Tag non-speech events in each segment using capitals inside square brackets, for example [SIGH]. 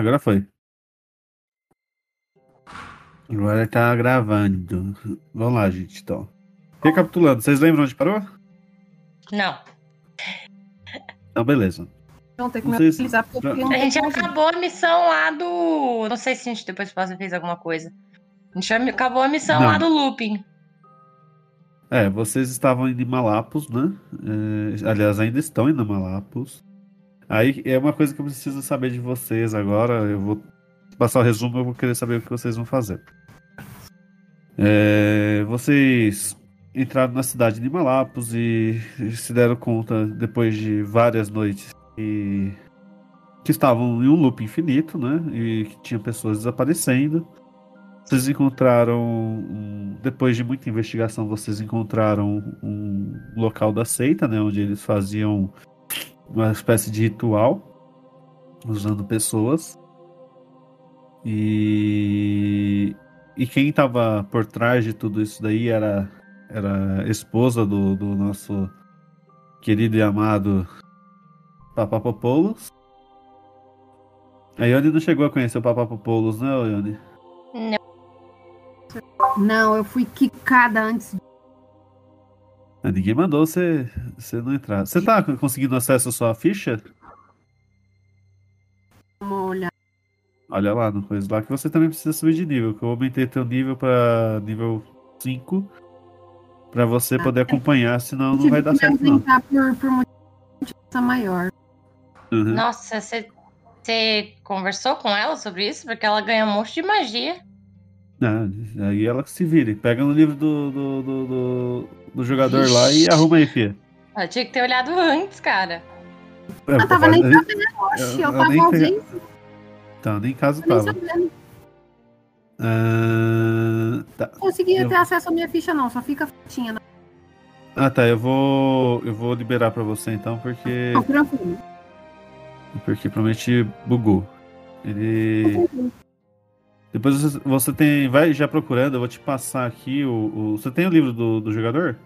Agora foi. Agora tá gravando. Vamos lá, gente, então. Recapitulando, vocês lembram onde parou? Não. Então, beleza. Então tem porque eu já- não A gente acabou a missão lá do. Não sei se a gente depois fez alguma coisa. A gente acabou a missão Não. lá do looping. É, vocês estavam indo em Malapos, né? É, aliás, ainda estão indo em Malapos. Aí é uma coisa que eu preciso saber de vocês agora. Eu vou passar o resumo, eu vou querer saber o que vocês vão fazer. É, vocês entraram na cidade de Malapos e se deram conta, depois de várias noites, que, que estavam em um loop infinito, né? E que tinha pessoas desaparecendo. Vocês encontraram, depois de muita investigação, vocês encontraram um local da seita, né? Onde eles faziam uma espécie de ritual, usando pessoas. E, e quem estava por trás de tudo isso daí era, era esposa do, do nosso querido e amado Papapopoulos. A Ione não chegou a conhecer o Papapopoulos, né, Ione? Não, eu fui quicada antes. Ah, Ninguém mandou você, você não entrar. Você tá conseguindo acesso à sua ficha? uma olhada. Olha lá no coisa lá que você também precisa subir de nível, que eu aumentei teu nível pra nível 5 pra você poder acompanhar, senão não vai dar certo não. por, por motivo maior. Uhum. Nossa, você conversou com ela sobre isso? Porque ela ganha um monte de magia. Ah, aí ela que se vire. Pega no livro do, do, do, do- do jogador lá e arruma aí, filha. Ela tinha que ter olhado antes, cara. É, Eu tava nem sabendo, oxe, eu- eu, eu tava nem ausente, Então, nem caso eu nem tava. Ah, tá. Não conseguia Eu- ter acesso à minha ficha, não, só fica fitinha. Né? Ah, tá. Eu vou, eu vou liberar pra você então, porque, Não, tranquilo. porque provavelmente bugou. Ele. Depois você, você tem. Vai já procurando, eu vou te passar aqui o. o- você tem o livro do, do jogador?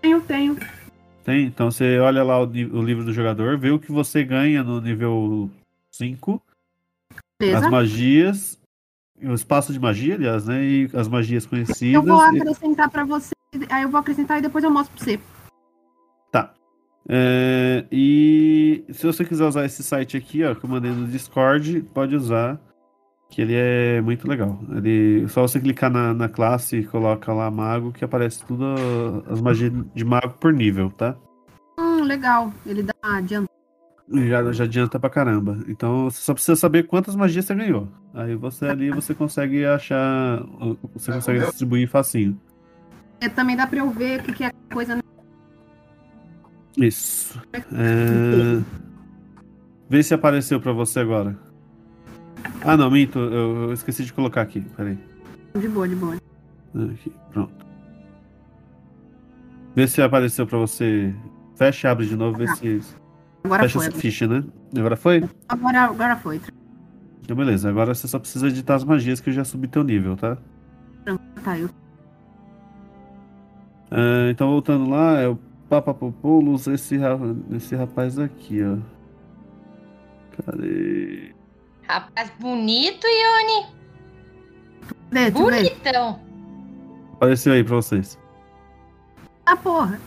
Tenho, tenho. Tem? Então você olha lá o, o livro do jogador, vê o que você ganha no nível 5, Beleza? as magias, o espaço de magia, aliás, né? E as magias conhecidas. Eu vou e- acrescentar pra você, aí eu vou acrescentar e depois eu mostro pra você. Tá. É, e se você quiser usar esse site aqui, ó, que eu mandei no Discord, pode usar. Que ele é muito legal. Ele, só você clicar na, na classe e coloca lá mago, que aparece tudo as magias de mago por nível, tá? Hum, legal. Ele dá adianta. Já, já adianta pra caramba. Então você só precisa saber quantas magias você ganhou. Aí você ali você consegue achar. Você consegue distribuir facinho. É, também dá pra eu ver o que, que é coisa. Isso. É... Vê se apareceu pra você agora. Ah, não, minto. Eu, esqueci de colocar aqui. Peraí. De boa, de boa. Aqui, pronto. Vê se apareceu pra você. Fecha e abre de novo, vê se. Agora Fecha foi. essa ficha, né? Agora foi? Agora, agora foi. Então, beleza. Agora você só precisa editar as magias que eu já subi teu nível, tá? Tá, eu Ah, então, voltando lá, é o Papapopoulos, esse, ra- esse rapaz aqui, ó. Cadê? Rapaz bonito e Deixa eu ver. bonitão. Apareceu aí pra vocês. Ah, porra.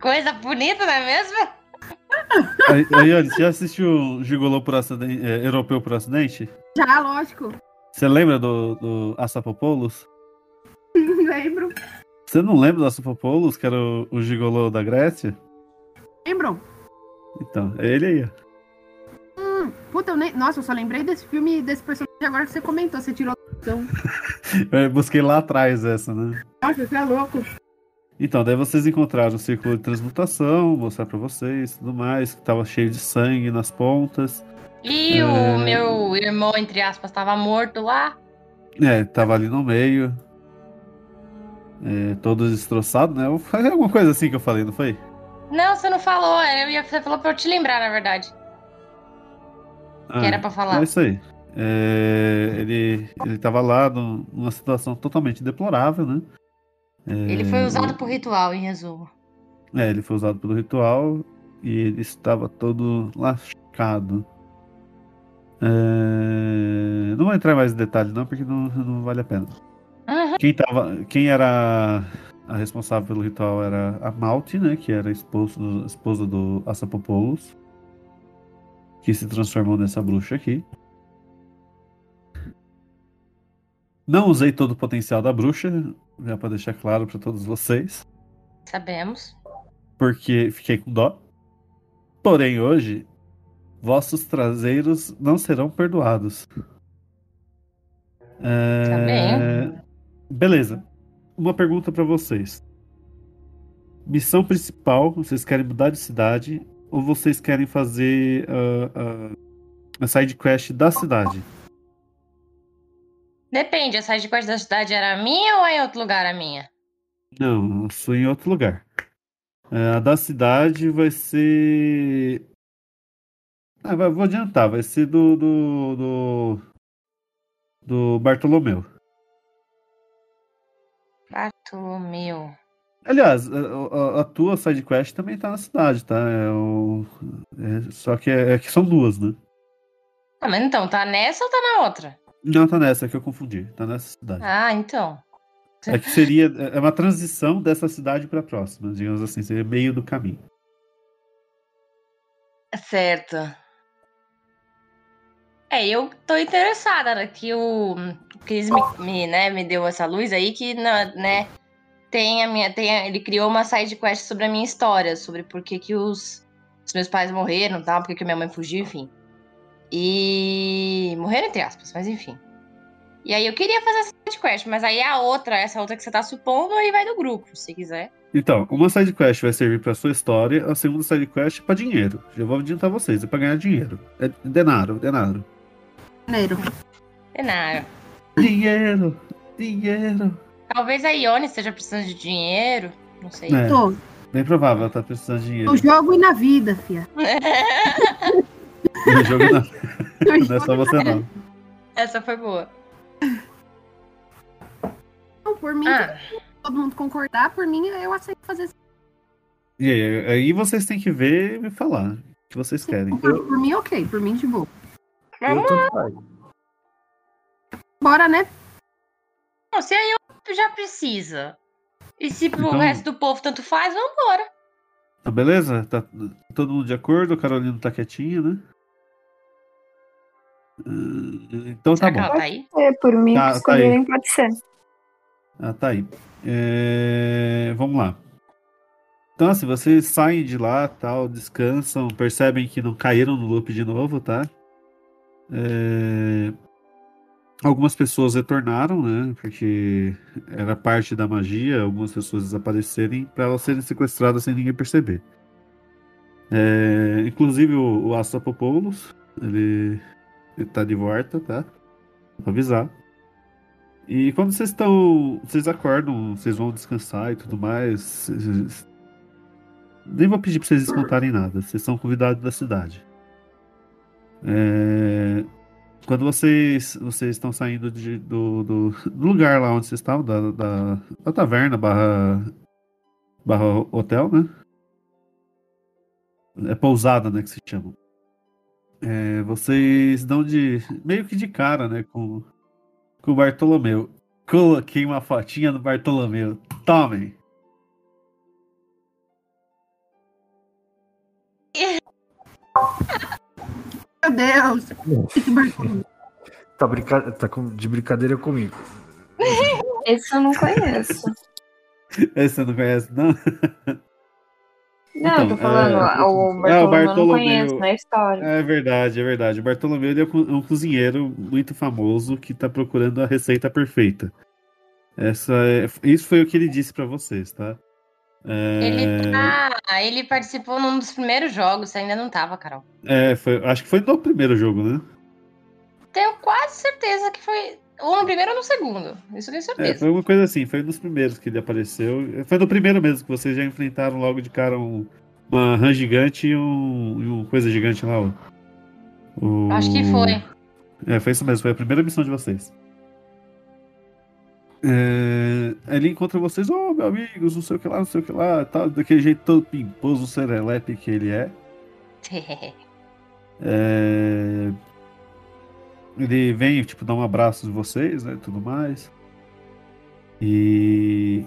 Coisa bonita, não é mesmo? Aí, olha, você já assistiu Gigolô por acidente, é, Europeu por acidente? Já, lógico. Você lembra do, do Assapopoulos? [LAUGHS] Lembro. Você não lembra do Assapopoulos, que era o, o Gigolô da Grécia? Lembram? Então, é ele aí, ó. Puta, eu nem. Nossa, eu só lembrei desse filme e desse personagem agora que você comentou. Você tirou. Então. Eu [LAUGHS] busquei lá atrás essa, né? Nossa, você é louco. Então, daí vocês encontraram o círculo de transmutação, mostrar pra vocês tudo mais, que tava cheio de sangue nas pontas. E É. o meu irmão, entre aspas, tava morto lá. É, tava ali no meio. É, todo destroçado, né? Foi [LAUGHS] alguma coisa assim que eu falei, não foi? Não, você não falou. Eu ia, você falou pra eu te lembrar, na verdade. Ah, que era pra falar. É isso aí. É, ele, ele tava lá num- numa situação totalmente deplorável, né? É, Ele foi usado por ritual, em resumo. É, ele foi usado pelo ritual e ele estava todo lascado. É, Não vou entrar mais em detalhe, não, porque não, não vale a pena. Uhum. Quem, tava, quem era a responsável pelo ritual era a Malte, né? Que era a esposa do, esposa do Assapopoulos. Que se transformou nessa bruxa aqui. Não usei todo o potencial da bruxa, já para deixar claro para todos vocês, Sabemos. porque fiquei com dó. Porém, hoje, vossos traseiros não serão perdoados. É, bem. Beleza. Uma pergunta para vocês. Missão principal, vocês querem mudar de cidade ou vocês querem fazer ah, ah, a side quest da cidade? Depende, a side quest da cidade era minha ou é em outro lugar a minha? Não, eu sou em outro lugar. É, a da cidade vai ser. Ah, vou adiantar, vai ser do. do. do, do Bartolomeu. Bartolomeu. Aliás, a, a- a tua side quest também tá na cidade, tá? É o... é- só que, é, é que são duas, né? Ah, mas então, tá nessa ou tá na outra? Não, tá nessa, é que eu confundi. Tá nessa cidade. Ah, então. É que seria. É uma transição dessa cidade pra próxima, digamos assim, seria meio do caminho. Certo. É, eu tô interessada né, que o Cris me, me, né, me deu essa luz aí que, né, tem a minha, tem a- ele criou uma side quest sobre a minha história, sobre por que que os, os meus pais morreram, tal, por que que minha mãe fugiu, enfim. E morreram entre aspas, mas enfim. E aí eu queria fazer essa side quest, mas aí a outra, essa outra que você tá supondo, aí vai do grupo, se quiser. Então, uma side quest vai servir pra sua história, a segunda side quest é pra dinheiro. Já vou adiantar vocês, é pra ganhar dinheiro. É denaro, denaro. Janeiro. Denaro. Dinheiro, dinheiro. Talvez a Ione esteja precisando de dinheiro, não sei. É, Tô. bem provável, ela tá precisando de dinheiro. No jogo e na vida, fia. No jogo não, No [LAUGHS] não é só você não. Essa foi boa. não, por mim, Ah, todo mundo concordar, por mim, eu aceito fazer isso. E aí, aí vocês têm que ver e me falar o que vocês querem. Por, por mim, ok. Por mim, de boa. Eu faz. Bora, né? Não, se a Ione já precisa. E se pro Então- resto do povo tanto faz, vambora. Tá beleza? Tá todo mundo de acordo? A Carolina tá quietinha, né? Ah, Então tá Será que bom. ela tá aí? É, por mim, Tá, que tá escolherem pode ser. Ah, tá aí. É, Vamos lá. Então, assim, vocês saem de lá, tal, descansam, percebem que não caíram no loop de novo, tá? É, Algumas pessoas retornaram, né? Porque era parte da magia, algumas pessoas desaparecerem para elas serem sequestradas sem ninguém perceber. É, Inclusive o, o Assapopoulos, ele, ele tá de volta, tá? Pra avisar. E quando vocês estão. Vocês acordam, vocês vão descansar e tudo mais. Nem vou pedir pra vocês descontarem nada. Vocês são convidados da cidade. É, Quando vocês, vocês estão saindo de- do, do, do lugar lá onde vocês estavam, da, da, da taverna barra, barra hotel, né? É pousada, né? Que se chama. É, vocês dão de. meio que de cara, né? Com, com o Bartolomeu. Coloquei uma fotinha do Bartolomeu. Tomem. [LAUGHS] Meu Deus. Tá, brinca... tá com- de brincadeira comigo. Esse eu não conheço. Esse você não conhece, não? Não, Então, eu tô falando, é, o é, o Bartolomeu eu não Bartolomeu. conheço na história. É verdade, é verdade. O Bartolomeu ele é um cozinheiro muito famoso que tá procurando a receita perfeita. Essa é- Isso foi o que ele disse pra vocês, tá? É, Ele, ah, ele participou num dos primeiros jogos, você ainda não tava, Carol. é, foi- acho que foi no primeiro jogo, né? Tenho quase certeza que foi. Ou no primeiro ou no segundo. Isso eu tenho É, certeza. foi uma coisa assim, foi um dos primeiros que ele apareceu. Foi no primeiro mesmo que vocês já enfrentaram logo de cara um- uma rã gigante e um, e um coisa gigante lá. O... Acho que foi. É, foi isso mesmo, foi a primeira missão de vocês. É, ele encontra vocês, ô meu amigos, não sei o que lá, não sei o que lá, tal, daquele jeito todo pimposo, serelepe que ele é. [LAUGHS] É, ele vem, tipo, dar um abraço de vocês, né? Tudo mais. E.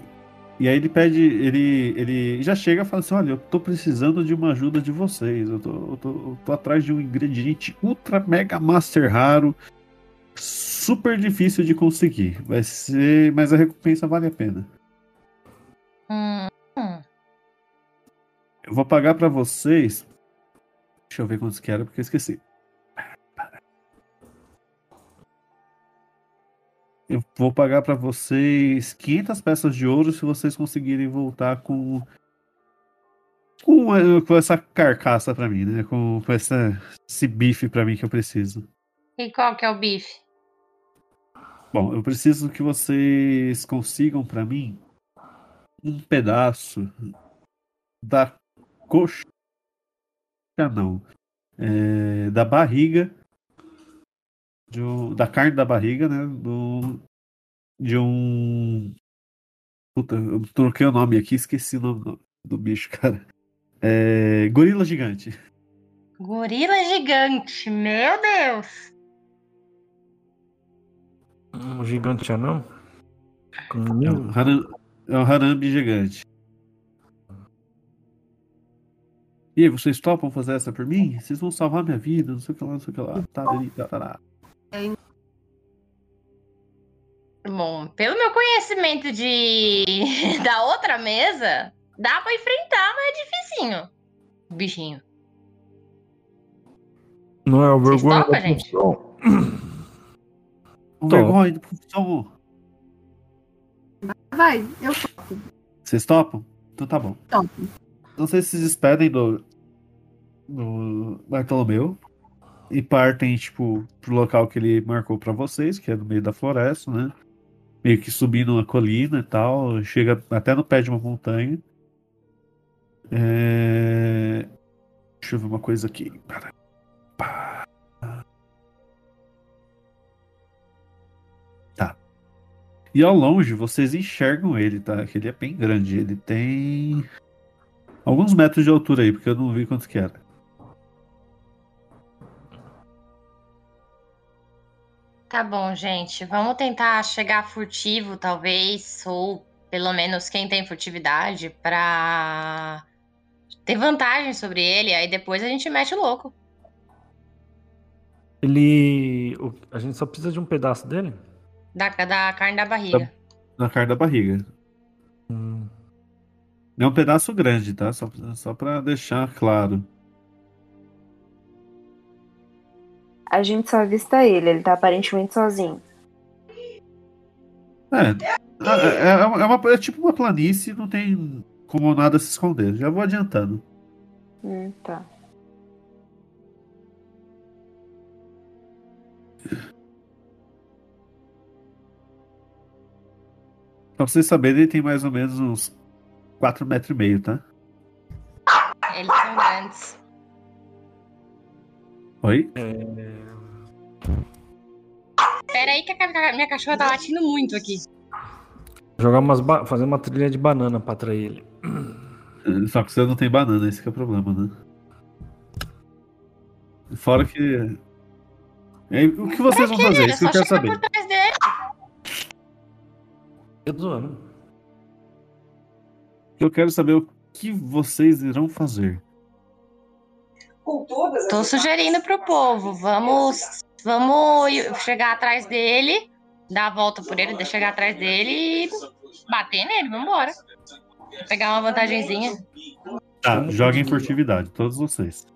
E aí ele pede, ele, ele já chega e fala assim, olha, eu tô precisando de uma ajuda de vocês. Eu tô, eu tô, eu tô atrás de um ingrediente ultra mega master raro, super difícil de conseguir. Vai ser. Mas a recompensa vale a pena. Hum. Eu vou pagar pra vocês. Deixa eu ver quantos que era, porque eu esqueci. Eu vou pagar pra vocês 500 peças de ouro se vocês conseguirem voltar com com, com essa carcaça pra mim, né? Com, com essa, esse bife pra mim que eu preciso. E qual que é o bife? Bom, eu preciso que vocês consigam pra mim um pedaço da coxa, não, é, da barriga, um- da carne da barriga, né? Do, de um. Puta, eu troquei o nome aqui, esqueci o nome do, do bicho, [LAUGHS] cara. É, gorila gigante. Gorila gigante, meu Deus! Um gigante anão? Com um É um, haram, é um harambe gigante. E aí, vocês topam fazer essa por mim? Vocês vão salvar minha vida, não sei o que lá, não sei o que lá. Tá, ali, tá, tá, tá. Bom, pelo meu conhecimento de [LAUGHS] da outra mesa, dá pra enfrentar, mas é dificinho. O bichinho. Não é o Vocês vergonha topam, da gente? [CLEARS THROAT] Tô. vergonha de profissão. Vai, eu Vocês topam? Então tá bom. topo. Então vocês se despedem do, do Bartolomeu e partem, tipo, pro local que ele marcou pra vocês, que é no meio da floresta, né? Meio que subindo uma colina e tal, chega até no pé de uma montanha. É... Deixa eu ver uma coisa aqui. Para. E ao longe vocês enxergam ele, tá? Que ele é bem grande. Ele tem alguns metros de altura aí, porque eu não vi quanto que era. Tá bom, gente. Vamos tentar chegar furtivo, talvez, ou pelo menos quem tem furtividade, pra ter vantagem sobre ele. Aí depois a gente mete o louco. Ele. A gente só precisa de um pedaço dele? Da, da carne da barriga. Na carne da barriga. Hum. É um pedaço grande, tá? Só, só pra deixar claro. A gente só avista ele, ele tá aparentemente sozinho. É, é, é, uma- é uma- é tipo uma planície, não tem como nada se esconder. Já vou adiantando. Hum, tá. Pra vocês saberem, ele tem mais ou menos uns 4 metros e meio, tá? Eles são grandes. Oi? Pera aí que a minha cachorra tá latindo muito aqui. Jogar umas. ba- Fazer uma trilha de banana pra atrair ele. [CLEARS THROAT] Só que você não tem banana, esse que é o problema, né? Fora que. É, o que vocês vão fazer? Ele Isso que eu quero saber. Eu tô zoando. Eu quero saber o que vocês irão fazer. Tô sugerindo pro povo, vamos, vamos chegar atrás dele, dar a volta por ele, chegar atrás dele e bater nele, vambora. Pegar uma vantagenzinha. Tá, Vamos joguem furtividade, todos vocês.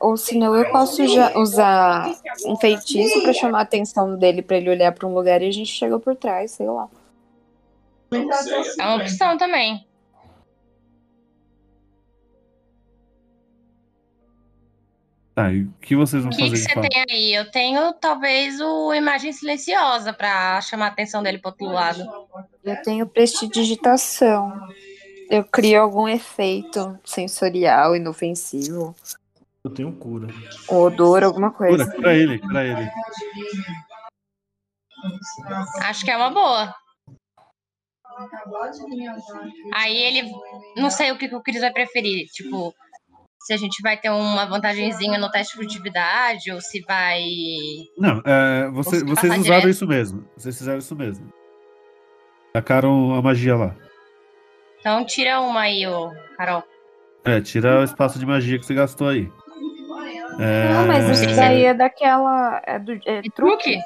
Ou senão eu posso já usar um feitiço pra chamar a atenção dele pra ele olhar pra um lugar e a gente chega por trás, sei lá. É uma opção também. Tá, e o que vocês vão O que, fazer que de você tem aí? Eu tenho talvez o Imagem Silenciosa pra chamar a atenção dele pro outro lado. Eu tenho prestidigitação. Eu crio algum efeito sensorial, inofensivo. Eu tenho cura. Um odor, alguma coisa. Cura, cura ele, cura ele. Acho que é uma boa. Aí ele. Não sei o que, que o Cris vai preferir. Tipo, se a gente vai ter uma vantagenzinha no teste de furtividade ou se vai. Não, é, você- Você vocês usaram direto? isso mesmo. Vocês fizeram isso mesmo. Tacaram a magia lá. Então tira uma aí, ô Carol. É, tira o espaço de magia que você gastou aí. É, Não, mas isso É. daí é daquela. É, do, é E truque?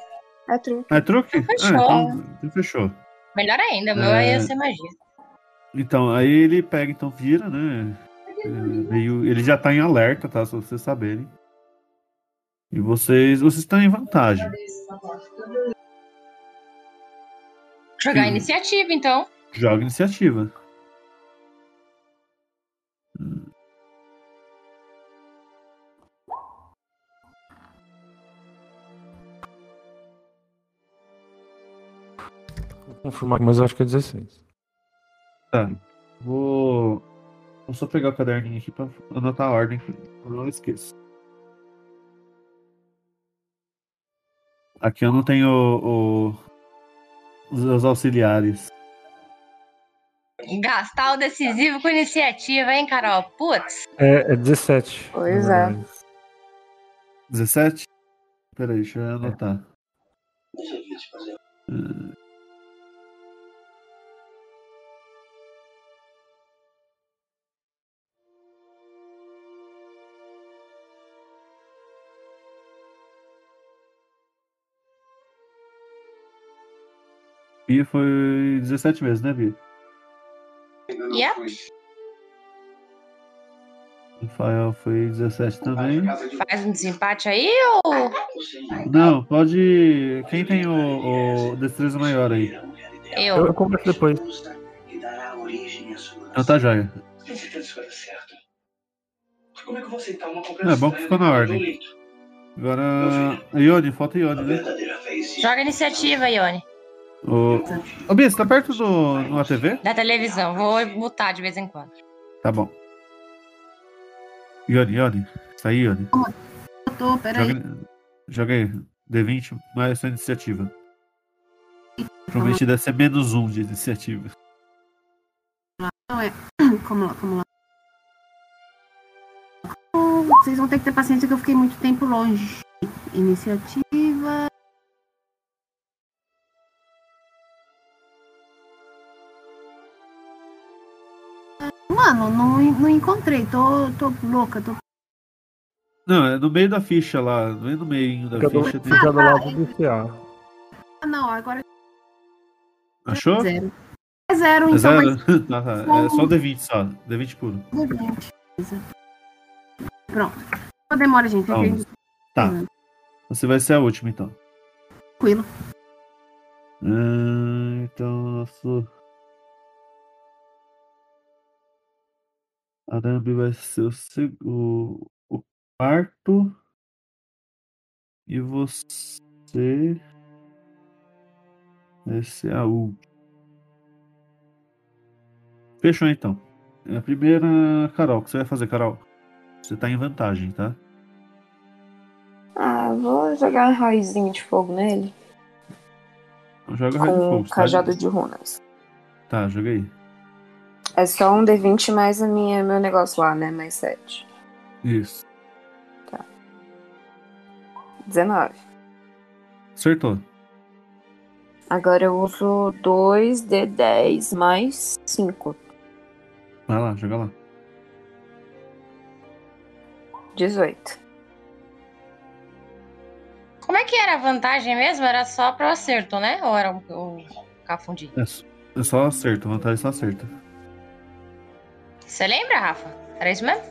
É truque. É truque? Fechou. Ah, então, então fechou. Melhor ainda, o meu É. ia ser magia. Então, aí ele pega, então vira, né? É, meio, ele já tá em alerta, tá? Só pra vocês saberem. E vocês, vocês estão em vantagem. Jogar Sim. iniciativa, então. Joga iniciativa. Confirmar, mas eu acho que é 16. Tá. Vou. Vou só pegar o caderninho aqui pra anotar a ordem, eu não esqueço. Aqui eu não tenho o, o- os, auxiliares. Gastar o decisivo com iniciativa, hein, Carol? Putz. É, é 17. Pois é. verdade. 17? Peraí, deixa eu anotar. Bia foi 17 vezes, né, Bia? Yep. Rafael foi 17 também. Faz um desempate aí ou. Não, pode. Quem tem o, o destreza maior aí? Eu, eu Eu. converso depois. Então tá joia. É bom que ficou na ordem. Agora. Ione, falta Ione, né? Joga iniciativa, Ione. Ô, Ô Bia, você tá perto do numa TV? Da televisão. Vou mutar de vez em quando. Tá bom. Ione, Ione. Isso aí, Ione. Eu tô, peraí. Joga, joga aí. D20 mais sua iniciativa. Provavelmente deve ser menos um de iniciativa. [CLEARS THROAT] Como lá, como lá. Vocês vão ter que ter paciência que eu fiquei muito tempo longe. Iniciativa. Mano, não, não encontrei. Tô, tô louca. Tô... Não, é no meio da ficha lá. No meio do meio da Fica do, ficha. Tem... fica do lado do CA. Ah, não, agora Achou? é zero. É zero, É então, zero? mas [LAUGHS] Tá, tá. É só D20 só. D20 puro. tudo bem. Pronto. Não demora, gente. Fiquei Tá. Você vai ser a última, então. Tranquilo. Ah, então, nosso. Arambe vai ser o, seg... o... o quarto. E você. Vai ser a última. Fechou então. É a primeira, Carol. O que você vai fazer, Carol? Você tá em vantagem, tá? Ah, vou jogar um raizinho de fogo nele. Então joga raio de Com fogo. tá? cajado de runas. Tá, joga aí. É só um D20 mais a minha, meu negócio lá, né? Mais 7. Isso. 19. Acertou. Agora eu uso 2 D10 mais 5. Vai lá, joga lá. 18. Como é que era a vantagem mesmo? Era só pro acerto, né? Ou era o, o cafundi? É, só- é só acerto, vantagem só acerta. Você lembra, Rafa? Era isso mesmo?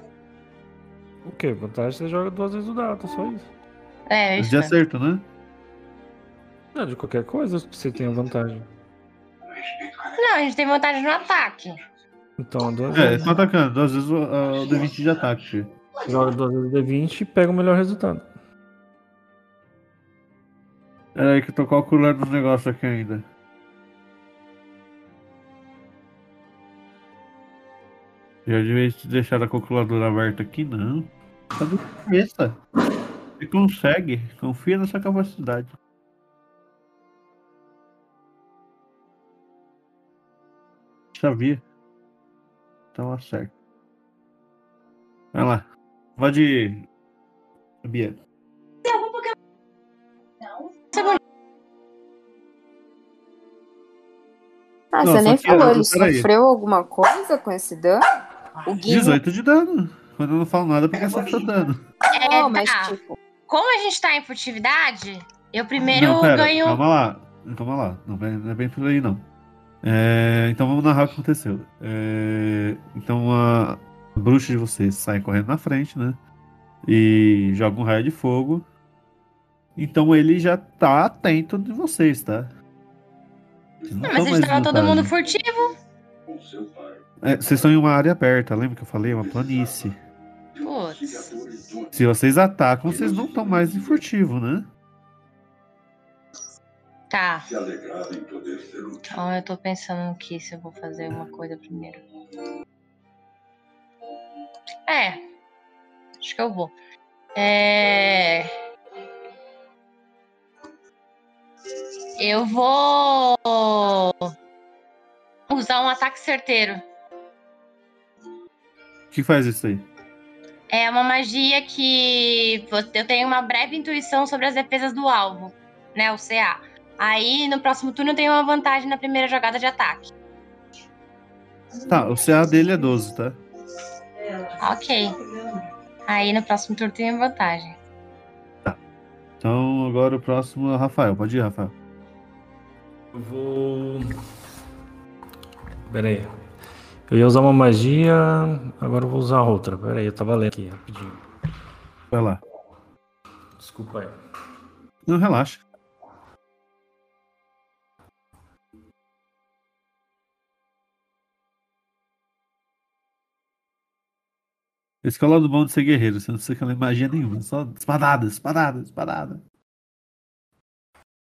O quê? Vantagem você joga duas vezes o dado, só isso. É, Mas isso de mesmo. acerto, né? Não, de qualquer coisa você tem a vantagem. Não, a gente tem vantagem no ataque. Então, duas É, vezes. tô atacando. Duas vezes o, a- o D20 de ataque. Joga duas vezes D20 e pega o melhor resultado. Pera aí que eu tô calculando os negócios aqui ainda. Já devia deixar a calculadora aberta aqui, não. Tá de cabeça. Você consegue. Confia na sua capacidade. Sabia. Então acerta. Vai lá. Pode. Bia. Ah, Não, você nem falou, ele sofreu alguma coisa com esse dano? O Gui 18 de dano. Quando eu não falo nada, porque só tá dano. não, mas tá. tipo, Como a gente tá em furtividade, eu primeiro não, pera, ganho. calma lá. Calma lá. Não, é- não é bem por aí, não. É, então vamos narrar o que aconteceu. É, então a bruxa de vocês sai correndo na frente, né? E joga um raio de fogo. Então ele já tá atento de vocês, tá? Não tão mas a gente mais tava todo mundo furtivo. É, vocês estão em uma área aberta, lembra que eu falei? Uma planície. Putz. Se vocês atacam, vocês não estão mais em furtivo, né? Tá. Então eu tô pensando aqui se eu vou fazer uma coisa primeiro. É. Acho que eu vou. É. Eu vou usar um ataque certeiro. O que faz isso aí? É uma magia que eu tenho uma breve intuição sobre as defesas do alvo, né? O CA. Aí no próximo turno eu tenho uma vantagem na primeira jogada de ataque. Tá, o CA dele é 12, tá? Ok. Aí no próximo turno tem vantagem. Então agora o próximo é o Rafael. Pode ir, Rafael. Eu vou. Pera aí. Eu ia usar uma magia, agora eu vou usar outra. Pera aí, eu tava lendo aqui rapidinho. Vai lá. Desculpa aí. Não, relaxa. Esse que é o lado bom de ser guerreiro, você não precisa aquela magia nenhuma, só espadada, espadada, espadada.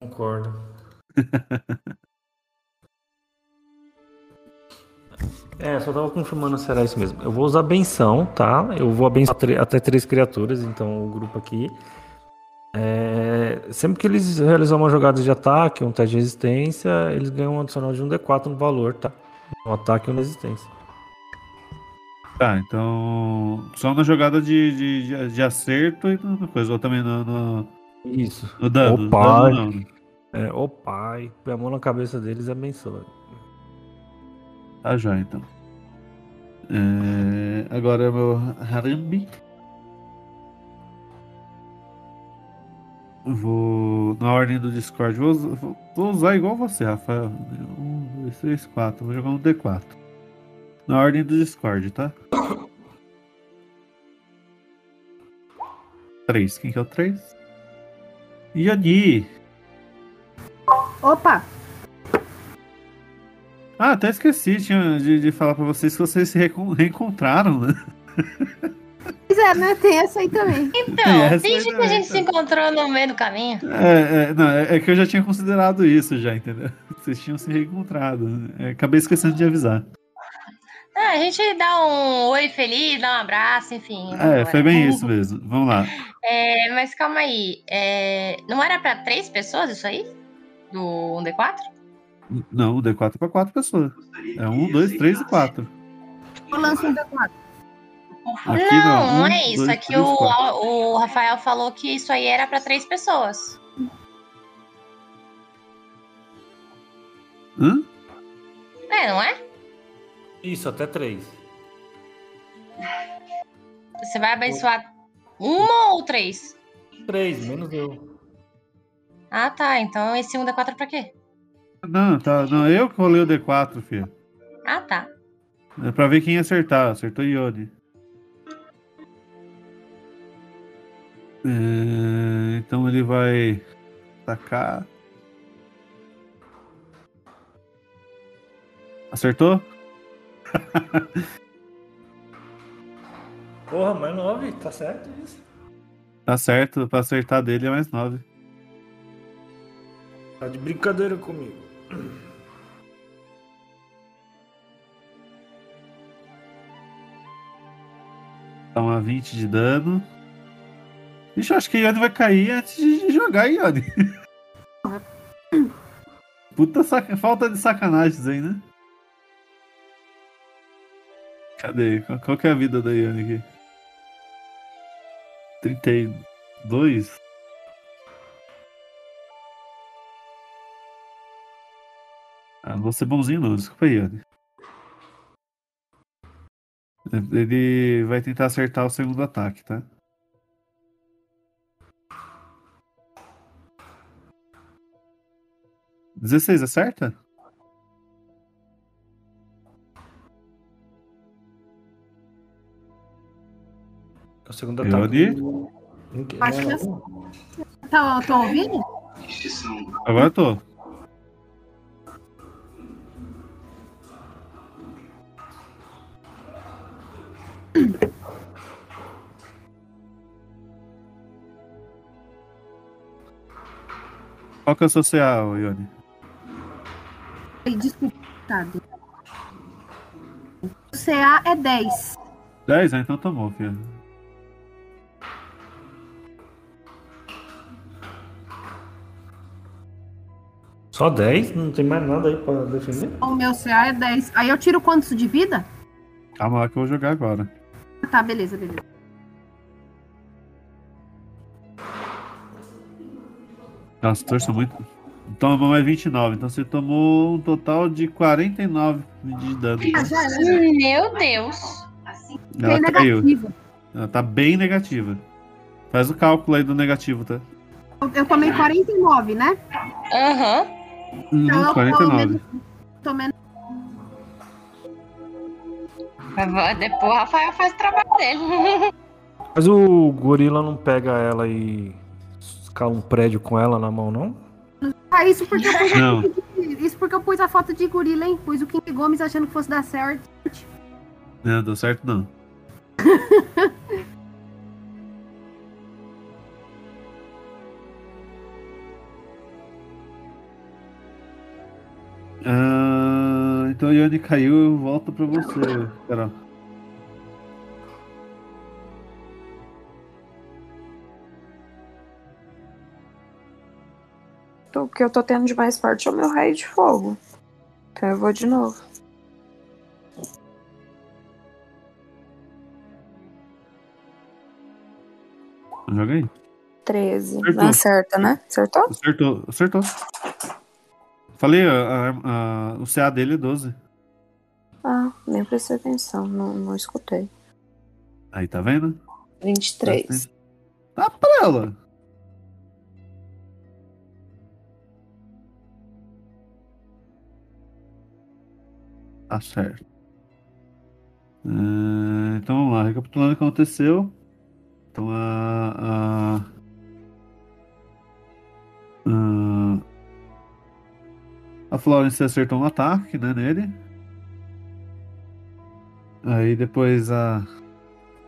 Concordo. [LAUGHS] É, só tava confirmando se era isso mesmo. Eu vou usar benção, tá? Eu vou abençoar até três criaturas, então o grupo aqui. É, sempre que eles realizar uma jogada de ataque, um teste de resistência, eles ganham um adicional de um D4 no valor, tá? Um ataque e uma resistência. Tá, então. Só na jogada de, de, de, de acerto e na coisa, ou também no, no, Isso. no dano. Opa. Dano não. né? É, o pai, põe a mão na cabeça deles e abençoa. Tá já, então. É, agora é meu Harambe. Vou. Na ordem do Discord, vou, vou- usar igual você, Rafael. Um, dois, três, quatro. Vou jogar um D4. Na ordem do Discord, tá? Três. Quem que é o três? Yoni! Opa! Ah, até esqueci tinha, de, de falar pra vocês que vocês se reencontraram, né? Pois é, né? Tem essa aí também. Então, Essa é que a gente se encontrou no meio do caminho. É, é, não, é, é que eu já tinha considerado isso já, entendeu? [LAUGHS] Vocês tinham se reencontrado. né? É, acabei esquecendo de avisar. Ah, a gente dá um oi feliz, dá um abraço, enfim. É, foi bem isso mesmo. Vamos lá. É, mas calma aí. é, não era pra três pessoas isso aí? Do 1D4? Não, o D4 é pra quatro pessoas. É um, dois, três e quatro. Eu lanço um D4. Aqui não, não. não Um, é isso. dois, Aqui três, o, quatro. o Rafael falou que isso aí era pra três pessoas. Hã? É, não é? Isso, até três. Você vai abençoar uma ou três? Três, menos eu. Ah, tá. Então esse 1D4 é pra quê? Não, tá. Não, eu que rolei o D4, filho. Ah, tá. É pra ver quem ia acertar. Acertou Ione. É, então ele vai atacar. Acertou? [LAUGHS] Porra, mais nove, tá certo isso. Tá certo, pra acertar dele é mais 9. Tá de brincadeira comigo. Dá uma 20 de dano. Ixi, eu acho que a Ione vai cair antes de jogar, Ione. [LAUGHS] Puta saca... falta de sacanagens aí, né? Cadê? Qual, qual que é a vida da Ione aqui? 32. Ah, não vou ser bonzinho não, desculpa aí, Yane. Ele vai tentar acertar o segundo ataque, tá? Dezesseis, acerta? É o segundo Eu ataque. Acho que não, Tá, tô ouvindo? Agora eu tô. Qual que é o seu CA, Ione? Ai, Desculpa, tá. O CA é 10. 10? Ah, então tomou, filho. Só 10? Não tem mais nada aí pra defender? O meu CA é 10. Aí eu tiro quantos de vida? Calma lá que eu vou jogar agora. Tá, beleza, beleza. Nossa, torço muito. Então tomou mais 29. Então você tomou um total de 49 de dano. Ah. Meu Deus. Ela Bem caiu. negativo. Ela tá bem negativa. Faz o cálculo aí do negativo, tá? Eu- tomei 49, né? Aham. Uhum, Então eu 49. Tô menos. Vai- Depois o Rafael faz o trabalho dele. Mas o gorila não pega ela e escala um prédio com ela na mão, não? Ah, isso porque eu pus a Não. foto de, isso porque eu pus a foto de gorila, hein? Pus o King Gomes achando que fosse dar certo. Não, deu certo não. [LAUGHS] Ah, então a Yane caiu, eu volto pra você, Carol. O que eu tô tendo de mais forte é o meu raio de fogo. Então eu vou de novo. Joga aí. 13. Acertou. Não acerta, né? Acertou? Acertou, acertou. Falei, a- a- a- o CA dele é 12. Ah, nem prestei atenção, não, não escutei. Aí, tá vendo? 23. Tá pra ela. Tá certo. É, então vamos lá, recapitulando o que aconteceu. Então a. A, a, a Florence acertou um ataque né, nele. Aí depois a.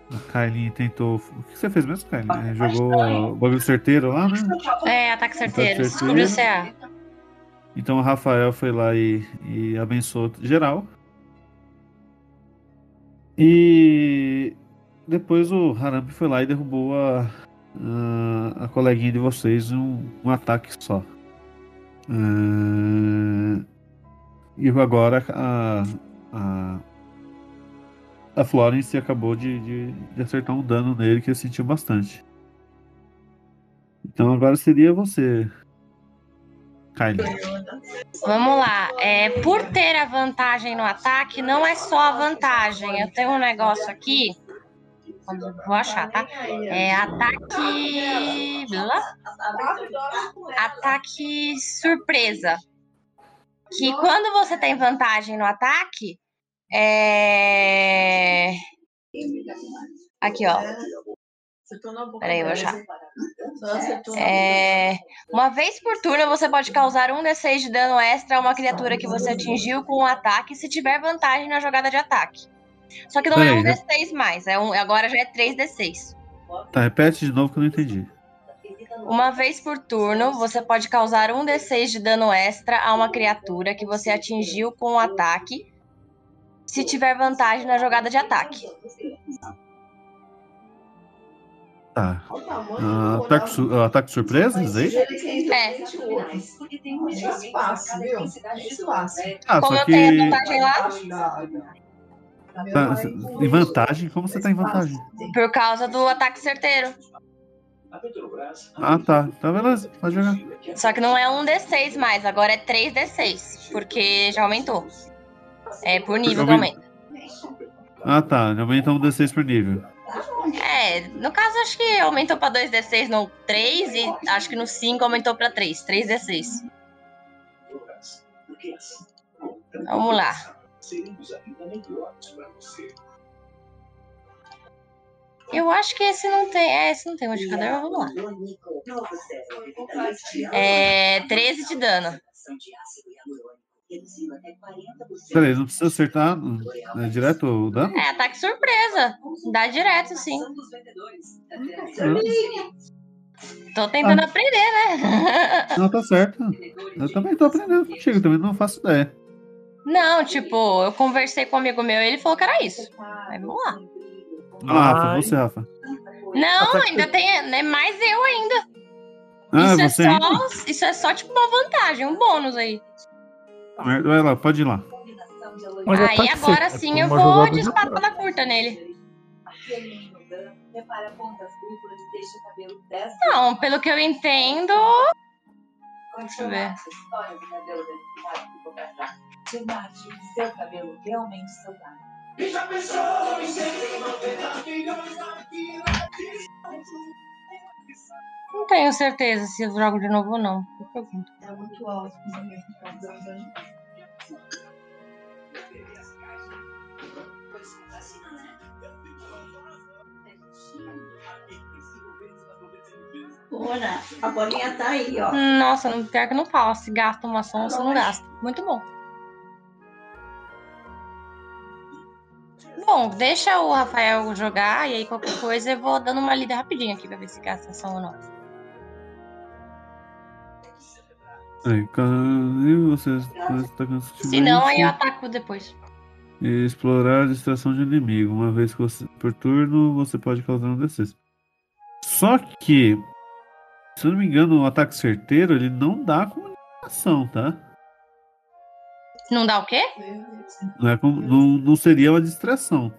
A Kylie tentou. O que você fez mesmo, Kylie? É, Jogou o bagulho certeiro lá, né? É, ataque certeiro. Ataque Descobriu o certeiro. CA. Então Rafael foi lá e, e abençoou geral. E depois o Harambe foi lá e derrubou a, a, a coleguinha de vocês em um, um ataque só. Ah, e agora a, a, a Florence acabou de, de, de acertar um dano nele que ele sentiu bastante. Então agora seria você, Kylie. Vamos lá. É, por ter a vantagem no ataque, não é só a vantagem. Eu tenho um negócio aqui. Vou achar, tá? É ataque. Ataque surpresa. Que quando você tem vantagem no ataque, é. Aqui, ó. Peraí, eu vou achar. É, uma vez por turno, você pode causar um D6 de dano extra a uma criatura que você atingiu com um ataque se tiver vantagem na jogada de ataque. Só que não é Peraí, um né? D6 mais, é um, agora já é 3 D6. Tá, repete de novo que eu não entendi. Uma vez por turno, você pode causar um D6 de dano extra a uma criatura que você atingiu com um ataque se tiver vantagem na jogada de ataque. Tá. Ah, ataque, su- ah, ataque surpresa, diz aí? É. Ah, como só eu tenho a que. vantagem lá, Tá, em vantagem? Como você tá em vantagem? Por causa do ataque certeiro. Ah, tá. Tá beleza, pode jogar. Só que não é um D6 mais, agora é 3D6. Porque já aumentou. É por nível que aumenta. Ah, tá. Ele aumenta um D6 por nível. É, no caso acho que aumentou pra 2D6 no 3 e acho que no 5 aumentou pra 3. 3D6. Vamos lá. Eu acho que esse não tem. É, esse não tem modificador, mas vamos lá. É 13 de dano. Peraí, não precisa acertar é, direto o dano? É ataque surpresa. Dá direto, sim. Tô tentando Ah. aprender, né? [LAUGHS] Não, tá certo. Eu também tô aprendendo contigo, também não faço ideia. Não, tipo, eu conversei com um amigo meu e ele falou que era isso. Mas vamos lá. Ah, Rafa, Ai. você, Rafa. Não, Ataque ainda tem. Né, mais eu ainda. Ah, isso, você é ainda? só, isso é só tipo uma vantagem, um bônus aí. Vai lá, pode ir lá. Mas aí agora sim é eu vou de ataque. curta nele. Repara pontas duplas e deixa o cabelo dessa. Não, pelo que eu entendo. Deixa eu ver. Não tenho certeza se eu jogo de novo ou não. Eu pergunto. É muito alto. Ora, a bolinha tá aí, ó. Nossa, não, pior que não fala. Se gasta uma ação, você não gasta. Muito bom. Bom, deixa o Rafael jogar e aí qualquer coisa eu vou dando uma lida rapidinho aqui pra ver se gasta ação ou não. Aí, cadê você está cansativo? Se não, aí eu ataco depois. E explorar a distração de inimigo. Uma vez que você, por turno, você pode causar um D6. Só que, se eu não me engano, o ataque certeiro ele não dá comunicação, tá? Não dá o quê? Não, é com- não, não seria uma distração.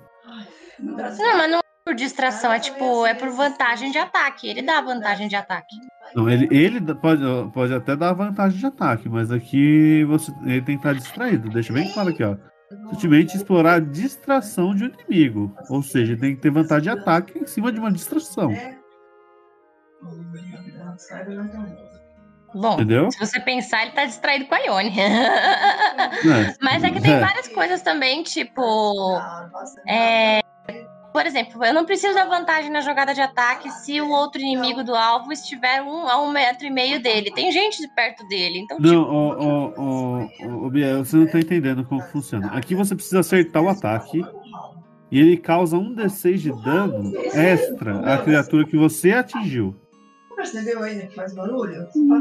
Não, mas não é por distração, é tipo, é por vantagem de ataque. Ele dá vantagem de ataque. Não, ele, ele pode, pode até dar vantagem de ataque, mas aqui você, ele tem que estar distraído. Deixa bem claro aqui, ó. Simplesmente explorar a distração de um inimigo. Ou seja, tem que ter vantagem de ataque em cima de uma distração. Bom, Entendeu? se você pensar, ele tá distraído com a Ione. É. [LAUGHS] Mas é que tem É. várias coisas também, tipo. É, por exemplo, eu não preciso da vantagem na jogada de ataque se o outro inimigo do alvo estiver um, a um metro e meio dele. Tem gente perto dele, então, Não, tipo. ô, ô, ô, ô, ô, Bia, você não tá entendendo como funciona. Aqui você precisa acertar o ataque. E ele causa um D6 de dano extra à criatura que você atingiu. Percebeu ainda que faz barulho? Hum,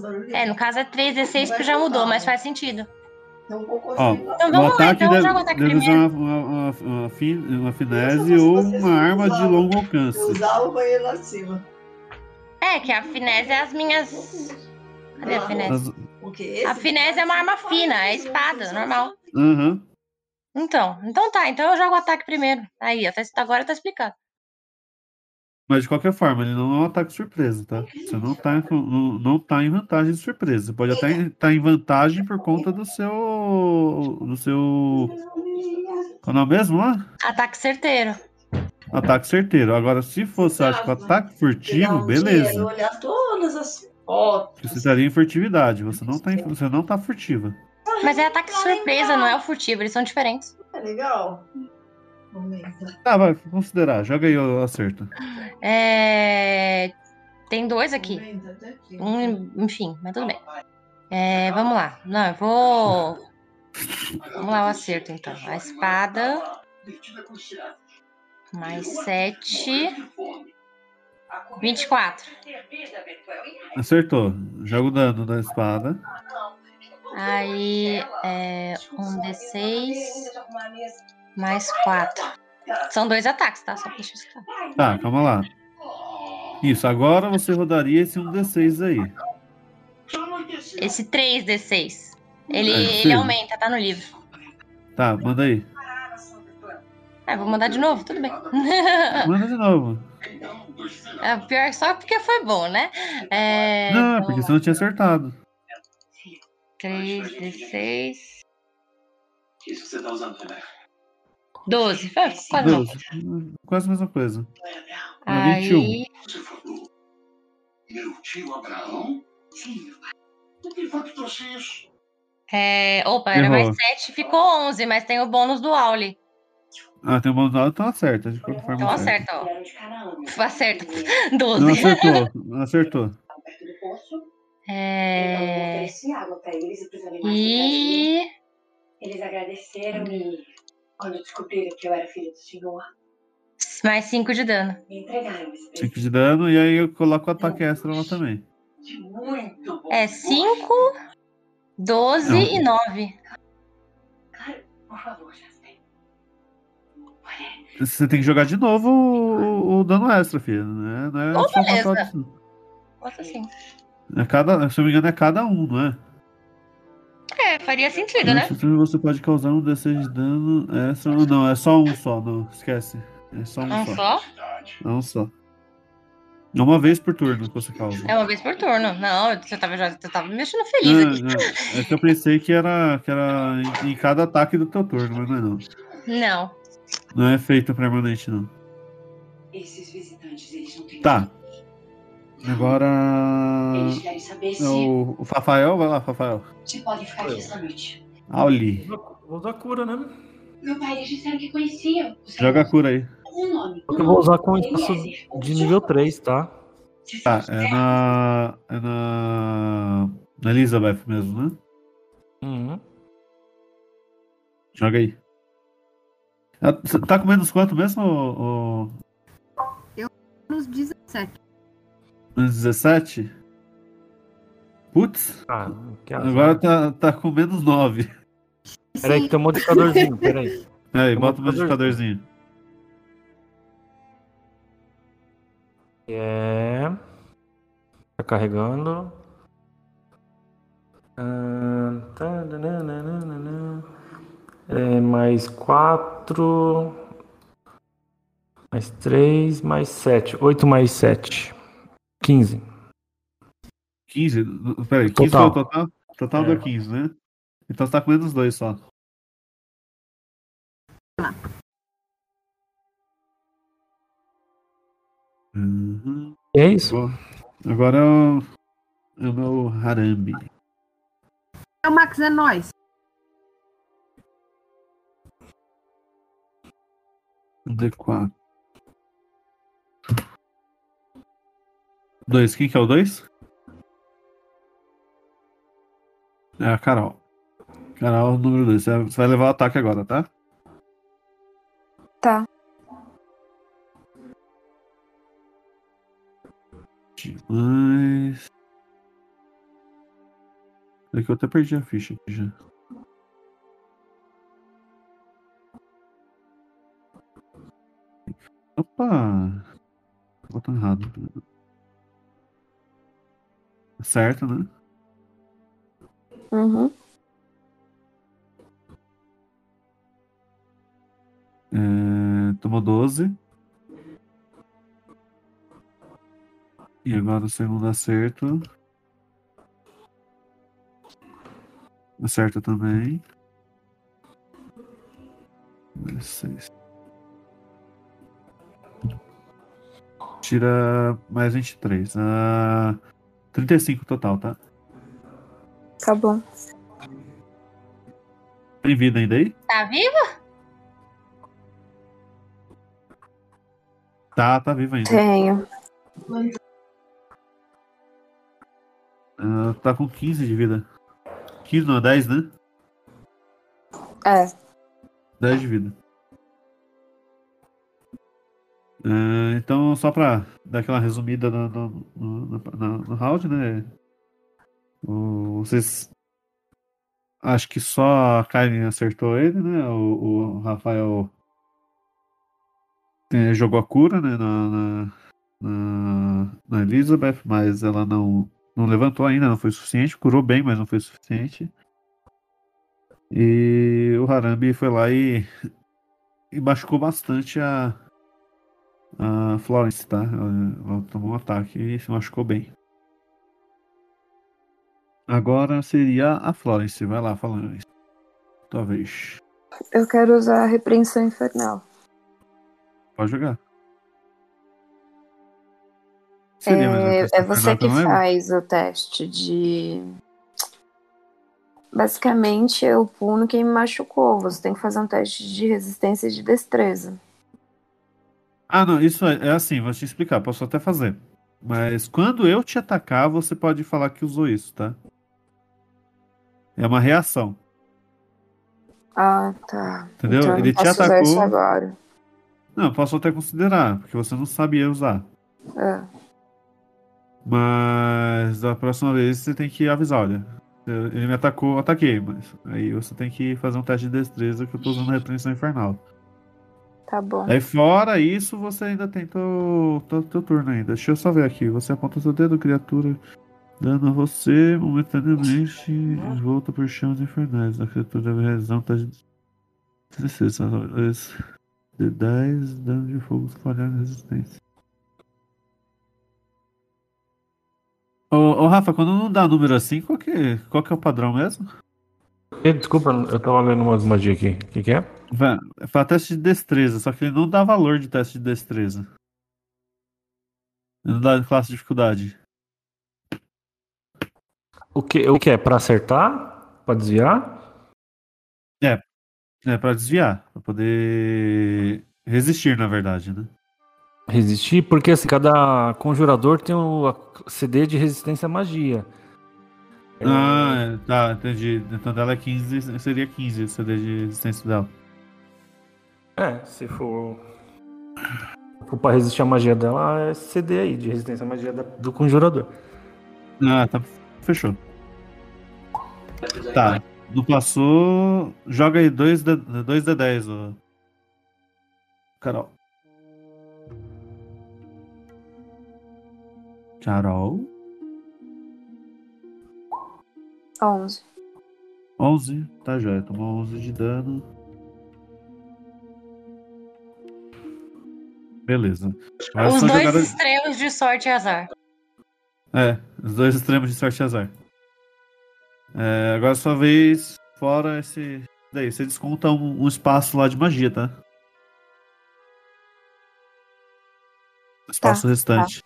barulho? é, no caso é 3D6 porque já mudou, mas faz sentido. É um pouco Ó, Então O vamos lá, ataque então eu deve, jogo o ataque deve usar primeiro. uma, uma, uma, uma, fin- uma finese ou uma arma de longo alcance. usar o banheiro lá de cima. É, que a finese é as minhas. Cadê a finese? As- O? A finese é uma arma fina, é espada, normal. Aham. Então, então tá, então eu jogo o ataque primeiro. Aí, até agora tá explicado. Mas de qualquer forma, ele não é um ataque surpresa, tá? Você não tá, não, não tá em vantagem de surpresa. Você pode até estar em vantagem por conta do seu. do seu. Qual é o nome mesmo lá? Ataque certeiro. Ataque certeiro. Agora, se fosse, acho que ataque furtivo, um beleza. olhar todas as fotos. Você estaria em furtividade. Você não tá, em- você não tá furtiva. Mas é ataque surpresa, não é o furtivo, eles são diferentes. É legal. Tá, vai considerar. Joga aí o acerto. É... Tem dois aqui. Um, enfim, mas tudo bem. É, vamos lá. Não, eu vou. Vamos lá, o acerto então. A espada. Mais 7. 24. Acertou. Joga o dano da espada. Aí é um D6 mais 4. São dois ataques, tá? Só pra claro. Tá, calma lá. Isso, agora você rodaria esse 1d6 aí. Esse 3D6. Ele, É, ele aumenta, tá no livro. Tá, manda aí. É, vou mandar de novo, tudo bem. [LAUGHS] Manda de novo. É, pior só porque foi bom, né? É, Não, então, porque você não tinha acertado. 3, 16, Isso que você tá usando, Rebeca. 12. Foi quase não. 12. Quase a mesma coisa. Aí, 21. Você falou. Meu tio Abraão? Sim, meu pai. O que foi que trouxe isso? é, opa, era Errou. mais 7, ficou 11, mas tem o bônus do Auli. Ah, tem um bônus nada, então acerta. De qualquer forma, Então acerta. ó. Acerta. Não 12. acertou, não acertou. Do. Então eu É, e do Brasil. e Eles agradeceram e, quando descobriram que eu era filho do senhor, mais 5 de dano. me entregaram esse 5 presente. de dano e aí eu coloco o ataque extra lá também. Muito bom. É 5, 12 Não. e 9. Claro, por favor, Jasper. Você tem que jogar de novo o, o- dano extra, filho. Né? Não é Oh, só beleza. Nossa, assim. É cada, se eu não me engano, é cada um, não é? É, faria sentido, né? Nesse turno você pode causar um D6 de dano extra. Não, é só um só, não. Esquece. É só um, Um só. só? É um só. É uma vez por turno que você causa. É uma vez por turno. Não, você tava, já- você tava me mexendo feliz Não, aqui. não. É que eu pensei que era, que era em, em cada ataque do teu turno, mas não é não. Não. Não é feito permanente, não. Esses visitantes, eles não têm. Tá. Agora. Eles querem saber É se, o, o Fafael, vai lá, Fafael. se podem ficar aqui esta noite. Auli. Vou usar cura, né? Meu pai, eles disseram que conheciam. Joga a cura aí. Um nome. Eu vou usar com espaço ou de nível senhor. 3, tá? Tá, é na. É na. Na Elizabeth mesmo, né? Uhum. Joga aí. Ah, Você tá com menos quanto mesmo, o, Nos 17. Menos 17? Putz, Ah, agora tá, tá com menos 9. Peraí que tem um modificadorzinho, peraí. Aí, Tem bota o modificador. modificadorzinho. É. Tá carregando. Tá, nananana. É, mais 4. Mais 3, mais 7. 8 mais 7. 15. 15? Peraí, 15 Total. foi o total? Total É. deu 15, né? Então você tá com menos 2 só. Uhum. É isso. Bom, Agora é o, é o meu Harambe. É o Max, é nóis. Um D4. 2. Quem que é o 2? É a Carol. Carol, número 2. Você vai levar o ataque agora, tá? Tá. Mas. É que eu até perdi a ficha aqui já. Opa! Botão errado. Certo, né? Uhum. É, tomou 12. E agora o segundo acerto. Acerta também. 16. Tira mais 23. Ah, 35 total, tá? Tá bom. Tem vida ainda aí? Tá vivo? Tá, tá vivo ainda. Tenho. Ah, tá com 15 de vida. 15 não, 10, né? É. 10 de vida. Ah, então, só pra dar aquela resumida no, no, no, no- no- round, né? O- vocês. Acho que só a Kylie acertou ele, né? O, o Rafael eh, jogou a cura, né? Na, na, na- na Elizabeth, mas ela não, não levantou ainda, não foi suficiente. Curou bem, mas não foi suficiente. E o Harambe foi lá e, e machucou bastante a, a Florence, tá? Ela, ela tomou um ataque e se machucou bem. Agora seria a Florence. Vai lá falando isso. Talvez. Eu quero usar a repreensão infernal. Pode jogar. Seria É, é você que faz o teste de. Basicamente, eu puno quem me machucou. Você tem que fazer um teste de resistência e de destreza. Ah, não, isso é, é assim, vou te explicar, posso até fazer. Mas quando eu te atacar, você pode falar que usou isso, tá? É uma reação, Ah, tá. entendeu? Então Ele te usar isso atacou. agora. Não, posso até considerar, porque você não sabia usar. É. Mas da próxima vez você tem que avisar, olha. Ele me atacou, eu ataquei, mas aí você tem que fazer um teste de destreza que eu tô usando a repreensão infernal. Tá bom. Aí fora isso, você ainda tem teu, teu, teu turno ainda. Deixa eu só ver aqui. Você aponta seu dedo, criatura, dando a você momentaneamente e volta por chamas infernais. A criatura deve teste de destreza. Dois de 10, dano de fogo na resistência. Ô, ô, Rafa, quando não dá número assim, qual que, qual que é o padrão mesmo? Desculpa, eu tava lendo umas magias aqui. O que, que é? Vai, é pra teste de destreza, só que ele não dá valor de teste de destreza. Ele não dá classe de dificuldade. O que, o que é? Pra acertar? Pra desviar? É, pra desviar. Pra poder resistir, na verdade, né? Resistir? Porque assim, cada conjurador tem o CD de resistência à magia. É, Ah, é, tá, entendi. Então dela é 15, seria 15 o CD de resistência dela. É, se for. se for pra resistir à magia dela, é CD aí, de resistência à magia da- do conjurador. Ah, tá. Fechou. Tá. Não passou. Joga aí 2 de, dois de 10, ó. Carol. Carol. 11. 11. Tá, joia. Tomou 11 de dano. Beleza. Os dois jogadas- extremos de sorte e azar. É, os dois extremos de sorte e azar. É, agora é sua vez, fora esse. Daí, você desconta um, um espaço lá de magia, tá? O espaço restante.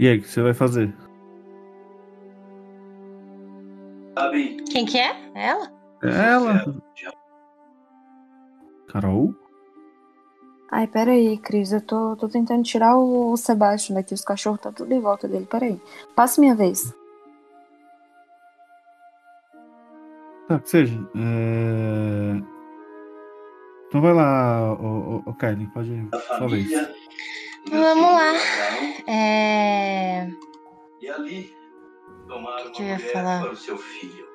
E aí, o que você vai fazer? Quem que é? Ela? É ela. Carol? Ai, peraí, Cris. Eu tô, tô tentando tirar o, o Sebastian daqui. Os cachorros tá tudo em volta dele. Peraí. Passa minha vez. Tá, que seja. É... Então vai lá, o, o, o Kylie, pode ir. Sua vez. Vamos lá. É. E ali, tomar Que que uma eu ia mulher falar? para o seu filho,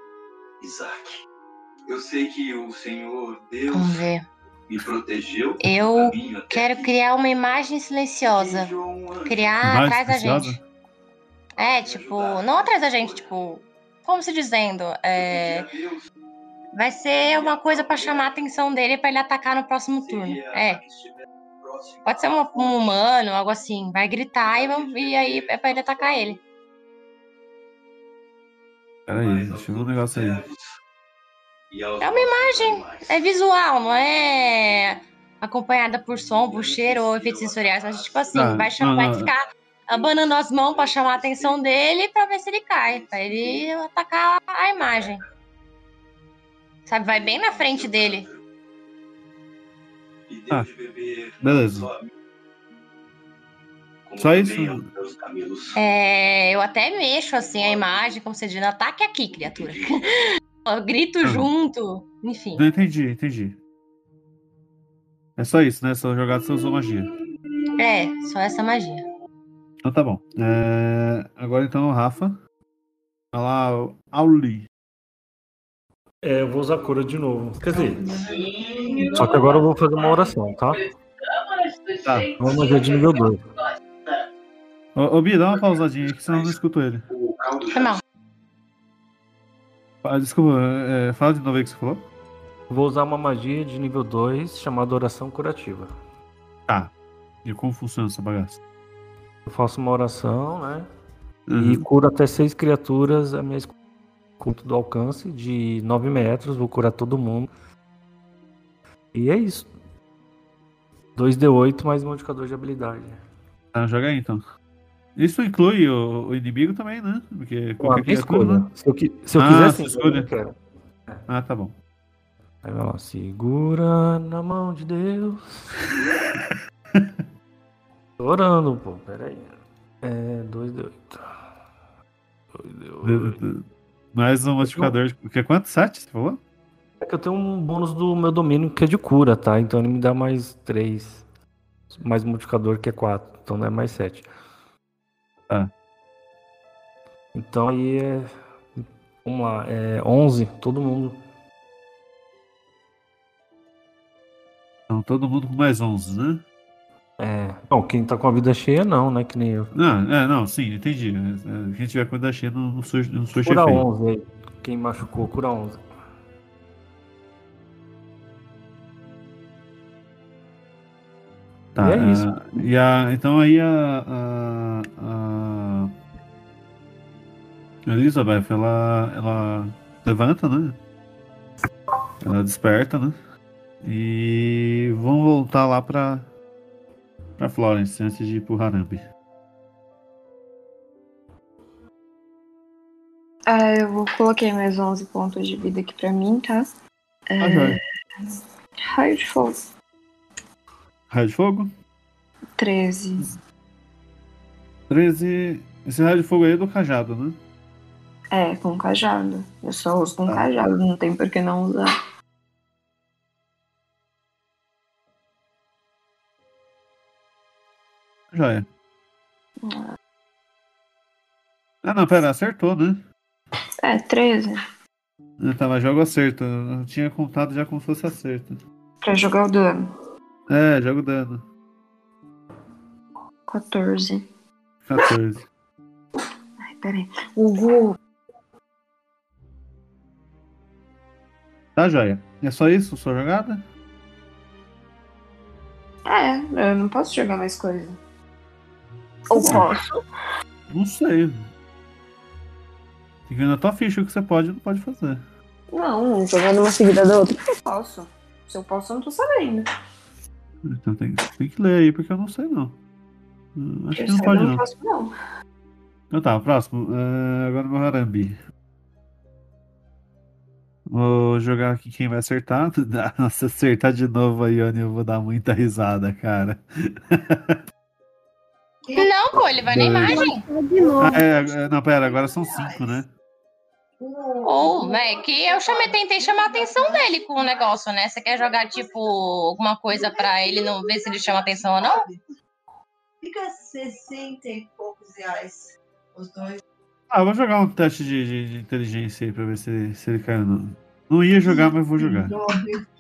Isaac. Eu sei que o Senhor Deus Vamos ver. me protegeu. Eu quero aqui. criar uma imagem silenciosa. Criar Mais atrás da gente. É, tipo, não atrás da gente, tipo, como se dizendo, é, vai ser uma coisa pra chamar a atenção dele pra ele atacar no próximo turno. É. pode ser um, um humano, algo assim. Vai gritar e, vamos- e aí é pra ele atacar ele. Peraí, deixa eu ver um negócio aí. É uma imagem. É visual, não é acompanhada por som, por cheiro ou efeitos sensoriais, mas tipo assim, Tá, vai, chamar, não, vai ficar abanando as mãos pra chamar a atenção dele pra ver se ele cai, pra ele atacar a imagem. Sabe, vai bem na frente dele. E deu Ah, de beber beleza. só Só isso? camelos. É, eu até mexo assim a imagem, como você diz, ataque aqui, criatura. [LAUGHS] Eu grito Ah. junto, enfim. Não entendi, entendi. É só isso, né? Só jogada você usou magia. É, só essa magia. Então tá bom. É, Agora então o Rafa. Olha lá, Auli. É, eu vou usar cura de novo. Quer dizer, só que agora eu vou fazer uma oração, tá? Tá. Uma magia de nível 2. Ô, ô Bia, dá uma pausadinha aí que senão eu não escuto ele. Foi mal. Ah, Desculpa, é, fala de novo aí o que você falou. Vou usar uma magia de nível 2 chamada Oração Curativa. Tá. E como funciona essa bagaça? Eu faço uma oração, né? E Uhum. curo até seis criaturas a minha culto do alcance de 9 metros. Vou curar todo mundo. E é isso. 2d8 mais modificador de habilidade. Tá, joga aí então. Isso inclui o, o inimigo também, né? Porque qualquer criatura, escolha. né? Se eu, se eu Ah, quiser, sim. escolhe. eu quero. Ah, tá bom. Aí vai lá. Segura na mão de Deus. [LAUGHS] Tô orando, pô. Pera aí. É 2d8. 2d8. Mais um modificador de. Que é quanto? Sete? Você falou? É que eu tenho um bônus do meu domínio que é de cura, tá? Então ele me dá mais 3. Mais modificador que é 4. Então não é mais 7. Tá. Então aí é. Vamos lá, é 11, todo mundo. Então todo mundo com mais 11, né? É. Não, quem tá com a vida cheia não, né? Que nem eu. Não, é, não, sim, entendi. É, Quem tiver com a da cheia não, não surge, não surge Cura efeito. 11 aí. Quem machucou, cura 11. Tá, E é isso. ah, e a, então aí a, a, a, a Elizabeth, ela, ela levanta, né? Ela desperta, né? E vão voltar lá pra, pra Florence antes de ir pro Harambe. Ah, eu vou coloquei mais 11 pontos de vida aqui pra mim, tá? É, Ah, joia. raio de fogo. Raio de fogo? 13. 13. Esse raio de fogo aí é do cajado, né? É, com cajado. Eu só uso com Tá. cajado, não tem por que não usar. Joia. Ah, não, pera, acertou, né? É, 13. Eu tava jogo acerto. Eu tinha contado já como se fosse acerto. Pra jogar o dano. É, jogo dano. 14. 14. Ai, peraí. O Gu. Tá, joia. É só isso, sua jogada? É, eu não posso jogar mais coisa. Ou posso? Não sei. Tem que ver na tua ficha o que você pode e não pode fazer. Não, jogando uma seguida da outra. Eu posso. Se eu posso, eu não tô sabendo. Então tem, tem que ler aí, porque eu não sei não. Hum, Acho Eu que não sei, pode não não. posso, não. Então tá, próximo. É, agora meu Harambi. Vou jogar aqui quem vai acertar. [LAUGHS] Nossa, se acertar de novo aí, Ione, eu vou dar muita risada, cara. [LAUGHS] Pô, ele vai na imagem. Ah, é, é, não, pera, agora são cinco, né? Ou, é que eu chamei, tentei chamar a atenção dele com o negócio, né? Você quer jogar, tipo, alguma coisa pra ele não ver se ele chama atenção ou não? Fica 60 e poucos reais. Os dois. Ah, eu vou jogar um teste de, de- de inteligência aí pra ver se, se ele cai ou não. Não ia jogar, mas vou jogar.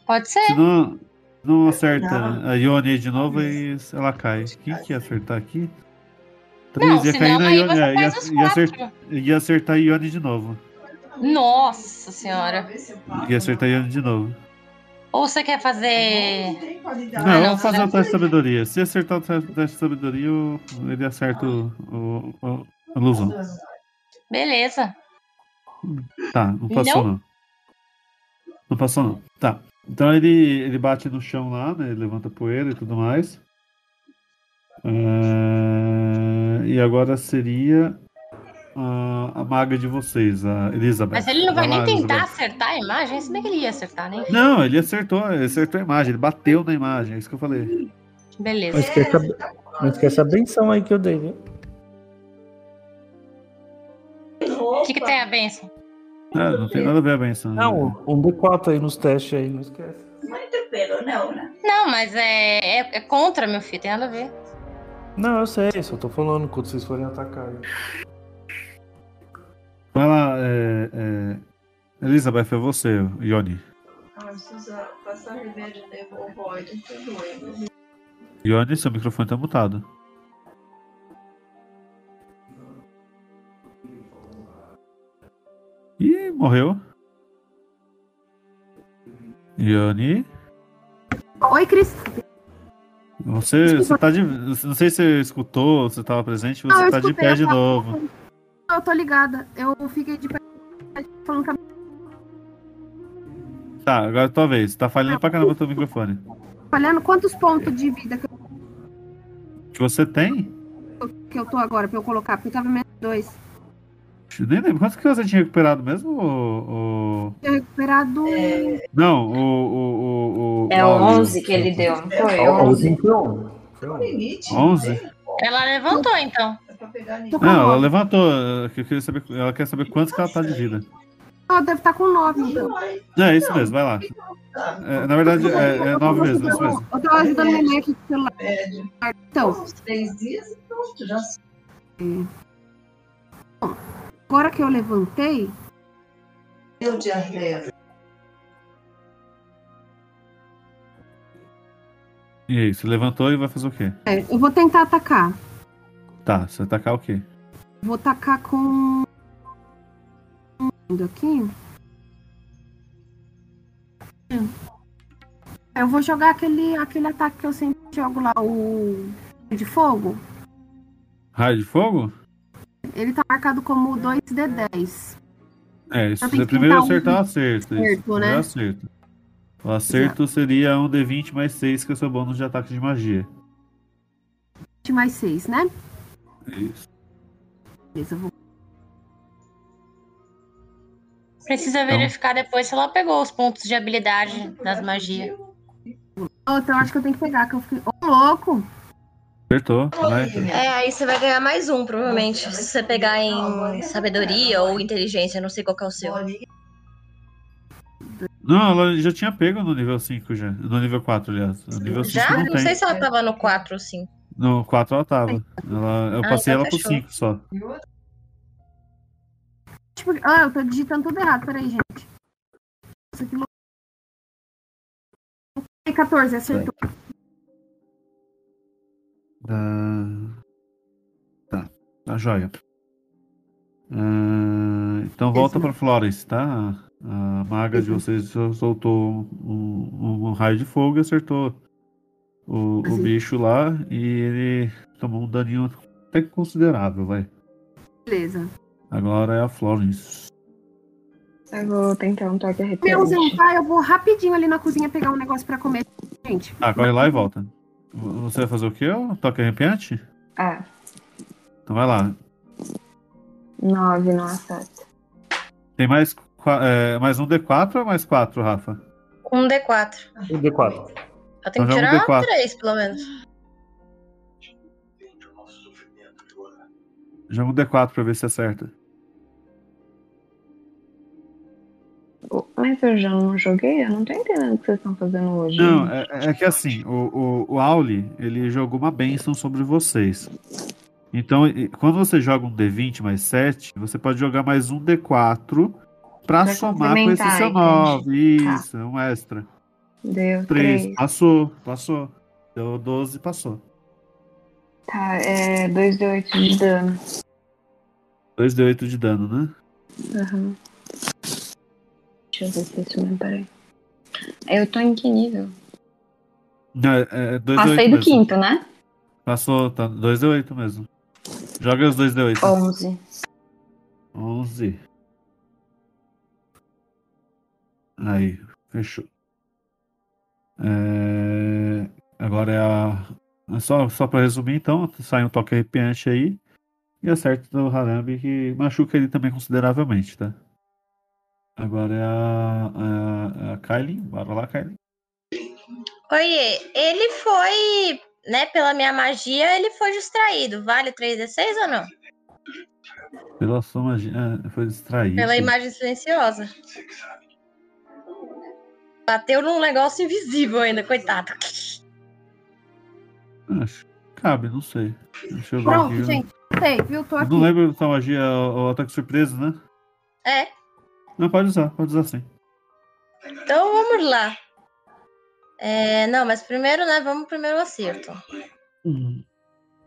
Pode ser. Se não, não acerta a Ione aí de novo, aí ela cai. Quem que ia acertar aqui? Não, Três ia cair senão na aí Ione. você é, ia, os ia, acertar, ia acertar a Ione de novo. Nossa senhora. Ia acertar a Ione de novo. Ou você quer fazer. Não, eu não, vou fazer o teste de sabedoria. Se acertar o teste de sabedoria, ele acerta o, o, o- a ilusão. Beleza. Tá, não passou Não? não. Não passou não. Tá. Então ele, ele bate no chão lá, né? Ele levanta poeira e tudo mais. É, E agora seria a, a maga de vocês, a Elizabeth. Mas ele não vai lá, nem tentar Elizabeth. acertar a imagem? Se bem que ele ia acertar, né? Não, ele acertou, ele acertou a imagem, ele bateu na imagem, é isso que eu falei. Beleza. Não esqueça, não esqueça a benção aí que eu dei, viu? O que, que tem a benção? Ah, não tem nada a ver a benção. Não, um D4 aí nos testes aí, não esquece. Muito pelo, não, né? Não, mas é, é, é contra, meu filho, tem nada a ver. Não, eu sei, só tô falando quando vocês forem atacar. Vai lá, é, é... Elizabeth, é você, Ione. Ah, Suzana, passa o remédio de hemorroide, tá doendo. Ione, seu microfone tá mutado. Ih, morreu. Ione. Oi, Cris você, você tá de. Não sei se você escutou, se estava presente, você Não, eu tá de pé de novo. Eu tô ligada. Eu fiquei de pé falando com a Tá, agora é tua vez. Tá falhando pra caramba teu microfone. falhando quantos pontos de vida que eu, Que você tem? que eu tô agora pra eu colocar, porque eu tava menos dois. Eu nem lembro. Quanto que você tinha recuperado mesmo? O, o... Eu recuperado. Não, o. o, o, o É o áudio. 11 que ele deu, não foi? A- a 11. última foi on. Foi on. limite. 11? Ela levantou, então. É Tô Não, ela levantou. ela quer saber, ela quer saber quantos que ela tá de vida. Ah, deve estar com nove, então. É isso mesmo, vai lá. É, na verdade, é, é nove mesmo, é isso mesmo. Eu tava ajudando minha mãe aqui com o celular. Então, Uns três dias e pronto, já agora que eu levantei, deu diarreia. E aí, você levantou e vai fazer o quê? é, eu vou tentar atacar. Tá, você atacar o quê? Vou tacar com. Aqui. Eu vou jogar aquele, aquele ataque que eu sempre jogo lá, o. de fogo. Raio de fogo? Ele tá marcado como 2D10. É, isso Eu tenho você primeiro tentar um acertar o acerto. né? acerto. O acerto seria um D20 mais 6, que é o seu bônus de ataque de magia. mais 6, né? Isso. Beleza, eu vou. Precisa Então- verificar depois se ela pegou os pontos de habilidade das magias. Oh, então eu acho que eu tenho que pegar, que eu fiquei. Ô, louco! Acertou. Vai. É, aí você vai ganhar mais um, provavelmente. Se você pegar em sabedoria ou inteligência, não sei qual que é o seu. Não, ela já tinha pego no nível 5 já. No nível 4, aliás. No nível 5 Já? não Não sei se ela tava no 4 ou 5. No 4 ela tava. Ela, eu Ah, passei então ela pro fechou. 5 só. Tipo, ah, eu tô digitando tudo errado, peraí, gente. Que louco. 14, acertou. Ah, Tá, tá joia. Ah, então volta pra Flores, tá? A maga de vocês sol- soltou um, um raio de fogo e acertou o, o bicho lá e ele tomou um daninho até considerável, vai. Beleza. Agora é a Florence. Eu vou tentar um toque arrepiante. tá? Eu vou rapidinho ali na cozinha pegar um negócio pra comer. Gente, Ah, corre lá e volta. Você vai fazer o quê? Toque arrepiante? Ah, Então vai lá. 9 não acerta. Tem mais, é, mais um D4 ou mais 4, Rafa? Um D4. O D4. Eu tenho Então que um tirar D4. 3, pelo menos. Entende o nosso sofrimento agora. Joga um D4 pra ver se acerta. Oh, Mas eu já não joguei? Eu não tô entendendo o que vocês estão fazendo hoje. Não, é, é que assim, o, o, o Auli, ele jogou uma bênção sobre vocês. Então, quando você joga um D20 mais 7, você pode jogar mais um D4 pra Pra somar com esse seu entendi. 9. Tá. Isso, é um extra. Deu 3. 3. Passou, passou. Deu 12, passou. Tá, é 2 de 8 de dano. 2 de 8 de dano, né? Aham. Deixa eu ver se é isso mesmo, peraí. Eu tô em que nível? É, é 2 de 8 Passei do mesmo. quinto, né? Passou, tá 2 de 8 mesmo. Joga os 2 de 8. 11. 11. Aí, fechou. É, Agora é a. é Só, só pra resumir, então, sai um toque arrepiante aí e acerta o Harambe que machuca ele também consideravelmente, tá? Agora é a, a, a Kylie. Bora lá, Kylie. Oiê, ele foi, né, pela minha magia, ele foi distraído. Vale 3D6 ou não? Pela sua magia. ah, foi distraído. Pela imagem silenciosa. Bateu num negócio invisível ainda, coitado. Acho que cabe, não sei. Deixa eu ver pronto, aqui. gente. Sei, viu? Tô Eu aqui. não lembro da sua magia, o, o ataque surpresa, né? É, Não, pode usar, pode usar sim. então vamos lá. É, não, mas primeiro, né, vamos primeiro ao acerto. Hum.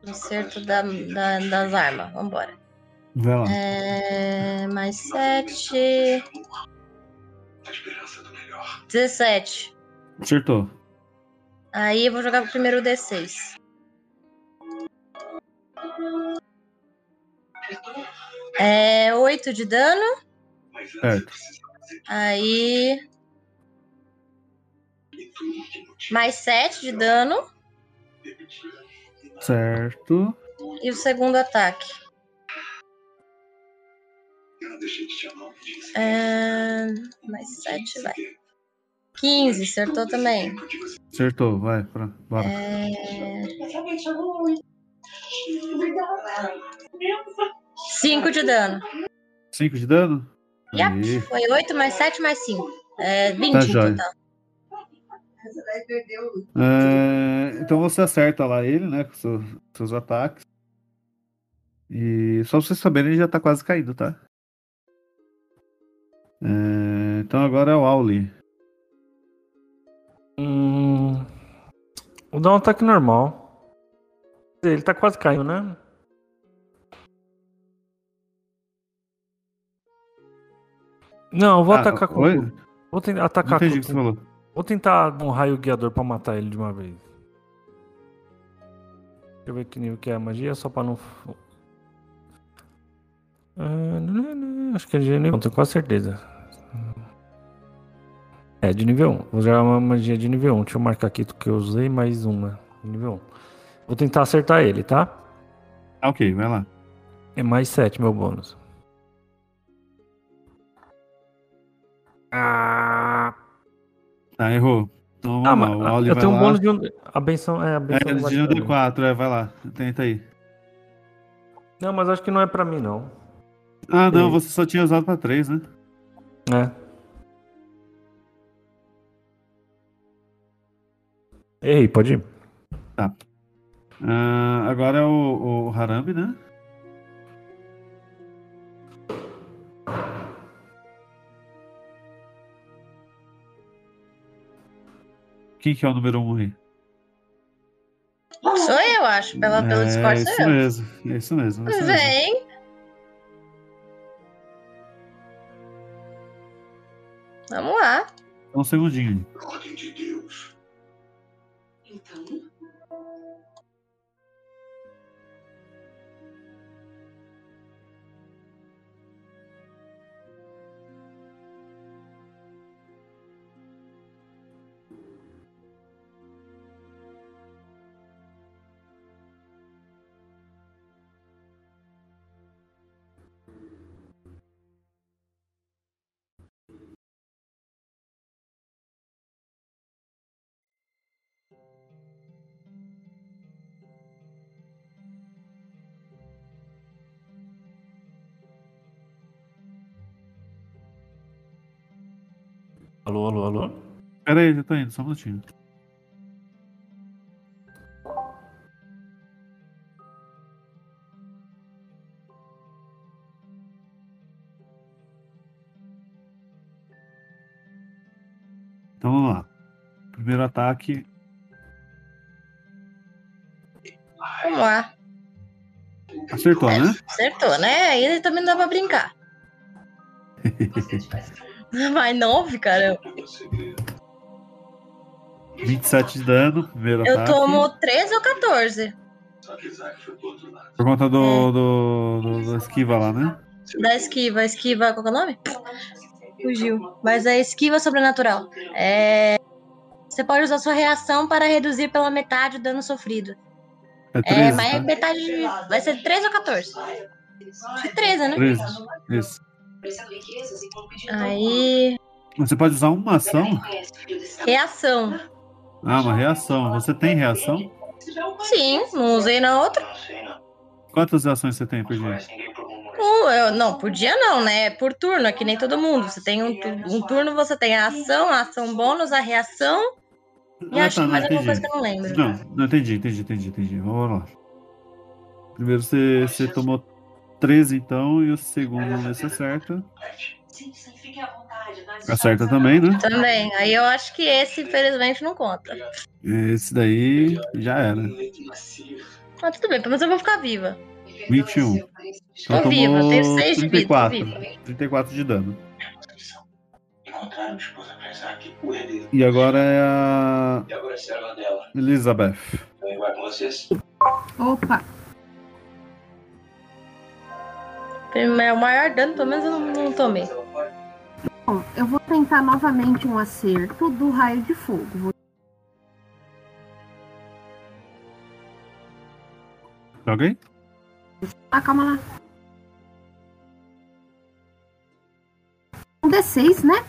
Acerto da, da- das armas, vambora. Vai lá. É, mais 7. A esperança do melhor. 17. Acertou. Aí eu vou jogar o primeiro D6. É 8 de dano. Certo. Aí. Mais 7 de dano. repetir. Certo. E o segundo ataque. Eu não deixei de te amar dia. É, mais 7, vai. 15, acertou também. Você Acertou. Vai, pra, bora. É. 5 de dano. 5 de dano? Yep, foi 8 mais 7 mais 5. É 20 Tá no jóia. total. É, então você acerta lá ele, né? Com seus, seus ataques. E só pra vocês saberem, ele já tá quase caindo, tá? É, então agora é o Auli. Hum, vou dar um ataque normal. Ele tá quase caindo, né? Não, eu vou Ah, atacar com. oi? Vou tentar Não atacar entendi o com. que você falou. Vou tentar dar um raio guiador pra matar ele de uma vez. Deixa eu ver que nível que é a magia, só pra não. Ah, Acho que é de nível 1, tenho quase certeza. É, de nível 1. Vou jogar uma magia de nível 1. Deixa eu marcar aqui que eu usei mais uma. de Nível 1. Vou tentar acertar ele, tá? Ah, ok, vai lá. É mais 7 meu bônus. Ah, Tá, errou. Então ah lá. O mas Auli eu tenho um bônus de um. A benção é a benção. É, de um pra mim. D4, é, vai lá. Tenta aí. Não, mas acho que não é pra mim, não. Ah, não, você só tinha usado pra 3, né? É. Ei, pode ir. Ah, agora é o, o Harambe, né? Quem que é o número 1 um aí? Sou eu, acho. Pela, pelo é, Discord isso sou eu. mesmo, é isso mesmo. é isso mesmo. Vem. Vamos lá. Um segundinho. Alô. Pera aí, já tô indo, só um minutinho. Então vamos lá. Primeiro ataque. Vamos lá. Acertou, né? Acertou, né? Aí também não dá pra brincar. [LAUGHS] [LAUGHS] Mais nove, caramba. É o segredo. 27 de dano, primeiro Eu ataque. tomo 13 ou 14 Só que Isaac foi pro outro lado. Por conta do, do, do, do esquiva lá, né? da esquiva. Esquiva, qual que é o nome? Fugiu. Mas é esquiva sobrenatural. É... Você pode usar sua reação para reduzir pela metade o dano sofrido. É É, 13, mas é tá? metade. de- Vai ser 13 ou 14? Acho que 13, né? 13, isso. Aí. Você pode usar uma ação? Reação. Ah, uma reação. Você tem reação? Sim, não usei na outra. Quantas reações você tem por dia? Uh, eu, não, por dia não, né? É por turno, é que nem todo mundo. Você tem um, um turno, você tem a ação, a ação bônus, a reação. E Ah, acho tá, que mais alguma coisa entendi. que eu não lembro. Não, não entendi, entendi, entendi, entendi. Vamos lá. Primeiro você, você tomou 13 então, e o segundo você acerta. Acerta também, né? Também. Aí eu acho que esse, infelizmente, não conta. Esse daí já era. Mas tudo bem, pelo menos eu vou ficar viva. 21. Então Tô viva, tenho seis de vida, tô 34. viva. 34 de dano. E agora é a E agora é serva dela. Elizabeth. Também vai com vocês? Opa, Primeiro, O maior dano, pelo menos eu não, não tomei. bom, eu vou tentar novamente um acerto do raio de fogo. Vou Joga aí. Ah, calma lá. Um D6, né?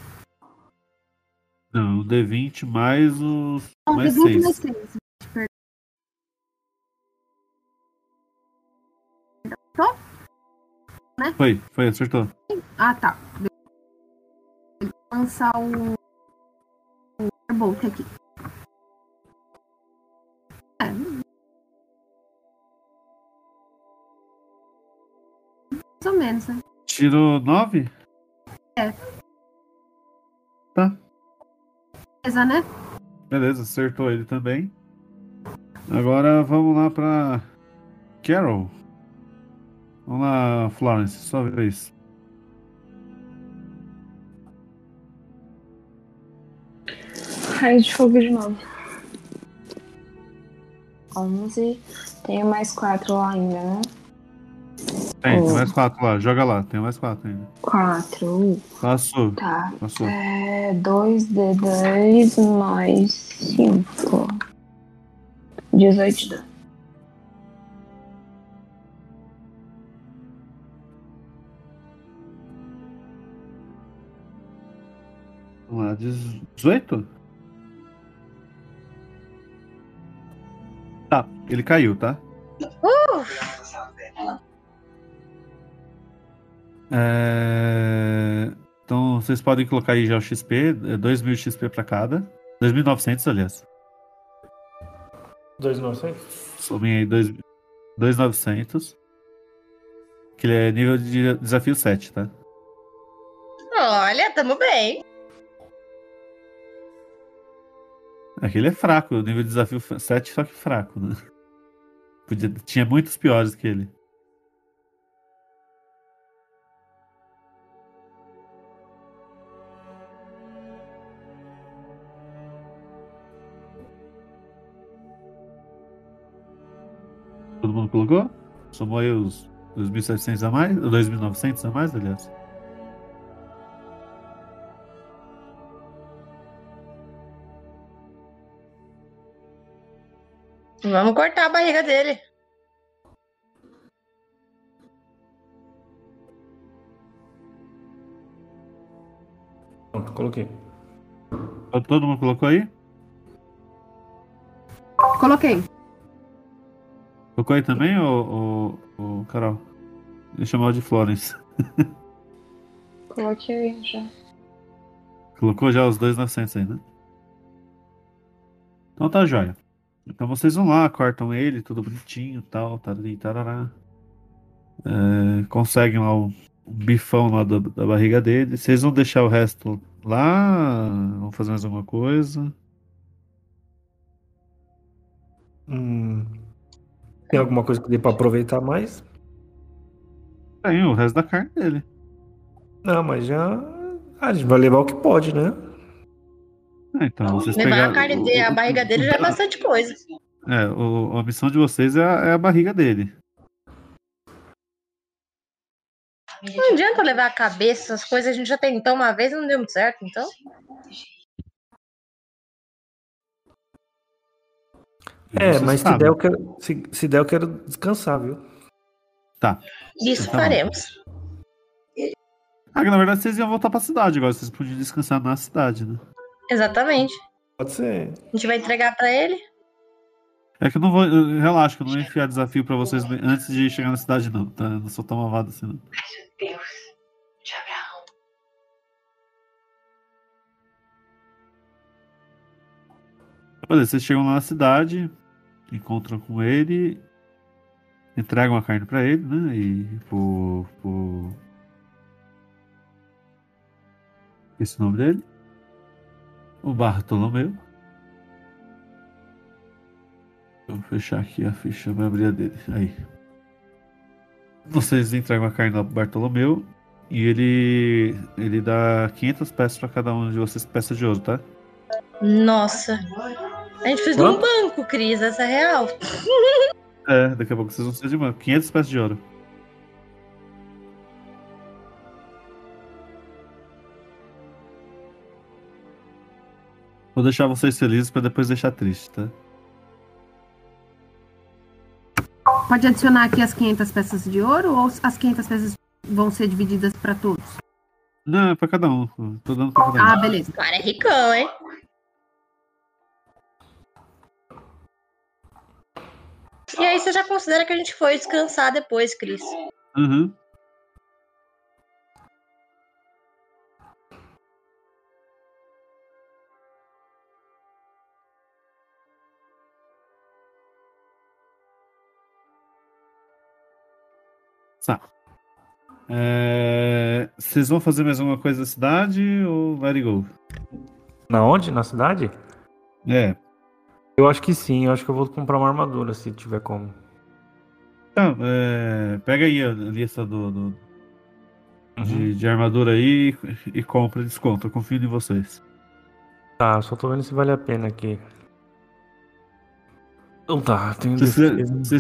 Não, D20 mais os. Um mais D20 6. D6. Foi, foi, acertou. Ah, tá. Vou lançar o. O Airbolt aqui. É. Mais ou menos, né? Tirou 9? Beleza, né? Beleza, acertou ele também. Agora vamos lá pra. Carol. Vamos lá, Florence, sua vez. Raio de fogo de novo. 11. Tenho mais 4 lá ainda, né? Tem, tem Oh. mais 4 lá, joga lá, tem mais 4 ainda. 4. Passou, Tá. passou. É 2D10 mais 5. 18 de dano. Vamos lá, 18? Tá, ele caiu, tá? É... Então vocês podem colocar aí já o XP, é 2.000 XP pra cada. 2.900, aliás. 2,900? Somem aí 2 2.900. Que ele é nível de desafio 7, tá? Olha, tamo bem. Aquele é fraco, o nível de desafio 7, só que fraco, né? Podia... Tinha muitos piores que ele. Todo mundo colocou? Somou aí os 2.700 a mais? 2.900 a mais, aliás? Vamos cortar a barriga dele. Pronto, coloquei. Todo mundo colocou aí? Coloquei. Colocou aí também, ô Carol? Deixa eu chamar de Florence. [LAUGHS] Coloquei já. Colocou já os 2,900 aí, né? Então tá jóia. Então vocês vão lá, cortam ele, tudo bonitinho tal, tarari, tarará. É, conseguem lá o, bifão lá da, da barriga dele. Vocês vão deixar o resto lá? Vão fazer mais alguma coisa? Hum, tem alguma coisa que dê pra aproveitar mais? Tem o resto da carne dele. Não, mas já. Ah, a gente vai levar o que pode, né? É, então vocês Levar pegaram. a carne dele, a barriga dele já é bastante coisa. É, o- a missão de vocês é a, é a barriga dele. Não adianta levar a cabeça, essas coisas a gente já tentou uma vez e não deu muito certo, então. É, Vocês mas se der, eu quero, se, se der, eu quero descansar, viu? Isso Tá bom. faremos. Ah, que na verdade vocês iam voltar pra cidade agora. Vocês podiam descansar na cidade, né? Exatamente. Pode ser. A gente vai entregar pra ele. É que eu não vou. eu- Relaxa, que eu não vou enfiar desafio pra vocês antes de chegar na cidade, não. Tá? Eu não sou tão malvado assim, não. Deus de Abraão. Vocês chegam lá na cidade, encontram com ele, entregam a carne pra ele, né? E pro. pro... Esse é o nome dele? O Bartolomeu. Vou fechar aqui a ficha, vai abrir a dele. Aí. Vocês entregam a carne pro Bartolomeu e ele ele dá 500 peças pra cada um de vocês, peças de ouro, tá? Nossa. A gente fez Quanto? banco, Cris, essa é real. [LAUGHS] É, daqui a pouco vocês vão ser de mano. 500 peças de ouro. Vou deixar vocês felizes pra depois deixar triste, tá? Pode adicionar aqui as 500 peças de ouro ou as 500 peças vão ser divididas pra todos? Não, é pra cada um. Tô dando pra cada um. Ah, beleza. O cara é ricão, hein? E aí você já considera que a gente foi descansar depois, Cris. Uhum. É, Vocês vão fazer mais alguma coisa na cidade ou let it go? Na onde? Na cidade? É. Eu acho que sim, eu acho que eu vou comprar uma armadura se tiver como. Tá, é, pega aí a lista do, do- Uhum. de, de armadura aí e, e compra desconto. Eu confio em vocês. Tá, só tô vendo se vale a pena aqui. Então tá, vocês- se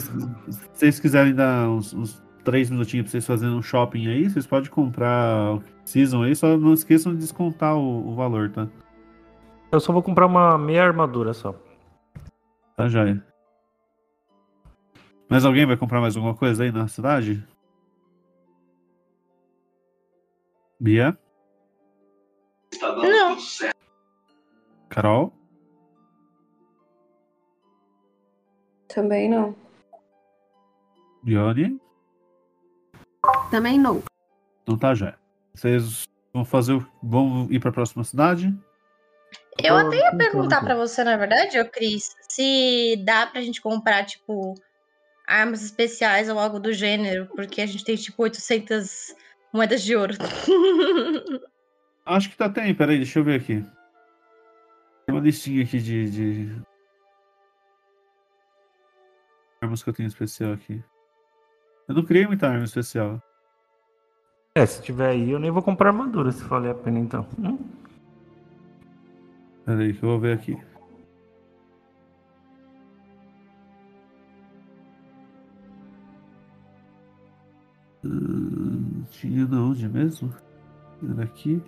vocês quiserem dar uns, uns três minutinhos pra vocês fazerem um shopping aí, vocês podem comprar o que precisam aí, só não esqueçam de descontar o, o valor, tá? Eu só vou comprar uma meia armadura só. Tá, joia. Mas alguém vai comprar mais alguma coisa aí na cidade? Bia? Dando Não. tudo certo. Carol? Também não. Dione? Também não. Então tá, já. Vocês vão fazer o... vão ir pra próxima cidade? Eu até ia perguntar pra você, na verdade, ô Cris, se dá pra gente comprar, tipo, armas especiais ou algo do gênero, porque a gente tem, tipo, 800 moedas de ouro. [LAUGHS] Acho que tá tem, peraí, deixa eu ver aqui. Tem uma listinha aqui de, de... armas que eu tenho especial aqui. Eu não criei muita arma especial. É, se tiver aí, eu nem vou comprar armadura se valer a pena então. Hum? Peraí, que eu vou ver aqui. Hum, tinha na onde mesmo? Era aqui.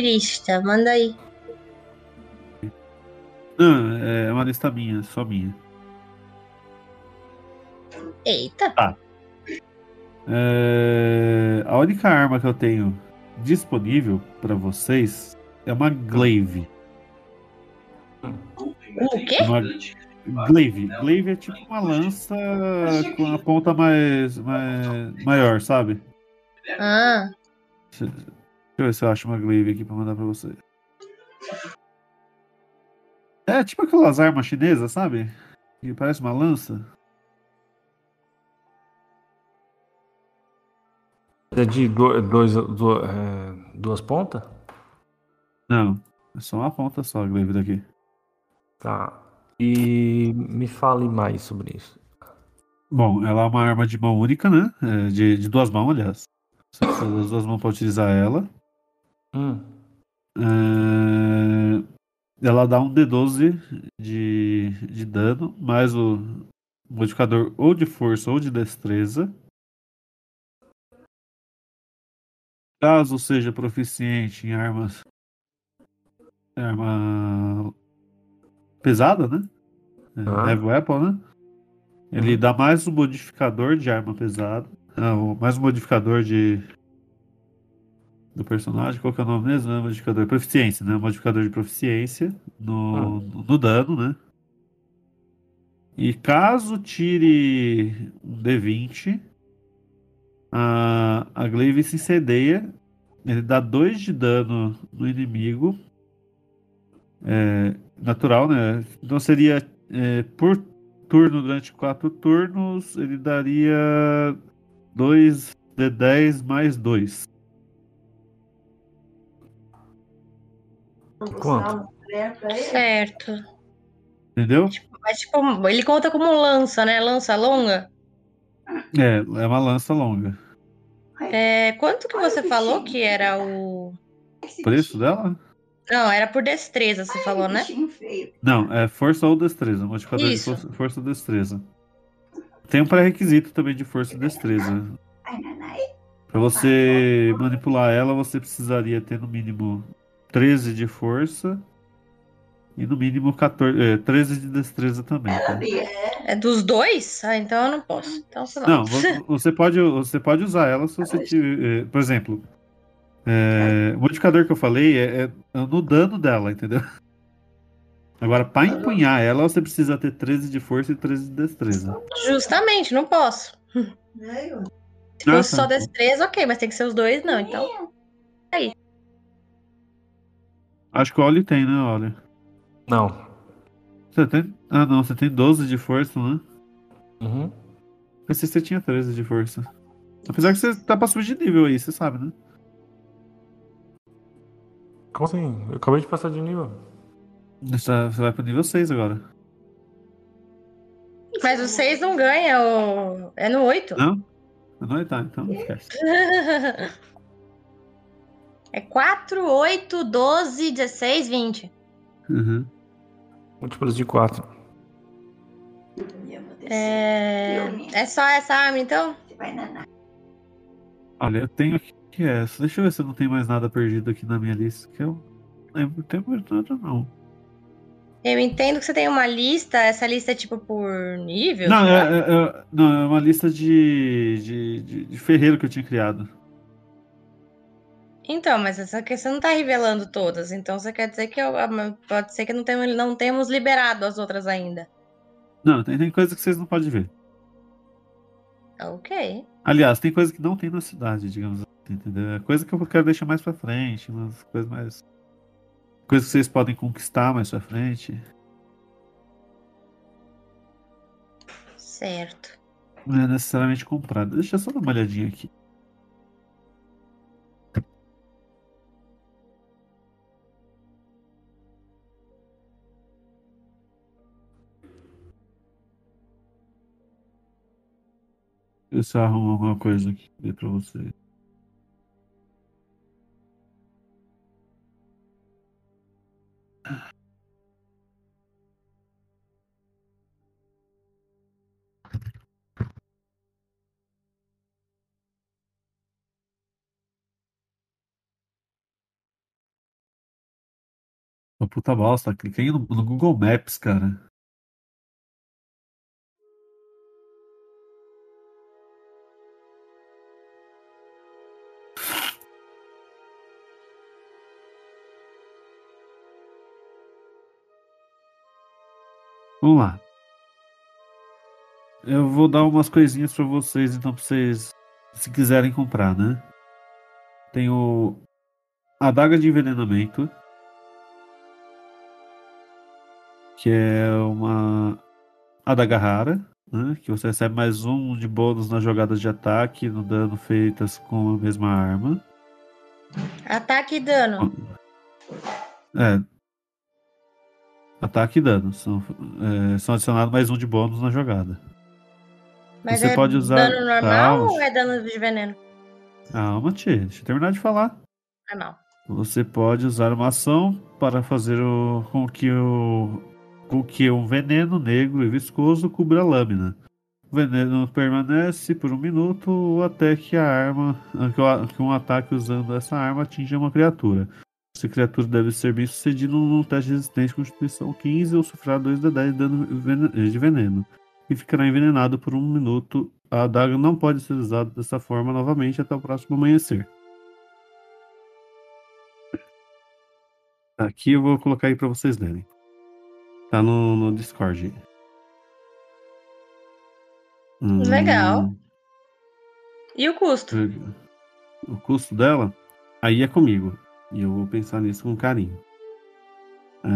Lista, manda aí. Não, é uma lista minha, só minha. Eita, É, A única arma que eu tenho disponível pra vocês é uma glaive. o quê? Uma glaive. Glaive é tipo uma lança com a ponta mais, mais maior, sabe? Ah, Deixa eu ver se eu acho uma glaive aqui pra mandar pra vocês. É tipo aquelas armas chinesas, sabe? Que parece uma lança. É de do- dois, do- é, duas pontas? Não, é só uma ponta só a glaive daqui. Tá. E me fale mais sobre isso. Bom, ela é uma arma de mão única, né? É, de, de duas mãos, aliás. Você precisa das duas mãos pra utilizar ela. Hum. É, Ela dá um D12 de, de dano, mais o modificador ou de força ou de destreza. Caso seja proficiente em armas. Arma pesada, né? Ah. Heavy weapon, né? Ele Uhum. dá mais um modificador de arma pesada. Não, mais um modificador de. Do personagem, qual que é o nome mesmo? É modificador proficiência, né? Modificador de proficiência no, no dano, né? E caso tire um D20, a, a Glaive se incendeia. Ele dá 2 de dano no inimigo. É, natural, né? Então seria é, por turno durante 4 turnos, ele daria 2 D10 mais 2. Quanto? Certo. Entendeu? Mas, tipo, ele conta como lança, né? Lança longa. É, é uma lança longa. É, quanto que você falou que era o. O preço dela? Não, era por destreza, você falou, né? Não, é força ou destreza. Modificador Isso. de força, força ou destreza. Tem um pré-requisito também de força e destreza. Pra você manipular ela, você precisaria ter no mínimo 13 de força e no mínimo 14, é, 13 de destreza também. Tá? É dos dois? Ah, então eu não posso. Então você não. Não, vo- [LAUGHS] você pode, você pode usar ela se você tiver. é, Por exemplo, é, o modificador que eu falei é, é no dano dela, entendeu? Agora, pra empunhar ela, você precisa ter 13 de força e 13 de destreza. Justamente, não posso. Se Ah, fosse tá. só destreza, ok, mas tem que ser os dois, não. Então. Acho que o Oli tem, né, Oli? Não. Você tem? Ah, não, você tem 12 de força, né? Uhum. Pensei que você tinha 13 de força. Apesar que você tá pra subir de nível aí, você sabe, né? Como assim? Eu acabei de passar de nível. Você tá- vai pro nível 6 agora. Mas o 6 não ganha, o... é no 8. Não? É, tá, então esquece. [LAUGHS] É 4, 8, 12, 16, 20. Uhum. Múltiplos de 4. É... é só essa arma, então? Olha, eu tenho aqui que é essa. Deixa eu ver se eu não tenho mais nada perdido aqui na minha lista. Que eu não lembro, tenho mais nada não. Eu entendo que você tem uma lista, essa lista é tipo por nível? Não, é, é- é- não, é uma lista de, de, de, de ferreiro que eu tinha criado. Então, mas essa você não tá revelando todas, então você quer dizer que eu- ah, pode ser que não temos, não temos liberado as outras ainda. Não, tem, tem coisa que vocês não podem ver. Ok. Aliás, tem coisa que não tem na cidade, digamos assim, entendeu? É coisa que eu quero deixar mais pra frente, umas coisas mais. Coisas que vocês podem conquistar mais pra frente. Certo. Não é necessariamente comprado. Deixa eu só dar uma olhadinha aqui. Eu só arrumar alguma coisa aqui pra você. Uma puta bosta. Cliquei no, no Google Maps, cara. Vamos lá. Eu vou dar umas coisinhas pra vocês, então, pra vocês, se quiserem comprar, né? Tem o Adaga de Envenenamento. Que é uma adaga rara, né? Que você recebe mais um de bônus nas jogadas de ataque no dano feitas com a mesma arma. Ataque e dano. É. Ataque e dano. São, é, são adicionados mais um de bônus na jogada. Mas você é pode usar- dano normal Calma. ou é dano de veneno? Calma, tia. Deixa eu terminar de falar. Normal. Você pode usar uma ação para fazer o, com que o com que um veneno negro e viscoso cubra a lâmina. O veneno permanece por um minuto ou até que a arma que um ataque usando essa arma atinja uma criatura. Essa criatura deve ser bem sucedido num teste de resistência de Constituição 15 ou sofrer 2 de 10 de dano de veneno. E ficará envenenado por um minuto. A adaga não pode ser usada dessa forma novamente até o próximo amanhecer. Aqui eu vou colocar aí pra vocês lerem. Tá no, no Discord. Hum, Legal. E o custo? O custo dela, aí é comigo. E eu vou pensar nisso com carinho. É...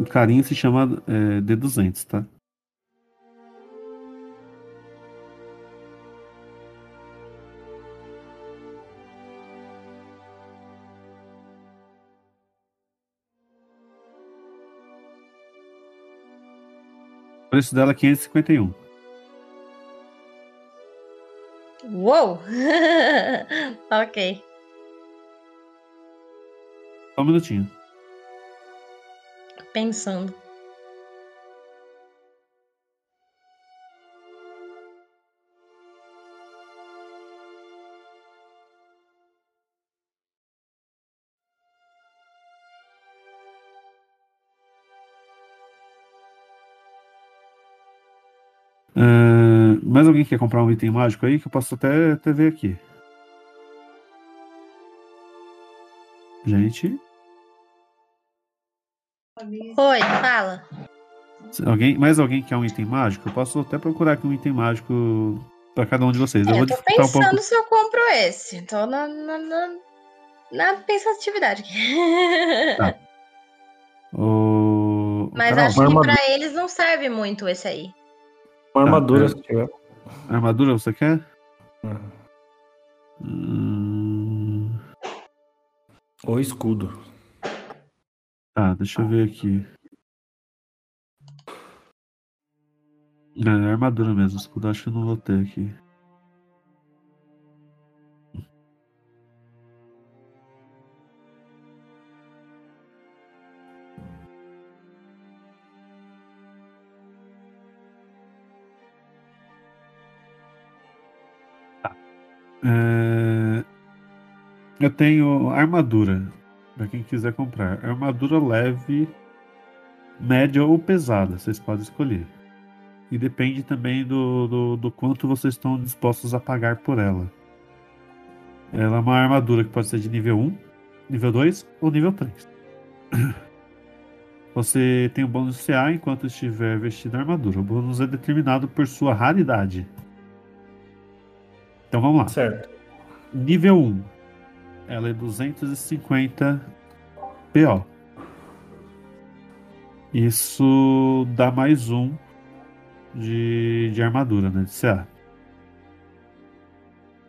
O carinho se chama é, D200, tá? Preço dela é 551. Uou! [LAUGHS] ok. Só um minutinho. Pensando. Mais alguém quer comprar um item mágico aí que eu posso até, até ver aqui? Gente, Oi, fala. alguém, mais alguém quer um item mágico? Eu posso até procurar aqui um item mágico para cada um de vocês. É, eu vou eu tô dificultar um pensando pouco. se eu compro esse. Tô na, na, na, na pensatividade aqui. Tá. O... Mas Carol, acho que armadura. pra eles não serve muito esse aí. Uma armadura, é. se tiver. Armadura você quer? Uhum. Hum, Ou escudo. Tá, deixa eu ver aqui. É, é armadura mesmo, escudo acho que eu não vou ter aqui. É, Eu tenho armadura. Pra quem quiser comprar. Armadura leve, média ou pesada. Vocês podem escolher. E depende também do, do, do quanto vocês estão dispostos a pagar por ela. Ela é uma armadura que pode ser de nível 1, nível 2 ou nível 3. [COUGHS] Você tem o bônus CA enquanto estiver vestido a armadura. O bônus é determinado por sua raridade. Então vamos lá. Certo. Nível 1. Ela é 250 PO. Isso dá mais um de, de armadura, né? De CA.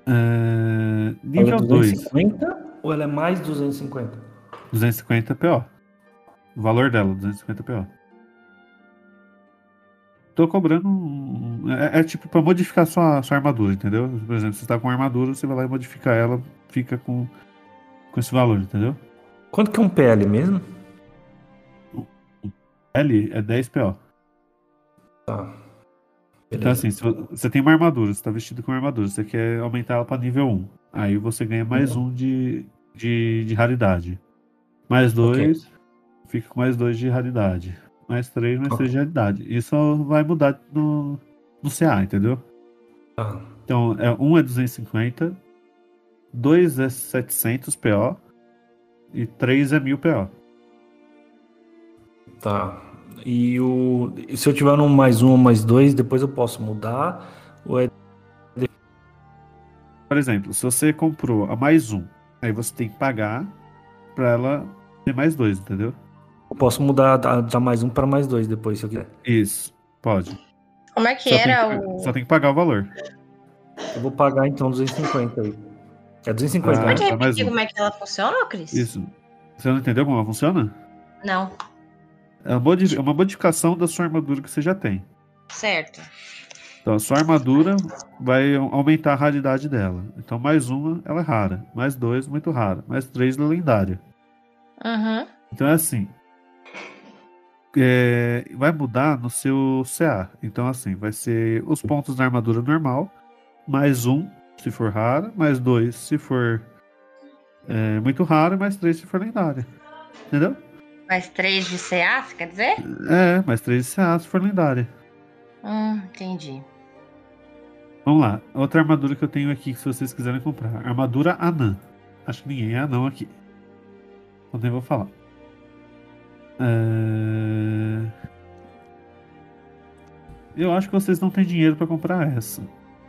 Ela é nível 2, 250 ou ela é mais 250? 250 PO. O valor dela, 250 PO. Tô cobrando. um- É, é tipo pra modificar sua, sua armadura, entendeu? Por exemplo, você tá com armadura, você vai lá e modifica ela, fica com, com esse valor, entendeu? Quanto que é um PL mesmo? L é 10 PO. Tá. Então, assim, se vo- você tem uma armadura, você tá vestido com uma armadura, você quer aumentar ela pra nível 1. Aí você ganha mais um de, de, de raridade. Mais dois, fica com mais dois de raridade. Mais três, mais Ok. três de raridade. Isso vai mudar no, no CA, entendeu? Tá. Então, é, um é 250, dois é 700 PO e três é 1000 PO. Tá. E o. Se eu tiver um mais um ou mais dois, depois eu posso mudar? Ou é. Por exemplo, se você comprou a mais um, aí você tem que pagar pra ela ter mais dois, entendeu? Eu posso mudar da, mais um para mais dois depois, se eu quiser. Isso, pode. Como é que Só era que- o. só tem que pagar o valor. Eu vou pagar então 250 aí. É 250, Ah, Pode né? tá, repetir um. como é que ela funciona, Cris? Isso. Você não entendeu como ela funciona? Não. É uma modi- é uma modificação da sua armadura que você já tem. Certo. Então, a sua armadura vai aumentar a raridade dela. Então, mais uma, ela é rara. Mais dois, muito rara. Mais três, ela é lendária. Uhum. Então, é assim. É, vai mudar no seu CA. Então, assim, vai ser os pontos da armadura normal. Mais um, se for rara. Mais dois, se for é, muito rara. Mais três, se for lendária. Entendeu? Mais três de CA, você quer dizer? É, mais três de CA, se for lendária. Hum, entendi. Vamos lá. Outra armadura que eu tenho aqui, se vocês quiserem comprar. Armadura anã. Acho que ninguém é anão aqui. Então nem vou falar. É, Eu acho que vocês não têm dinheiro para comprar essa.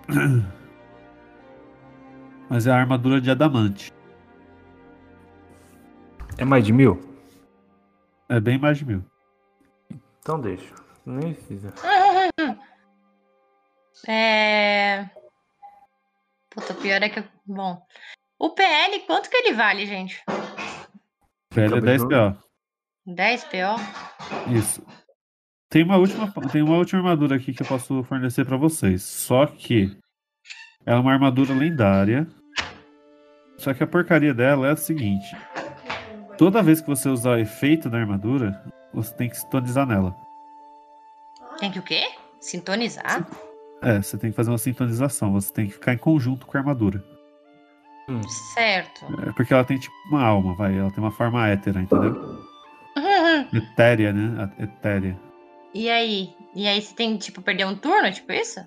[CLEARS THROAT] Mas é a armadura de adamante. É mais de mil? É bem mais de mil. Então deixa. Nem precisa. É. Puta, pior é que. Bom. O PL, quanto que ele vale, gente? PL é Acabei 10 de- PO. 10 PO? Isso. Tem uma última, tem uma última armadura aqui que eu posso fornecer pra vocês. Só que ela é uma armadura lendária. Só que a porcaria dela é a seguinte: toda vez que você usar o efeito da armadura, você tem que sintonizar nela. Tem que o quê? Sintonizar? É, você tem que fazer uma sintonização. Você tem que ficar em conjunto com a armadura. Certo. É porque ela tem tipo uma alma, vai. Ela tem uma forma hétera, entendeu? Etérea, né? A- Etérea. E aí? E aí você tem, tipo, perder um turno, tipo isso?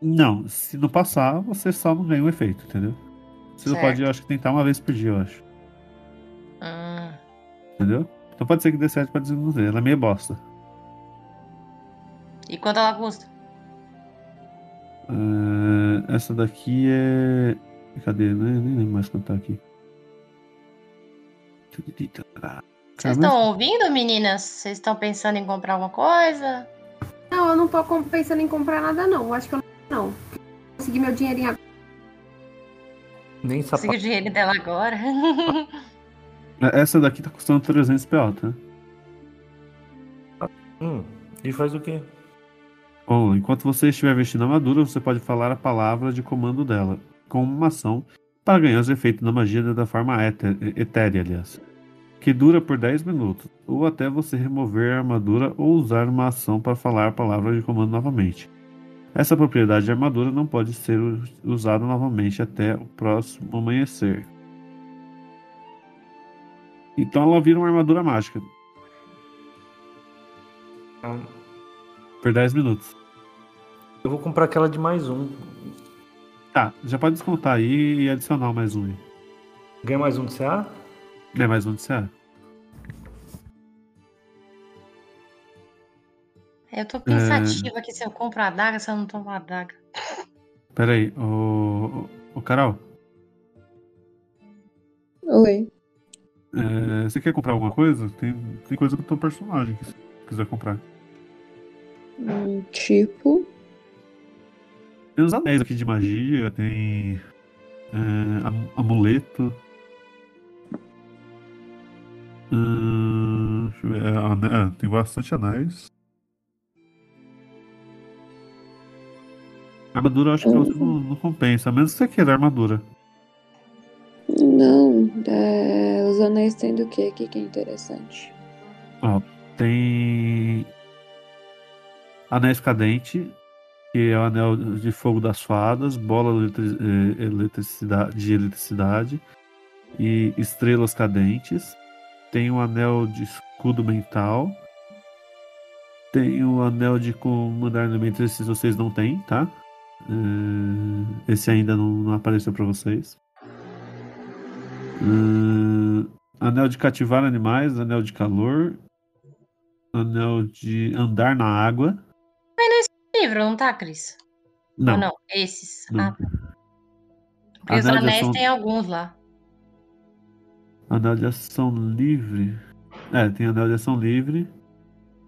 Não, se não passar, você só não ganha o efeito, entendeu? Você Certo. pode, eu acho que tentar uma vez por dia, eu acho. Hum. Entendeu? Então pode ser que dê certo, não dê. Ela é meio bosta. E quanto ela custa? É, essa daqui é. Cadê? Nem, nem lembro mais quanto tá aqui. Mas- estão ouvindo, meninas? Vocês estão pensando em comprar alguma coisa? Não, eu não tô com- pensando em comprar nada, não. Eu acho que eu não. não. Consegui meu dinheirinho agora. Nem Consegui o sapato. dinheiro dela agora. [LAUGHS] Essa daqui tá custando 300 PO, tá? Hum, e faz o quê? Bom, enquanto você estiver vestindo a armadura, você pode falar a palavra de comando dela, como uma ação, para ganhar os efeitos da magia da forma etérea, aliás. Que dura por 10 minutos, ou até você remover a armadura ou usar uma ação para falar a palavra de comando novamente. Essa propriedade de armadura não pode ser usada novamente até o próximo amanhecer. Então ela vira uma armadura mágica Ah, por 10 minutos. Eu vou comprar aquela de mais um. Tá, já pode descontar aí e adicionar mais um aí. Ganha mais um de CA? É mais um de CA. Eu tô pensativa aqui se eu compro a adaga, se eu não tomo a adaga. Pera aí, ô, ô, ô Carol, Oi. é, você quer comprar alguma coisa? Tem, tem coisa do teu personagem que você quiser comprar. Hum, tipo. Tem uns anéis aqui de magia, tem é, am- amuleto. Hum, é, é, tem bastante anéis. Armadura eu acho que não, não compensa, a menos que você queira armadura. Não, é, os anéis têm do que aqui que é interessante? Tem Anéis Cadente, que é o anel de fogo das fadas, bola eletri- eh, eletricidade, de eletricidade e estrelas cadentes. Tem o anel de escudo mental. Tem o anel de comandar elementos, esses vocês não têm, tá? Eh, Esse ainda não, não apareceu pra vocês. Eh, Anel de cativar animais, anel de calor, anel de andar na água. Livro, não tá, Cris? Não, Ou não? Esses. Não. Ah, tá. Porque os anéis ação- tem alguns lá. Anel de ação livre. É, tem anel de ação livre.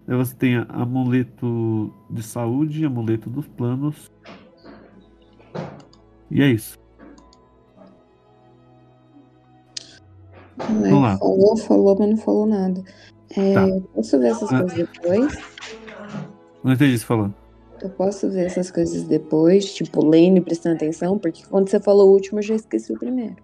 Aí você tem amuleto de saúde, amuleto dos planos. E é isso. Né, Vamos lá. Falou, falou, mas não falou nada. É, Tá. Eu posso ver essas Ah. coisas depois? Não entendi o que você falou. Eu posso ver essas coisas depois, tipo, lendo e prestando atenção, porque quando você falou o último, eu já esqueci o primeiro.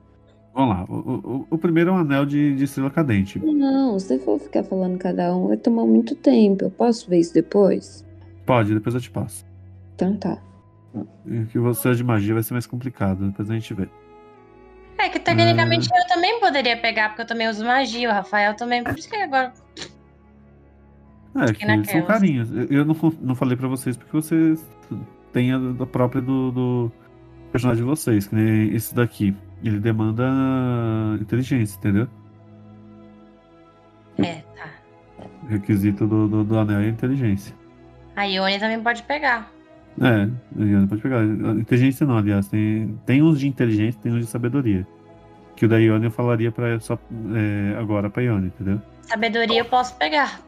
Vamos lá. O, o- o primeiro é um anel de, de estrela cadente. Não, se for ficar falando cada um, vai tomar muito tempo. Eu posso ver isso depois? Pode, depois eu te passo. Então tá. E que você é de magia vai ser mais complicado. Depois a gente vê. É que tecnicamente eu também poderia pegar, porque eu também uso magia, o Rafael também. Por isso que agora. É, que são naquelas. carinhos. Eu- não, não falei pra vocês porque vocês têm a da própria do, do personagem de vocês. Que nem esse daqui. Ele demanda inteligência, entendeu? É, tá. O requisito do, do, do anel é inteligência. A Ione também pode pegar. É, Ione pode pegar. Inteligência não, aliás. Tem, tem uns de inteligência, tem uns de sabedoria. Que o da Ione eu falaria pra, só, é, agora pra Ione, entendeu? Sabedoria eu posso pegar.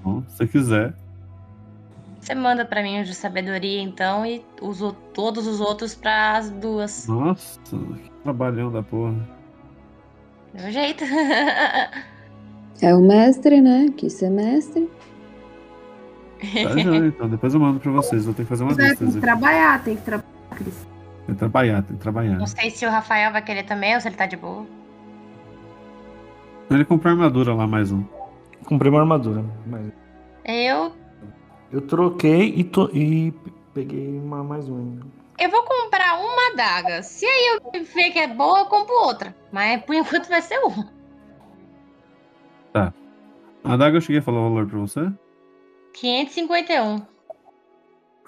Então, se você quiser. Você manda pra mim os de sabedoria, então, e uso todos os outros para as duas. Nossa, que trabalhão da porra. Meu jeito. É o mestre, né? Quis ser mestre. Tá já, então. Depois eu mando pra vocês. Vou ter que fazer uma é, lista. tem que trabalhar, tem que trabalhar, Cris. Tem que trabalhar, tem que trabalhar. Não sei se o Rafael vai querer também ou se ele tá de boa. Ele comprou armadura lá, mais um. Comprei uma armadura. Mas Eu. Eu troquei e, to- e peguei uma mais um ainda. Eu vou comprar uma adaga. Se aí eu ver que é boa, eu compro outra. Mas por enquanto vai ser uma. A daga eu cheguei a falar o valor pra você? 551.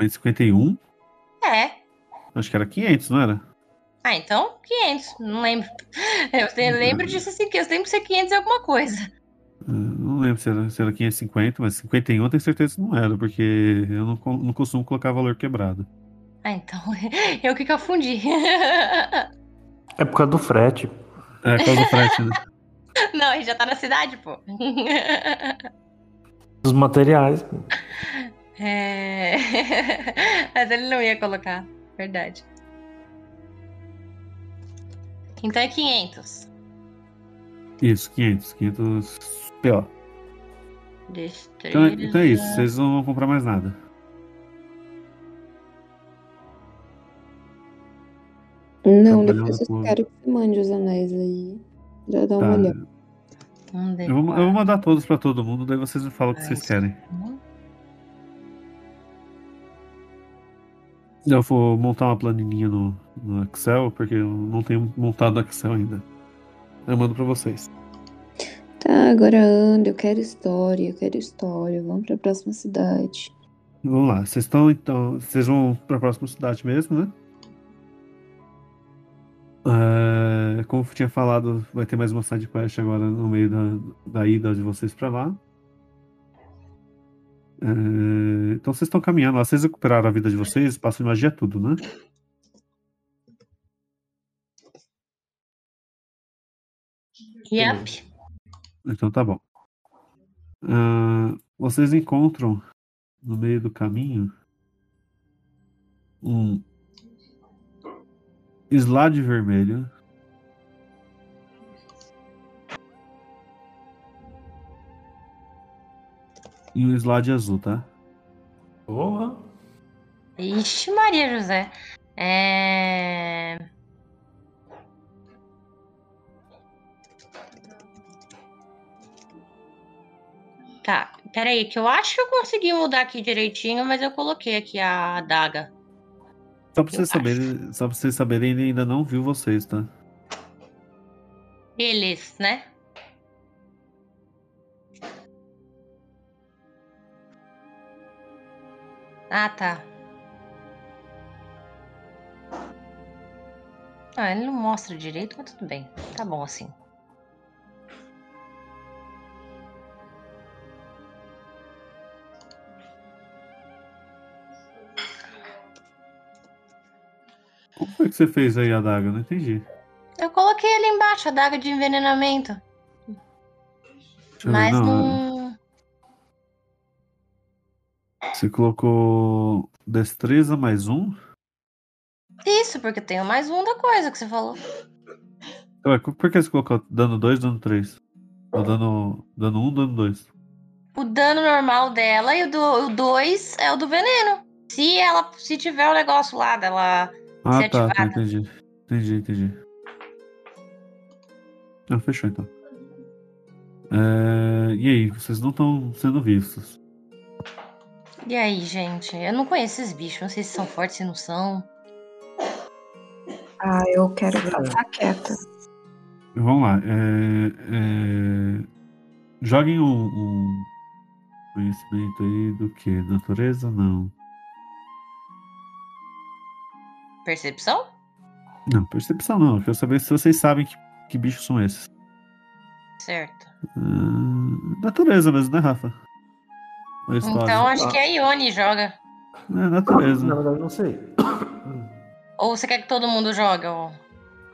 51? É. Acho que era 500, não era? Ah, então 500. Não lembro. Eu lembro disso assim, que eu lembro que ser 500 é alguma coisa. Ah, Não lembro se era, se era 550, mas 51 eu tenho certeza que não era, porque eu não, não costumo colocar valor quebrado. Ah, então. [LAUGHS] Eu que confundi. É por causa do frete. É, por causa do frete, né? [LAUGHS] Não, ele já tá na cidade, pô. [LAUGHS] Dos materiais. pô. É... Mas ele não ia colocar. Verdade. Então é 500. Isso, 500. 500 PO. Destreza. Então, é- então é isso, vocês não vão comprar mais nada. Não, depois eu com- quero que você mande os anéis aí. Já dá Tá. uma olhada. Um Eu vou, eu vou mandar todos pra todo mundo, daí vocês me falam o que vocês Nice. querem. Eu vou montar uma planilhinha no, no Excel, porque eu não tenho montado no Excel ainda. Eu mando pra vocês. Tá, agora anda, eu quero história, eu quero história. Vamos pra próxima cidade. Vamos lá, vocês estão então. Vocês vão pra próxima cidade mesmo, né? É, como eu tinha falado, vai ter mais uma side quest agora no meio da, da ida de vocês pra lá. É, então vocês estão caminhando lá, vocês recuperaram a vida de vocês, passam de magia tudo, né? Yep. Então tá bom. Ah, vocês encontram no meio do caminho um slide vermelho. E um slide azul, tá? Porra. Ixi, Maria José. É. Tá, peraí, que eu acho que eu consegui mudar aqui direitinho, mas eu coloquei aqui a adaga. Só pra vocês saberem, só pra vocês saberem, ele ainda não viu vocês, tá? Eles, né? Ah, tá. Ah, ele não mostra direito, mas tudo bem. Tá bom assim. Como foi que você fez aí a daga? Não entendi. Eu coloquei ali embaixo a daga de envenenamento. Deixa Mas não, não. Você colocou destreza mais um? Isso, porque tem mais um da coisa que você falou. Ué, por que você colocou dano 2, dano 3? Ou dano, dano 1, dano 2? O dano normal dela e o 2 é o do veneno. Se ela. Se tiver o negócio lá dela. Ah, Ser tá, tá, ativada. entendi. Entendi, entendi. Ah, fechou então. É, E aí, vocês não estão sendo vistos. E aí, gente? Eu não conheço esses bichos. Não sei se são fortes, se não são. Ah, eu quero ficar quieta. Vamos lá. é, é, Joguem um, um conhecimento aí do que? Natureza? Não. Percepção? Não, percepção não. Eu quero saber se vocês sabem que, que bichos são esses. Certo. Ah, natureza mesmo, né, Rafa? Ou história? Então acho que a Ione joga. É, natureza. Na verdade, não sei. [COUGHS] Ou você quer que todo mundo jogue, ô,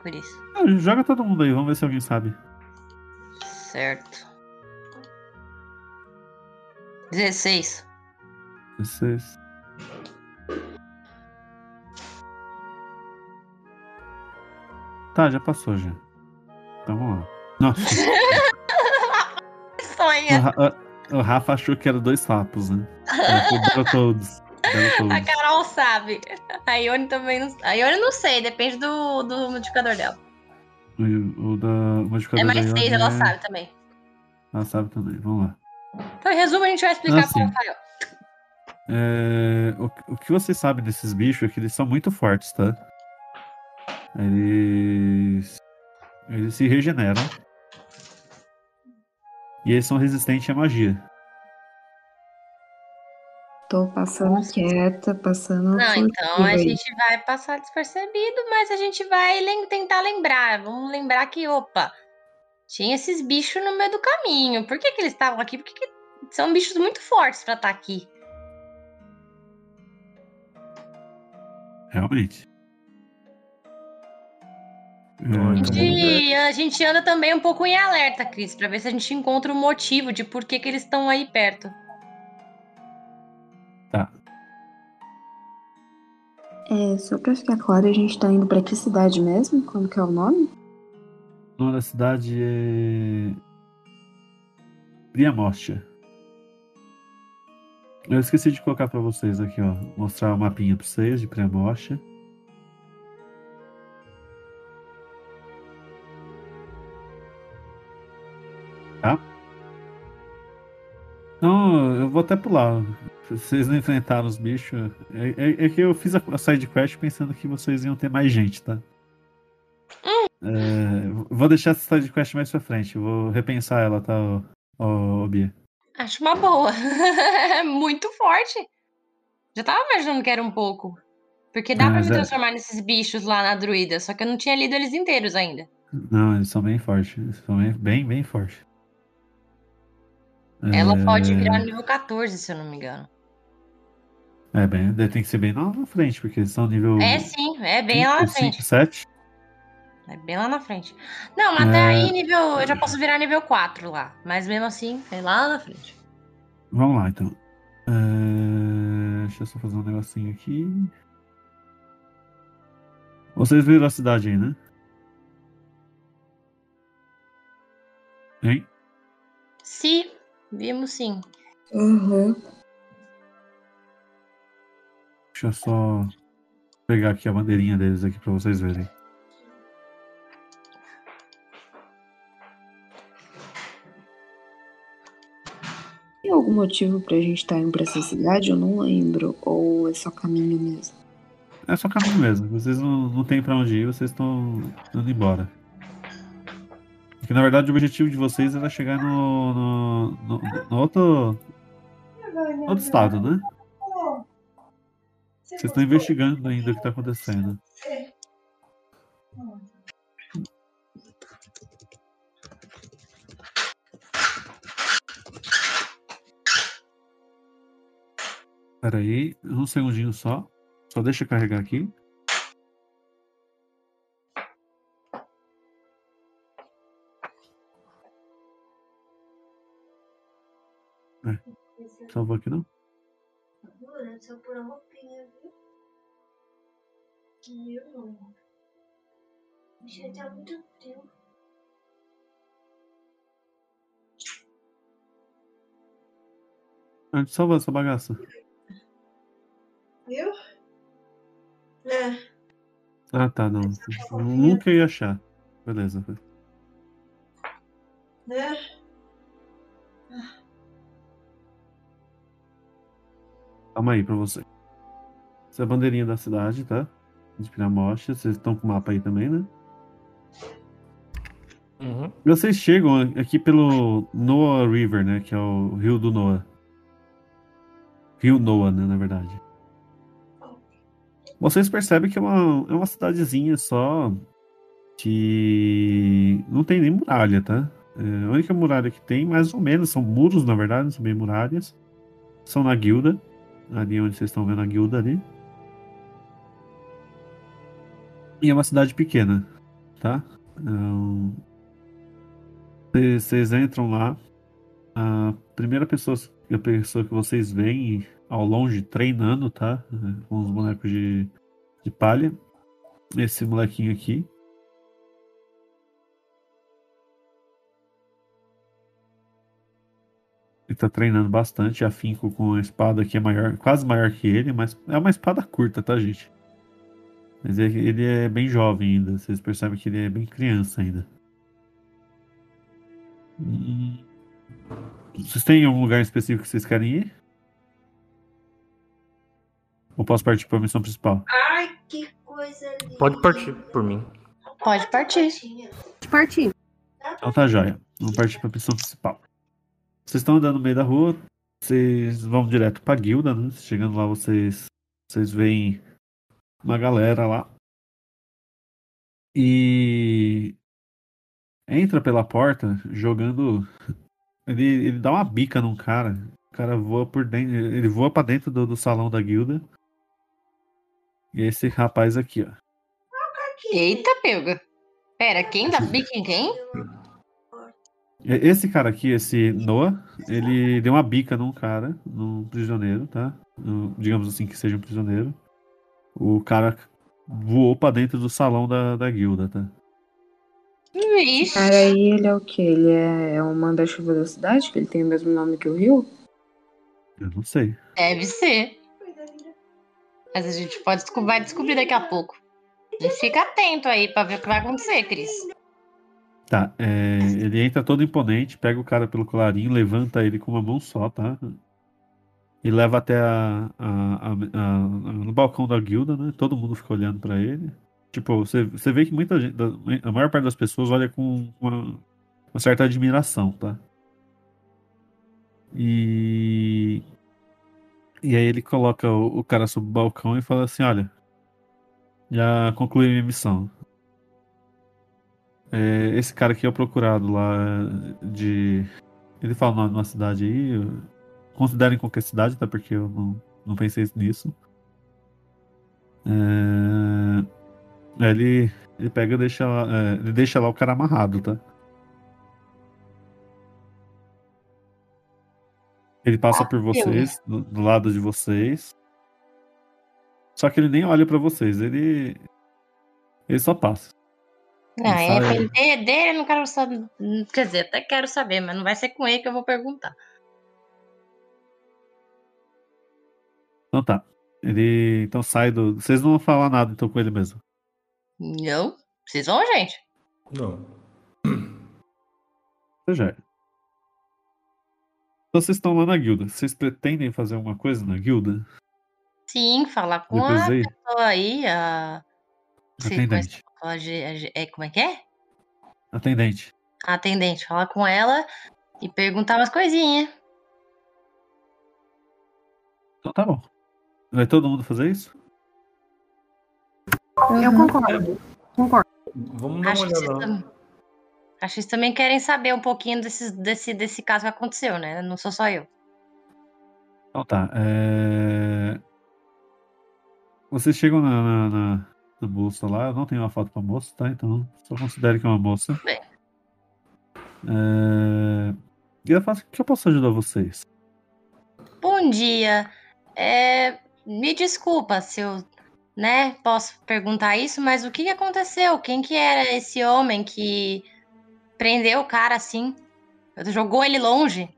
por isso? Ah, joga todo mundo aí, vamos ver se alguém sabe. Certo. 16. Vocês. Tá, já passou já. Então vamos lá. Nossa, [LAUGHS] o, Sonha. Ra- o Rafa achou que era dois sapos, né? Deram todos. Deram A todos. Carol sabe. A Ione também não. A Ione não sei, depende do, do modificador dela. O, o da o modificador É mais seis, ela é- sabe também. Ela sabe também. Vamos lá. Então, em resumo, a gente vai explicar Ah, pro sim. Rafael. É, o, o que você sabe desses bichos é que eles são muito fortes, tá? Eles. Eles se regeneram. E eles são resistentes à magia. Tô passando quieta, passando. Não, furtiva então a gente vai passar despercebido, mas a gente vai lem- tentar lembrar. Vamos lembrar que, opa, tinha esses bichos no meio do caminho. Por que, que eles estavam aqui? Porque que são bichos muito fortes pra estar aqui. Realmente. A gente, a gente anda também um pouco em alerta, Cris, pra ver se a gente encontra o motivo de por que, que eles estão aí perto. É, só pra ficar claro, a gente tá indo pra que cidade mesmo? Como que é o nome? o nome da cidade é. Priamostia. Eu esqueci de colocar pra vocês aqui, ó. Mostrar o mapinha pra vocês de Priamostia. Não, eu vou até pular. Vocês não enfrentaram os bichos. É, é- é que eu fiz a, a side quest pensando que vocês iam ter mais gente, tá? É, vou deixar essa side quest mais pra frente. Vou repensar ela, tá, ô, ô, ô, Bia? Acho uma boa. [LAUGHS] Muito forte. Já tava imaginando que era um pouco. Porque dá pra Mas me é- transformar nesses bichos lá na druida, só que eu não tinha lido eles inteiros ainda. Não, eles são bem fortes. Eles são bem, bem, bem fortes. Ela É, pode virar nível 14, se eu não me engano. É, bem, tem que ser bem lá na frente, porque eles são nível. É sim, é bem lá na 5, frente. 7. É bem lá na frente. Não, mas até É. aí nível. Eu já posso virar nível 4 lá. Mas mesmo assim, é lá na frente. Vamos lá, então. É, Deixa eu só fazer um negocinho aqui. Vocês viram a cidade aí, né? Hein? Se, vimos sim. Uhum. Deixa eu só pegar aqui a bandeirinha deles aqui pra vocês verem. Tem algum motivo pra gente estar indo pra essa cidade? Eu não lembro. Ou é só caminho mesmo? É só caminho mesmo. Vocês não, não tem pra onde ir, vocês estão indo embora. Porque na verdade o objetivo de vocês era chegar no, no, no, no outro, outro estado, né? Vocês estão investigando ainda o que tá acontecendo. Pera aí, um segundinho só. Só deixa eu carregar aqui. Salvou aqui não? Jura, só por uma roupinha, viu? Que eu não. Já tá muito frio. Onde salvou essa bagaça? Viu? É. Ah, tá, não. Nunca ia achar. Beleza. Né? Calma aí pra você. Essa é a bandeirinha da cidade, tá? De Piramocha. Vocês estão com o mapa aí também, né? Uhum. Vocês chegam aqui pelo Noah River, né? Que é o rio do Noah. Rio Noah, né? Na verdade. Vocês percebem que é uma, é uma cidadezinha só que não tem nem muralha, tá? É, a única muralha que tem, mais ou menos, são muros, na verdade, não são bem muralhas. São na guilda. Ali onde vocês estão vendo a guilda ali. E é uma cidade pequena, tá? Então, vocês entram lá. A primeira pessoa, a pessoa que vocês veem ao longe treinando, tá? Com os bonecos de, de palha. Esse molequinho aqui. Ele tá treinando bastante, afinco com a espada que é maior, quase maior que ele, mas é uma espada curta, tá, gente? Mas é- ele é bem jovem ainda. Vocês percebem que ele é bem criança ainda. Hum. Vocês têm algum lugar específico que vocês querem ir? Ou posso partir para a missão principal? Ai, que coisa linda. Pode partir por mim. Pode partir. De partir. Então tá joia. Vamos partir para a missão principal. Vocês estão andando no meio da rua. Vocês vão direto para a guilda, né? Chegando lá, vocês, vocês veem uma galera lá. E entra pela porta jogando. Ele, ele dá uma bica num cara. O cara voa por dentro. Ele voa pra dentro do, do salão da guilda. E é esse rapaz aqui, ó. Eita, pega. Pera, quem dá pique em quem? Esse cara aqui, esse Noah, ele deu uma bica num cara, num prisioneiro, tá? No- digamos assim que seja um prisioneiro. O cara voou pra dentro do salão da, da guilda, tá? Vixe. Cara, aí ele é o quê? Ele é, é um manda chuva da cidade? Que ele tem o mesmo nome que o Rio? Eu não sei. Deve ser. Mas a gente pode desco- vai descobrir daqui a pouco. E fica atento aí pra ver o que vai acontecer, Cris. Tá, é, ele entra todo imponente, pega o cara pelo colarinho, levanta ele com uma mão só, tá? E leva até a, a- a- a- no balcão da guilda, né? Todo mundo fica olhando pra ele. Tipo, você, você vê que muita gente, a maior parte das pessoas olha com uma, uma certa admiração, tá? E. E aí ele coloca o, o cara sobre o balcão e fala assim: Olha, já concluí minha missão. É, esse cara aqui é o procurado lá de. Ele fala o nome de uma cidade aí. Considerem qualquer cidade, tá? Porque eu não, não pensei nisso. É, ele, ele pega e deixa, lá- é, ele deixa lá o cara amarrado, tá? Ele passa por vocês, do, do lado de vocês. Só que ele nem olha pra vocês, ele. Ele só passa. Não, é dele, eu não quero saber. Quer dizer, até quero saber, mas não vai ser com ele que eu vou perguntar. Então tá. Ele então sai do. Vocês não vão falar nada então com ele mesmo. Não? Vocês vão, gente? Não. Você já é. Então vocês estão lá na guilda. Vocês pretendem fazer alguma coisa na guilda? Sim, falar com Depois a aí? pessoa aí, a. Atendente. G- é, como é que é? Atendente. A atendente. Falar com ela e perguntar umas coisinhas. Então tá bom. Vai todo mundo fazer isso? Eu concordo. Concordo. Vamos dar Acho uma olhada tam- acho que vocês também querem saber um pouquinho desses, desse, desse caso que aconteceu, né? Não sou só eu. Então tá. É... Vocês chegam na, na, na, na moça lá. Eu não tenho uma foto pra moça, tá? Então só considere que é uma moça. Bem. É... E fala assim, o que eu posso ajudar vocês? Bom dia. É, me desculpa se eu, né, posso perguntar isso, mas o que que aconteceu? Quem que era esse homem que prendeu o cara assim? Jogou ele longe?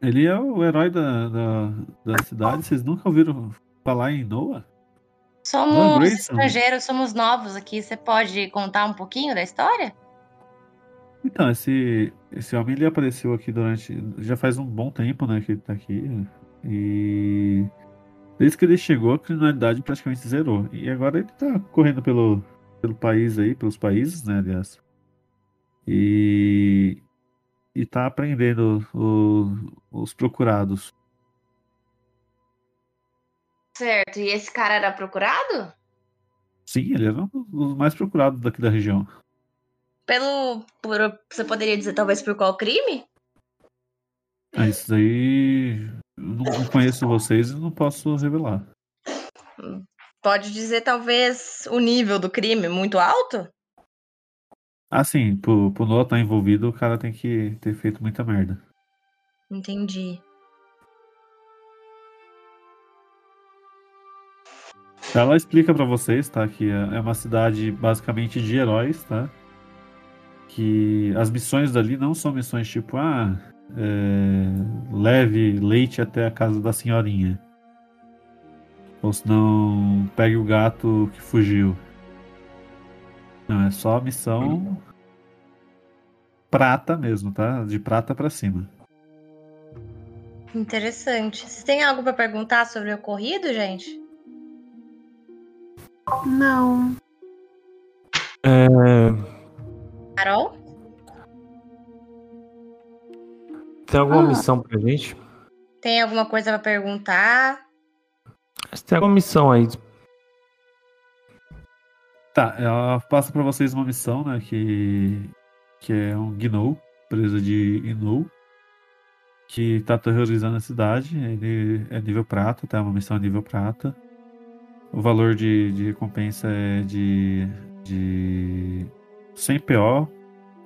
Ele é o herói da, da, da cidade. Vocês nunca ouviram falar em Noah? Somos Grayson. estrangeiros, somos novos aqui. Você pode contar um pouquinho da história? Então, esse, esse homem ele apareceu aqui durante. Já faz um bom tempo, né? Que ele tá aqui. E. Desde que ele chegou, a criminalidade praticamente zerou. E agora ele tá correndo pelo, pelo país aí, pelos países, né, aliás. E. E tá aprendendo o- os procurados. Certo. E esse cara era procurado? Sim, ele era um dos mais procurados daqui da região. Pelo. por- você poderia dizer talvez por qual crime? Ah, isso aí. Eu não conheço vocês e não posso revelar. Pode dizer talvez o nível do crime muito alto? Assim, pro, pro Noah estar envolvido, o cara tem que ter feito muita merda. Entendi. Ela explica pra vocês, tá? Que é é uma cidade basicamente de heróis, tá? Que as missões dali não são missões tipo, ah, é, leve leite até a casa da senhorinha. Ou se não, pegue o gato que fugiu. Não, é só missão prata mesmo, tá? De prata pra cima. Interessante. Vocês têm algo pra perguntar sobre o ocorrido, gente? Não. É, Carol? tem alguma Ah. missão pra gente? Tem alguma coisa pra perguntar? Tem alguma missão aí. Tá, ela passa pra vocês uma missão, né? Que, que é um Gnou, preso de Inou, que tá terrorizando a cidade. Ele é nível prata, tá? Uma missão nível prata. O valor de, de recompensa é de, de 100 PO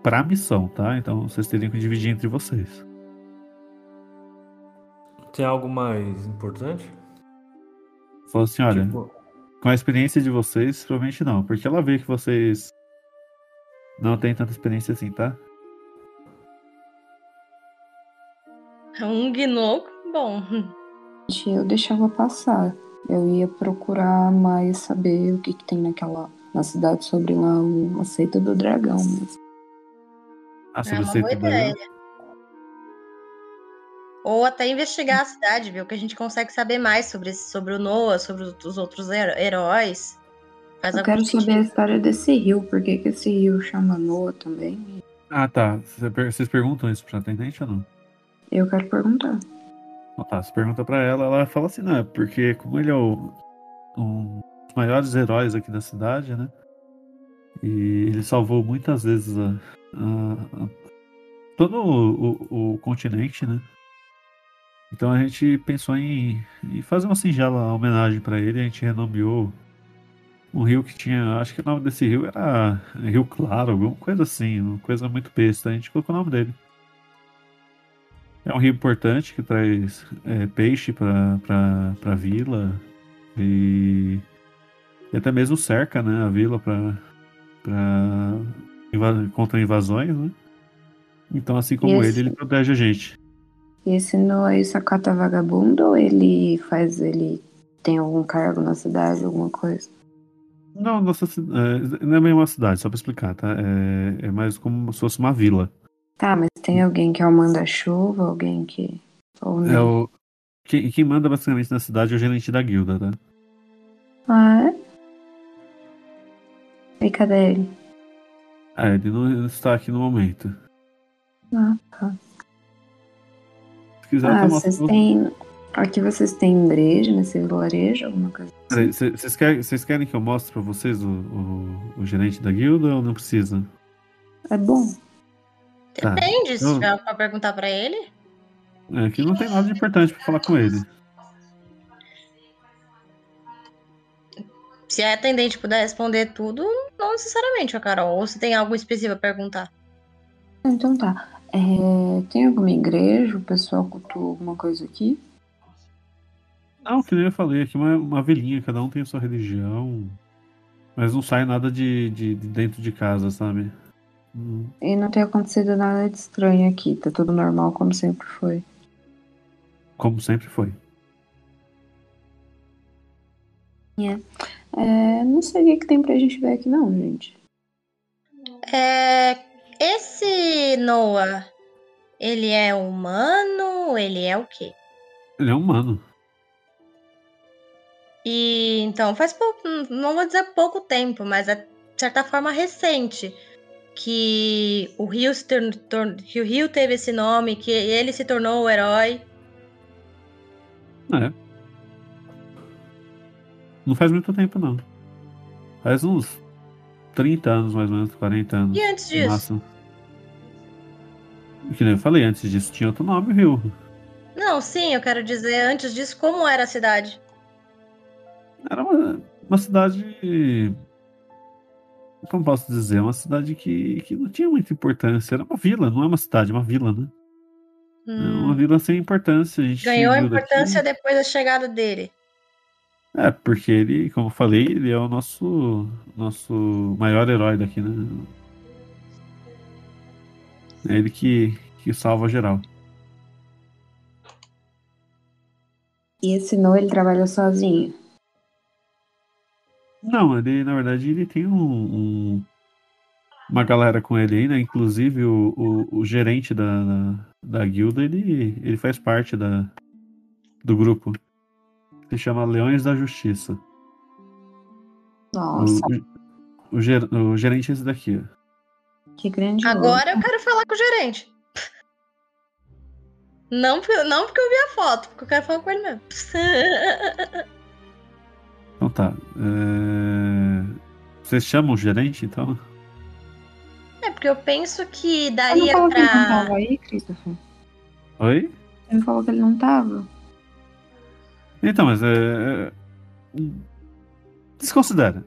pra missão, tá? Então vocês teriam que dividir entre vocês. Tem algo mais importante? Falou assim, olha, Tipo, com a experiência de vocês, provavelmente não, porque ela vê que vocês não têm tanta experiência assim, tá? Um gnoco? Bom, Eu deixava passar. Eu ia procurar mais saber o que, que tem naquela na cidade sobre lá o- a seita do dragão. Mas Ah, é sobre uma você boa ideia. Ou até investigar a cidade, ver o que a gente consegue saber mais sobre, sobre o Noah, sobre os os outros heróis. Faz eu quero saber a sentido. história desse rio, por que, esse rio chama Noah também. Ah, tá. Vocês perguntam isso pra atendente ou não? Eu quero perguntar. Tá. Você pergunta pra ela, ela fala assim, não, é porque como ele é o, um dos maiores heróis aqui da cidade, né? E ele salvou muitas vezes a, a- a- todo o, o- o continente, né? Então a gente pensou em, em fazer uma singela homenagem pra ele. A gente renomeou um rio que tinha. Acho que o nome desse rio era Rio Claro, alguma coisa assim, uma coisa muito besta. A gente colocou o nome dele. É um rio importante que traz é, peixe pra, pra, pra vila e, e até mesmo cerca né, a vila pra, pra inva- contra invasões, né? Então, assim como Esse- ele, ele protege a gente. E esse Noah aí sacata vagabundo ou ele faz. ele tem algum cargo na cidade, alguma coisa? Não, nossa, é, não é bem uma cidade, só pra explicar, tá? É, é mais como se fosse uma vila. Tá, mas tem alguém que é o manda-chuva, alguém que. Ou É não? o, quem, quem manda basicamente na cidade é o gerente da guilda, tá? Ah, é? E cadê ele? Ah, ele não está aqui no momento. Ah, tá. Se quiser, Ah, vocês têm. Aqui vocês têm igreja nesse vilarejo, alguma coisa assim? Vocês querem, querem que eu mostre pra vocês o, o, o gerente da guilda ou não precisa? É bom. Tá. Depende, se Eu- tiver algo pra perguntar pra ele. É, aqui não tem nada de importante pra falar com ele. Se a atendente puder responder tudo, não necessariamente, a Carol. Ou se tem algo específico pra perguntar. Então tá. É, tem alguma igreja? O pessoal cultua alguma coisa aqui? Não, que nem eu falei, aqui é uma, uma vilinha, cada um tem a sua religião. Mas não sai nada de, de, de dentro de casa, sabe? Hum, E não tem acontecido nada de estranho aqui. Tá tudo normal como sempre foi. Como sempre foi. É, não sei o que, que tem pra gente ver aqui não, gente. É, esse Noah, ele é humano? Ele é o quê? Ele é humano. E então faz pouco, não vou dizer pouco tempo, mas é de certa forma recente que o Rio, que o Rio teve esse nome, que ele se tornou o herói. É. Não faz muito tempo, não. Faz uns 30 anos, mais ou menos, 40 anos. E antes disso? máximo. Que nem eu falei, antes disso tinha outro nome, viu? Não, sim, eu quero dizer antes disso como era a cidade. Era uma, uma cidade como posso dizer, é uma cidade que, que não tinha muita importância. Era uma vila, não é uma cidade, é uma vila, né? É hum. É uma vila sem importância. A Ganhou importância daqui. depois da chegada dele. É, porque ele, como eu falei, ele é o nosso, nosso maior herói daqui, né? É ele que, que salva geral. E esse não ele trabalha sozinho? Não, ele, na verdade, ele tem um, um- uma galera com ele aí, né? Inclusive o, o, o gerente da, da, da guilda, ele, ele faz parte da, do grupo. Se chama Leões da Justiça. Nossa, o, o ger- o gerente é esse daqui, ó. que grande. Agora eu quero falar com o gerente. Não, porque- não porque eu vi a foto, porque eu quero falar com ele mesmo. Então tá. é, Vocês chamam o gerente, então? É porque eu penso que Você não daria falou que ele não pra. tava aí, Christopher? Oi? Você me falou que ele não tava. Então, mas é. é, Desconsidera.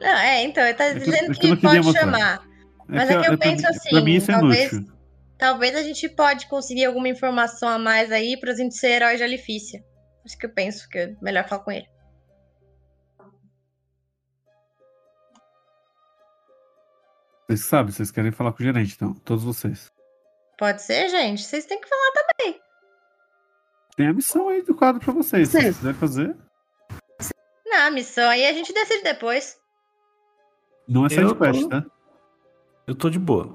Não, é, então, ele tá É que dizendo é que que não pode mostrar. chamar. Mas é que eu pra penso mim- assim, Pra mim isso é talvez- inútil. Talvez a gente pode conseguir alguma informação a mais aí pra gente ser herói de Alifícia. Por isso que eu penso que é melhor falar com ele. Vocês sabem, vocês querem falar com o gerente, então. Todos vocês. Pode ser, gente? Vocês têm que falar também. Tem a missão aí do quadro pra vocês. Se vocês quiserem fazer. Não, a missão aí a gente decide depois. Não é side quest, tô- tá? Eu tô de boa.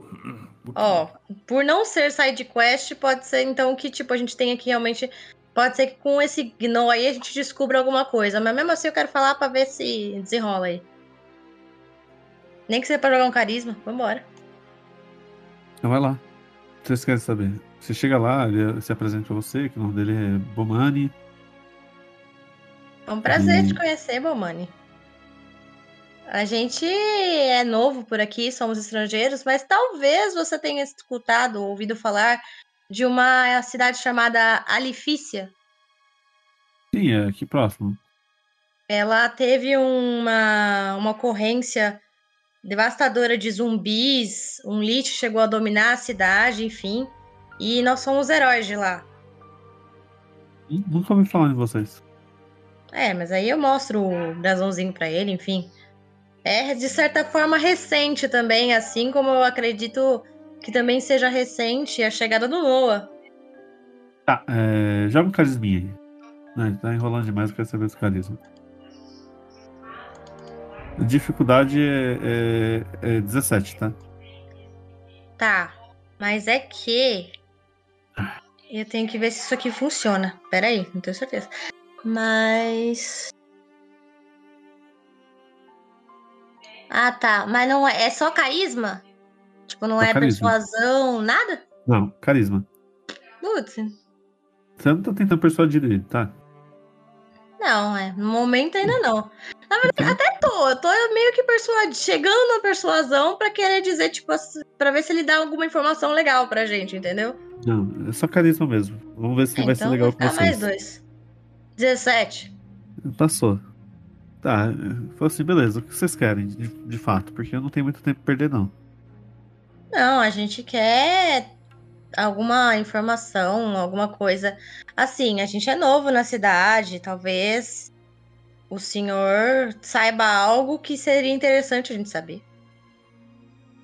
Ó, por não ser side quest, pode ser então que tipo a gente tenha que realmente pode ser que com esse gnoll aí a gente descubra alguma coisa, mas mesmo assim eu quero falar pra ver se desenrola aí. Nem que seja pra jogar um carisma, vambora. Então vai lá. Vocês querem saber? Você chega lá, ele se apresenta pra você, que o nome dele é Bomani. É um prazer Hum. te conhecer, Bomani. A gente é novo por aqui, somos estrangeiros, mas talvez você tenha escutado, ouvido falar de uma cidade chamada Alifícia. Sim, é aqui próximo. Ela teve uma, uma ocorrência devastadora de zumbis, um lixo chegou a dominar a cidade, enfim. E nós somos heróis de lá. Nunca ouvi falar em vocês. É, mas aí eu mostro o brasãozinho pra ele, enfim. É de certa forma recente também, assim como eu acredito que também seja recente a chegada do Noah. Tá, é, joga um carisminha aí. Não, tá enrolando demais, eu quero saber esse carisma. Dificuldade é, é, é 17, tá? Tá, mas é que eu tenho que ver se isso aqui funciona. Pera aí, não tenho certeza. Mas Ah, tá. Mas não é, é só carisma? Tipo, não é carisma. persuasão, nada? Não, carisma. Putz. Você não tá tentando persuadir ele, tá? Não, é. No momento ainda não. Na verdade, até tô. Eu tô meio que persuadindo, chegando na persuasão pra querer dizer, tipo, pra ver se ele dá alguma informação legal pra gente, entendeu? Não, é só carisma mesmo. Vamos ver se É, vai ser então legal vou com ficar mais vocês. dois. 17. Passou. Tá, falou assim, beleza, o que vocês querem, de, de fato? Porque eu não tenho muito tempo pra perder, não. Não, a gente quer alguma informação, alguma coisa. Assim, a gente é novo na cidade, talvez o senhor saiba algo que seria interessante a gente saber.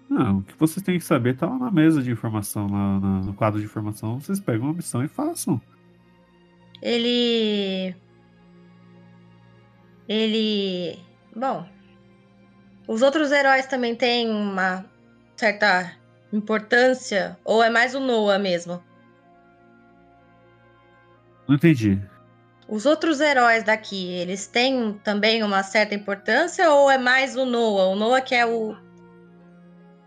Não, o que vocês têm que saber tá lá na mesa de informação, lá na- no quadro de informação. Vocês pegam uma missão e façam. Ele. Ele. Bom. Os outros heróis também têm uma certa importância? Ou é mais o Noah mesmo? Não entendi. Os outros heróis daqui, eles têm também uma certa importância? Ou é mais o Noah? O Noah que é o.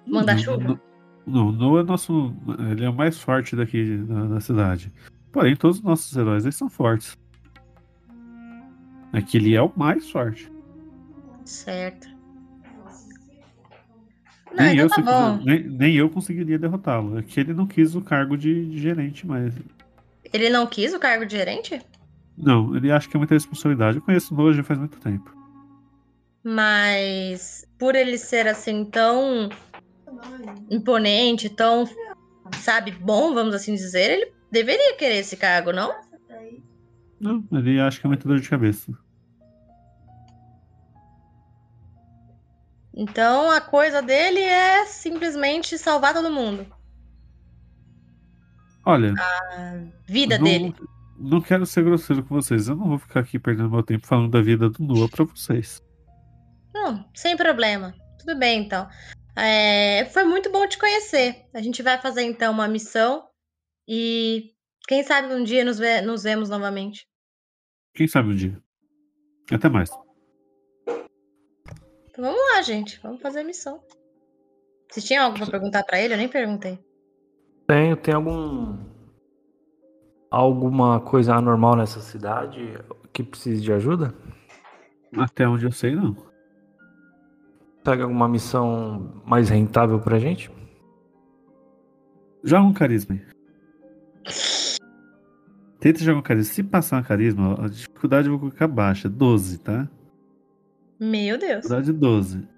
Manda-chuva? Não, não, Noah é nosso. Ele é o mais forte daqui da, da cidade. Porém, todos os nossos heróis eles são fortes. É que ele é o mais forte. Certo. Não, nem, então eu, tá nem, nem eu conseguiria derrotá-lo. É que ele não quis o cargo de, de gerente, mas. Ele não quis o cargo de gerente? Não, ele acha que é muita responsabilidade. Eu conheço o Noah já faz muito tempo. Mas por ele ser assim tão imponente, tão, sabe, bom, vamos assim dizer, ele deveria querer esse cargo, não? Não, ele acha que é muita dor de cabeça. Então a coisa dele é simplesmente salvar todo mundo. Olha, A vida não, dele. não quero ser grosseiro com vocês. Eu não vou ficar aqui perdendo meu tempo falando da vida do Noah pra vocês. Não, sem problema. Tudo bem, então. É, foi muito bom te conhecer. A gente vai fazer, então, uma missão e quem sabe um dia nos, ve- nos vemos novamente. Quem sabe um dia. Até mais. Então, vamos lá, gente. Vamos fazer a missão. Vocês tinham algo pra perguntar pra ele? Eu nem perguntei. Tenho, tem algum. Alguma coisa anormal nessa cidade que precise de ajuda? Até onde eu sei, não. Pega alguma missão mais rentável pra gente? Joga um carisma aí. Tenta jogar um carisma. Se passar um carisma, a dificuldade eu vou colocar baixa. 12, tá? Meu Deus. Dificuldade 12.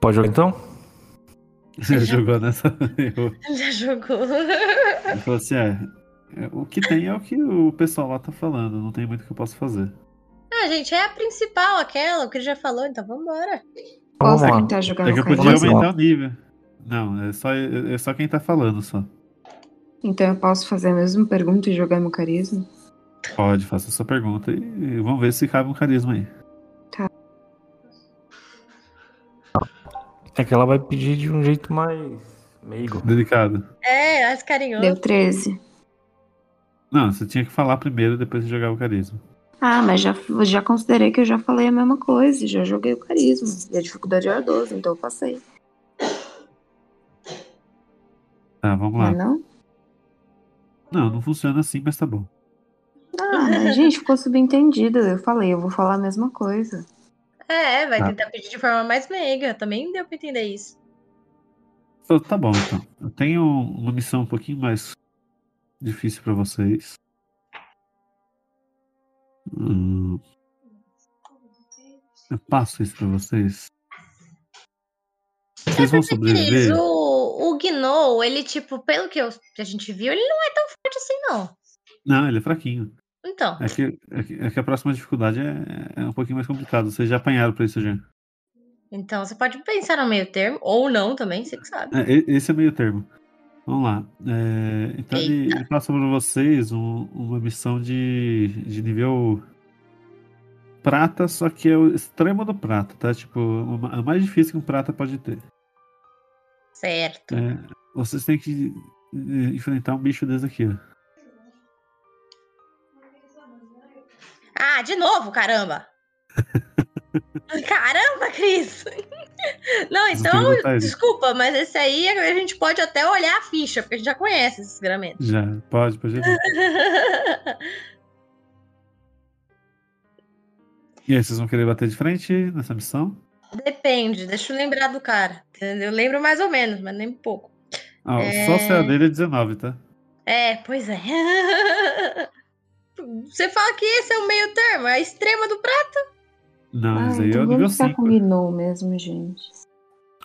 Pode jogar então? [LAUGHS] Você jogou nessa. Eu... [LAUGHS] Já jogou. Ele falou assim: é, é, o que tem é o que o pessoal lá tá falando. Não tem muito que eu possa fazer. Ah, gente, é a principal, aquela, o que ele já falou, então vambora. Vamos Posso lá. tentar jogar É que eu podia aumentar o nível. Não, é só, é só quem tá falando só. Então eu posso fazer a mesma pergunta e jogar meu carisma? Pode, faça sua pergunta e vamos ver se cabe um carisma aí. É que ela vai pedir de um jeito mais meigo. Delicado. É, mais carinhoso. Deu 13. Não, você tinha que falar primeiro, depois você jogava o carisma. Ah, mas já, já considerei que eu já falei a mesma coisa, já joguei o carisma. E a dificuldade era 12, então eu passei. Tá, vamos Não é lá. não? Não, não funciona assim, mas tá bom. Ah, mas gente, ficou subentendido. Eu falei, eu vou falar a mesma coisa. É, vai Tá. tentar pedir de forma mais meiga. Também deu pra entender isso. Então, Tá bom, então. Eu tenho uma missão um pouquinho mais difícil pra vocês. Hum, eu passo isso pra vocês. Vocês vão Cris, sobreviver? o, o Gnou, ele, tipo, pelo que, eu- que a gente viu, ele não é tão forte assim, não. Não, ele é fraquinho. Então, É que, é que, é que a próxima dificuldade é, é um pouquinho mais complicado. Vocês já apanharam pra isso já. então você pode pensar no meio termo, ou não também, você que sabe. É, esse é meio termo. Vamos lá. É, então ele, Eita. ele passa para vocês um- uma missão de, de nível prata, só que é o extremo do prata, tá? Tipo, a mais difícil que um prata pode ter. Certo. É, vocês têm que eh, enfrentar um bicho desse aqui, ó. Ah, de novo, caramba! [LAUGHS] caramba, Cris! Não, então, desculpa, mas esse aí a gente pode até olhar a ficha, porque a gente já conhece esses gramentos. Já, pode, pode. [LAUGHS] E aí, vocês vão querer bater de frente nessa missão? Depende, deixa eu lembrar do cara. Eu lembro mais ou menos, mas nem pouco. Ah, É. Só se a dele é 19, tá? É, pois é. [LAUGHS] Você fala que esse é o meio termo, é a extrema do prato. Não, Ah, esse aí é então o nível vamos ficar 5. com Gnou mesmo, gente.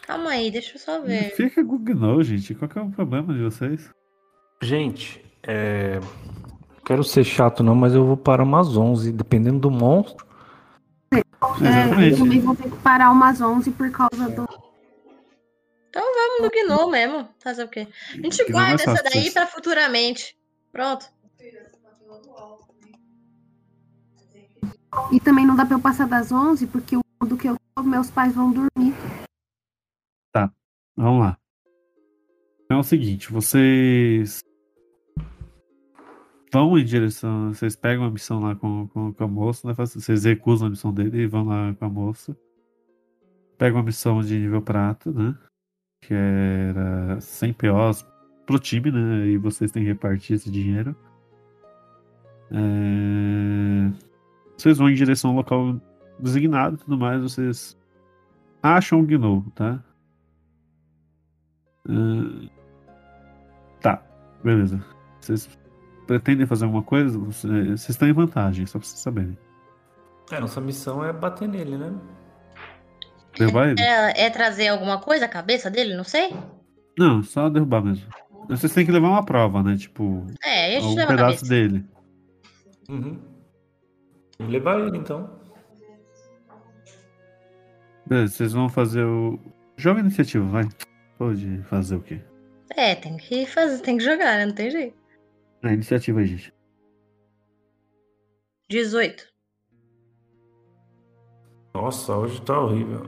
Calma aí, deixa eu só ver. Fica com o Gnou, gente. Qual que é o problema de vocês? Gente, é... quero ser chato não, mas eu vou para umas 11, dependendo do monstro. É, eu Exatamente. também vou ter que parar umas 11 por causa do. Vamos no Gnou mesmo. Fazer o quê? A gente é guarda essa daí pra futuramente. Pronto. E também não dá pra eu passar das 11, porque o do que eu tô, meus pais vão dormir. Vamos lá. Então é o seguinte, vocês vão em direção. Vocês pegam a missão lá com, com, com a moça, né? Vocês recusam a missão dele e vão lá com a moça. Pegam a missão de nível prata, né? Que era 100 POs pro time, né? E vocês têm que repartir esse dinheiro. É, Vocês vão em direção ao local designado e tudo mais, vocês acham o Gnou, tá? Ah, tá, beleza. Vocês pretendem fazer alguma coisa? Vocês estão em vantagem, só pra vocês saberem. É, nossa missão é bater nele, né? Derrubar ele? É, é trazer alguma coisa, a cabeça dele? Não sei. Não, só derrubar mesmo. Vocês têm que levar uma prova, né? Tipo, É, aí a gente algum leva a pedaço dele. Uhum. Vamos levar ele então. Beleza, vocês vão fazer o. Joga iniciativa, vai. Pode fazer o quê? É, tem que fazer, tem que jogar, né? Não tem jeito. A iniciativa aí, gente. 18. Nossa, hoje tá horrível.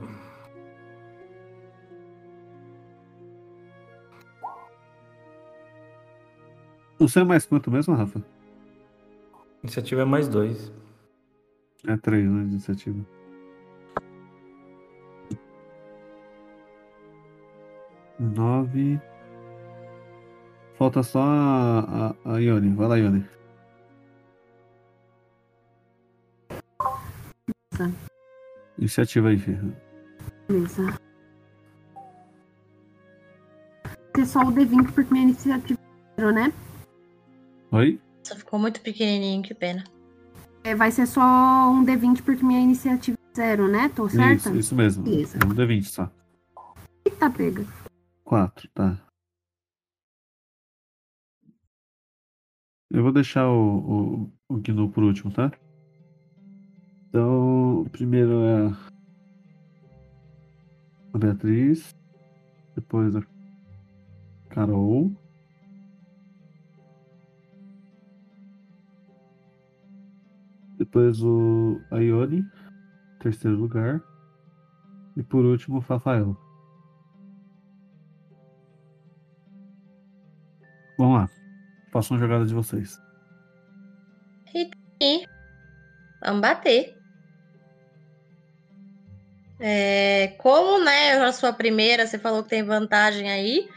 Você é mais quanto mesmo, Rafa? Iniciativa é mais dois. É três, né? Iniciativa. Nove. Falta só a, a, a Ione. Vai lá, Ione. Tá. Iniciativa aí, filho. Beleza. Ter só o D20 porque minha iniciativa zero, né? Oi? Só ficou muito pequenininho, que pena. É, vai ser só um D20 porque minha iniciativa é zero, né? Tô certa? Isso, isso mesmo. Beleza. É um D20 só. Eita, pega. Quatro, tá. Eu vou deixar o, o, o Gnu por último, tá? Então, o primeiro é a Beatriz, depois a Carol. Depois o a Ione, terceiro lugar. E por último o Rafael. Vamos lá. Faça uma jogada de vocês. E vamos bater. É, como, né, a sua primeira, você falou que tem vantagem aí.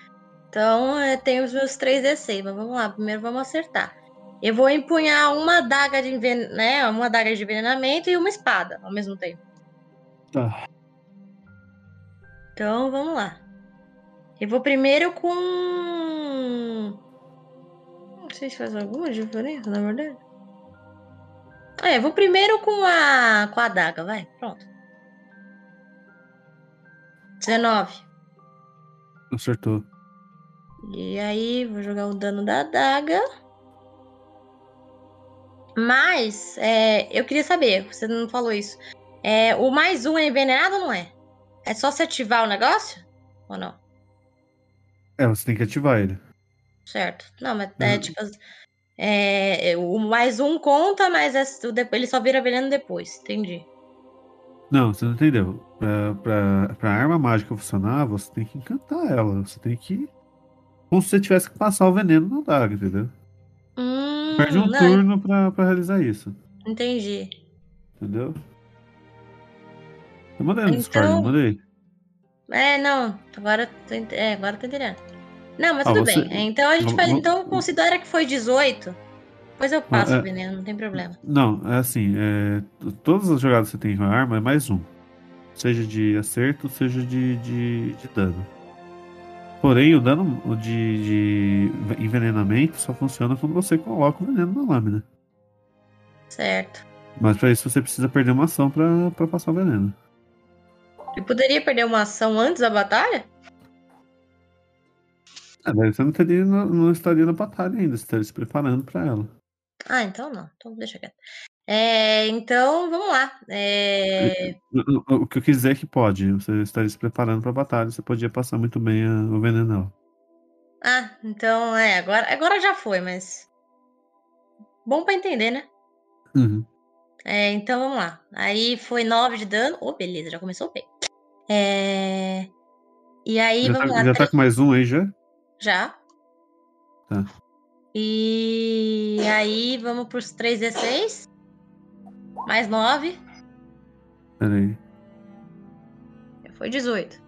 Então, é, tem os meus 3D6. Mas vamos lá, primeiro vamos acertar. Eu vou empunhar uma adaga de enven... né, uma adaga de envenenamento e uma espada ao mesmo tempo. Tá. Então, vamos lá. Eu vou primeiro com. Não sei se faz alguma diferença, na verdade. É, eu vou primeiro com a com a adaga, vai. Pronto. 19. Acertou. E aí, vou jogar o dano da adaga. Mas, é, eu queria saber, você não falou isso. É, o mais um é envenenado ou não é? É só se ativar o negócio? Ou não? É, você tem que ativar ele. Certo. Não, mas é Uhum. tipo. É, o mais um conta, mas é- ele só vira veneno depois. Entendi. Não, você não entendeu. Pra, pra, pra arma mágica funcionar, você tem que encantar ela. Você tem que. Como se você tivesse que passar o veneno na daga, entendeu? Hum, Perde um não, turno pra, pra realizar isso. entendi. Entendeu? Eu mandei no Discord, Então- não mandei? É, não. Agora tô, ent- é, agora tô entendendo. Não, mas Ah, tudo você- bem. Então a gente faz. Então considera que foi 18. Depois eu passo é- o veneno, não tem problema. Não, é assim. É, todas as jogadas que você tem com a arma é mais um. Seja de acerto, seja de, de, de dano. Porém, o dano de, de envenenamento só funciona quando você coloca o veneno na lâmina. Certo. Mas pra isso você precisa perder uma ação pra, pra passar o veneno. Eu poderia perder uma ação antes da batalha? Ah, daí você não, teria, não, não estaria na batalha ainda, você estaria se preparando pra ela. Ah, então não. Então deixa quieto. É, então, vamos lá. É, O, o- o que eu quis dizer é que pode. Você estaria se preparando pra batalha, você podia passar muito bem a- o veneno. Ah, então é, agora, agora já foi, mas. Bom pra entender, né? Uhum. É, então vamos lá. Aí foi 9 de dano. Oh, beleza, já começou bem. É, E aí, Já, vamos tá, lá. já tá três- com mais um aí já? Já. Tá. E aí, vamos pros 3d6. Mais 9. Pera aí. Foi 18.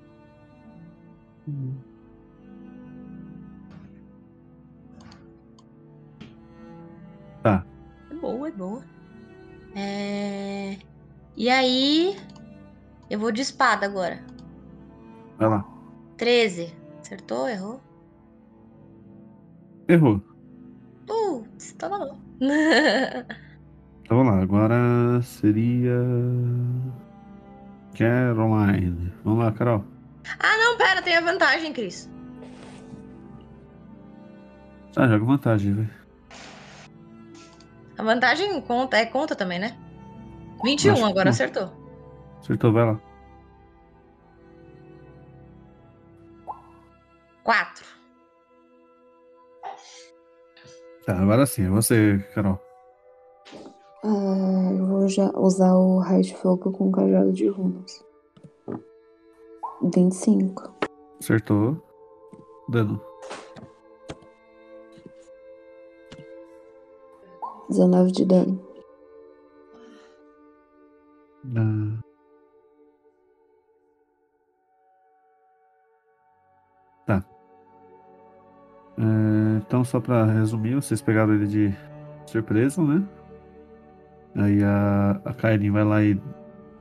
Tá. É boa, é boa. É... E aí, eu vou de espada agora. Vai lá. 13. Acertou? Errou? Errou. Putz, tá bom. [LAUGHS] Então vamos lá. Agora seria. Caroline. Vamos lá, Carol. ah, não, pera, tem a vantagem, Cris. Tá, joga vantagem, velho. A vantagem conta, é conta também, né? 21 Acho agora acertou. Acertou, vai lá. 4. Tá, agora sim, é você, Carol. Ah, eu vou já usar o raio de fogo com cajado de runas. 25. Acertou. Dano. 19 de dano. Ah. Tá. É, então, só pra resumir, vocês pegaram ele de surpresa, né? Aí a, a Kailin vai lá e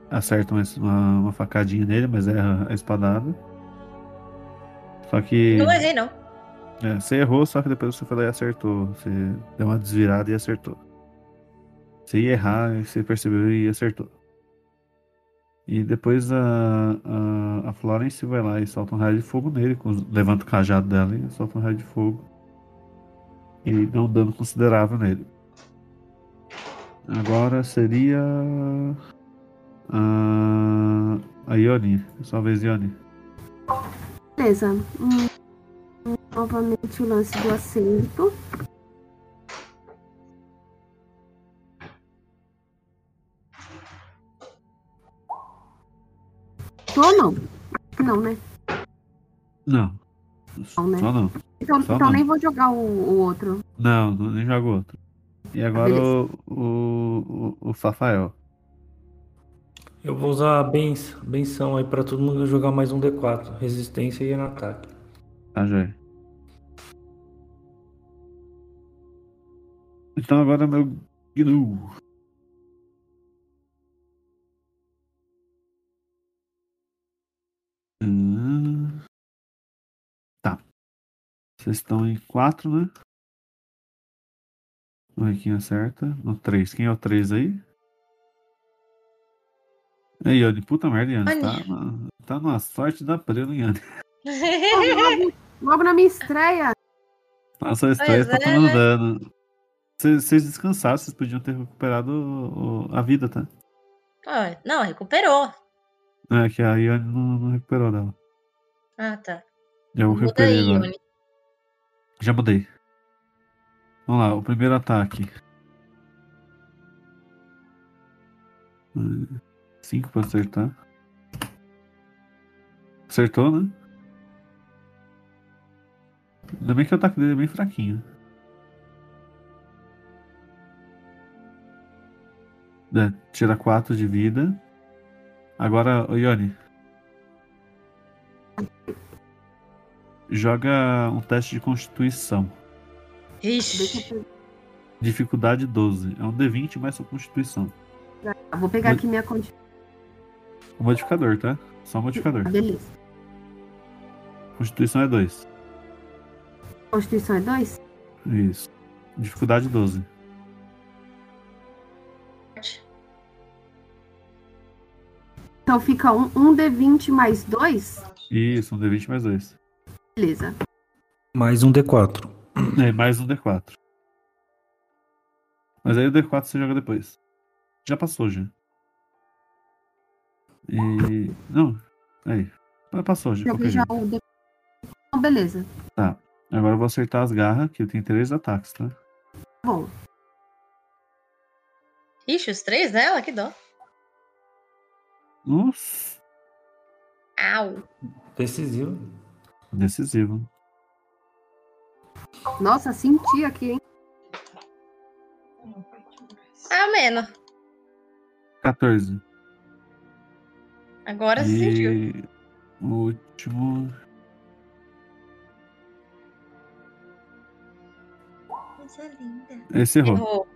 acerta uma, uma, uma facadinha nele, mas erra a espadada. Só que. Não errei, não. É, você errou, só que depois você foi lá e acertou. Você deu uma desvirada e acertou. Você ia errar, você percebeu e acertou. E depois a, a, a Florence vai lá e solta um raio de fogo nele, com- levanta o cajado dela e solta um raio de fogo. E dá um dano considerável nele. Agora seria. A, a Ione. Sua vez, Ione. Beleza. Hum, novamente o lance do acerto. Tô não? Não, né? Não. Não, né? Só não. Então, Só então não. nem vou jogar o, o outro. Não, nem joga outro. E agora o, o, o, o Fafael. Eu vou usar a benção, benção aí pra todo mundo jogar mais um D4. Resistência e ataque. Tá, joia. Então agora meu Gnu. Hum. Tá. Vocês estão em 4, né? Ver quem acerta. No 3. Quem é o 3 aí? Ei, Yane, puta merda, Yane. Tá, na- tá numa sorte da prela, Yane. [LAUGHS] Logo, logo na minha estreia. Nossa, a estreia tá é, tomando né? dano. Vocês vocês descansaram, vocês podiam ter recuperado o- o- a vida, tá? Ah, não, recuperou. É que a Ione não, não recuperou dela. Ah, tá. Já vou recuperar aí. Já mudei. Vamos lá, o primeiro ataque. 5 pra acertar. Acertou, né? Ainda bem que o ataque dele é bem fraquinho. É, tira 4 de vida. Agora, ô Ione. Joga um teste de constituição. Deixa Ixi. eu Dificuldade 12. É um D20 mais sua constituição. pegar. Vou pegar aqui minha conta. O modificador, tá? Só o modificador. Beleza. Constituição é 2. Constituição é 2? Isso. Dificuldade 12. Então fica um, um D20 mais 2? Isso, um D20 mais 2. Beleza. Mais um D4. É, mais um D4. Mas aí o D4 você joga depois. Já passou, já. E. Não. Aí. Já passou, já. Joguei já jeito. o D. Então, beleza. Agora eu vou acertar as garras, que tem três ataques, tá? Bom. Ixi, os três dela? Que dó. Nossa. Au. Decisivo. Decisivo. Nossa, senti aqui, hein? Ah, menos. 14. Agora se sentiu. E o último. Coisa linda. Esse errou. Errou.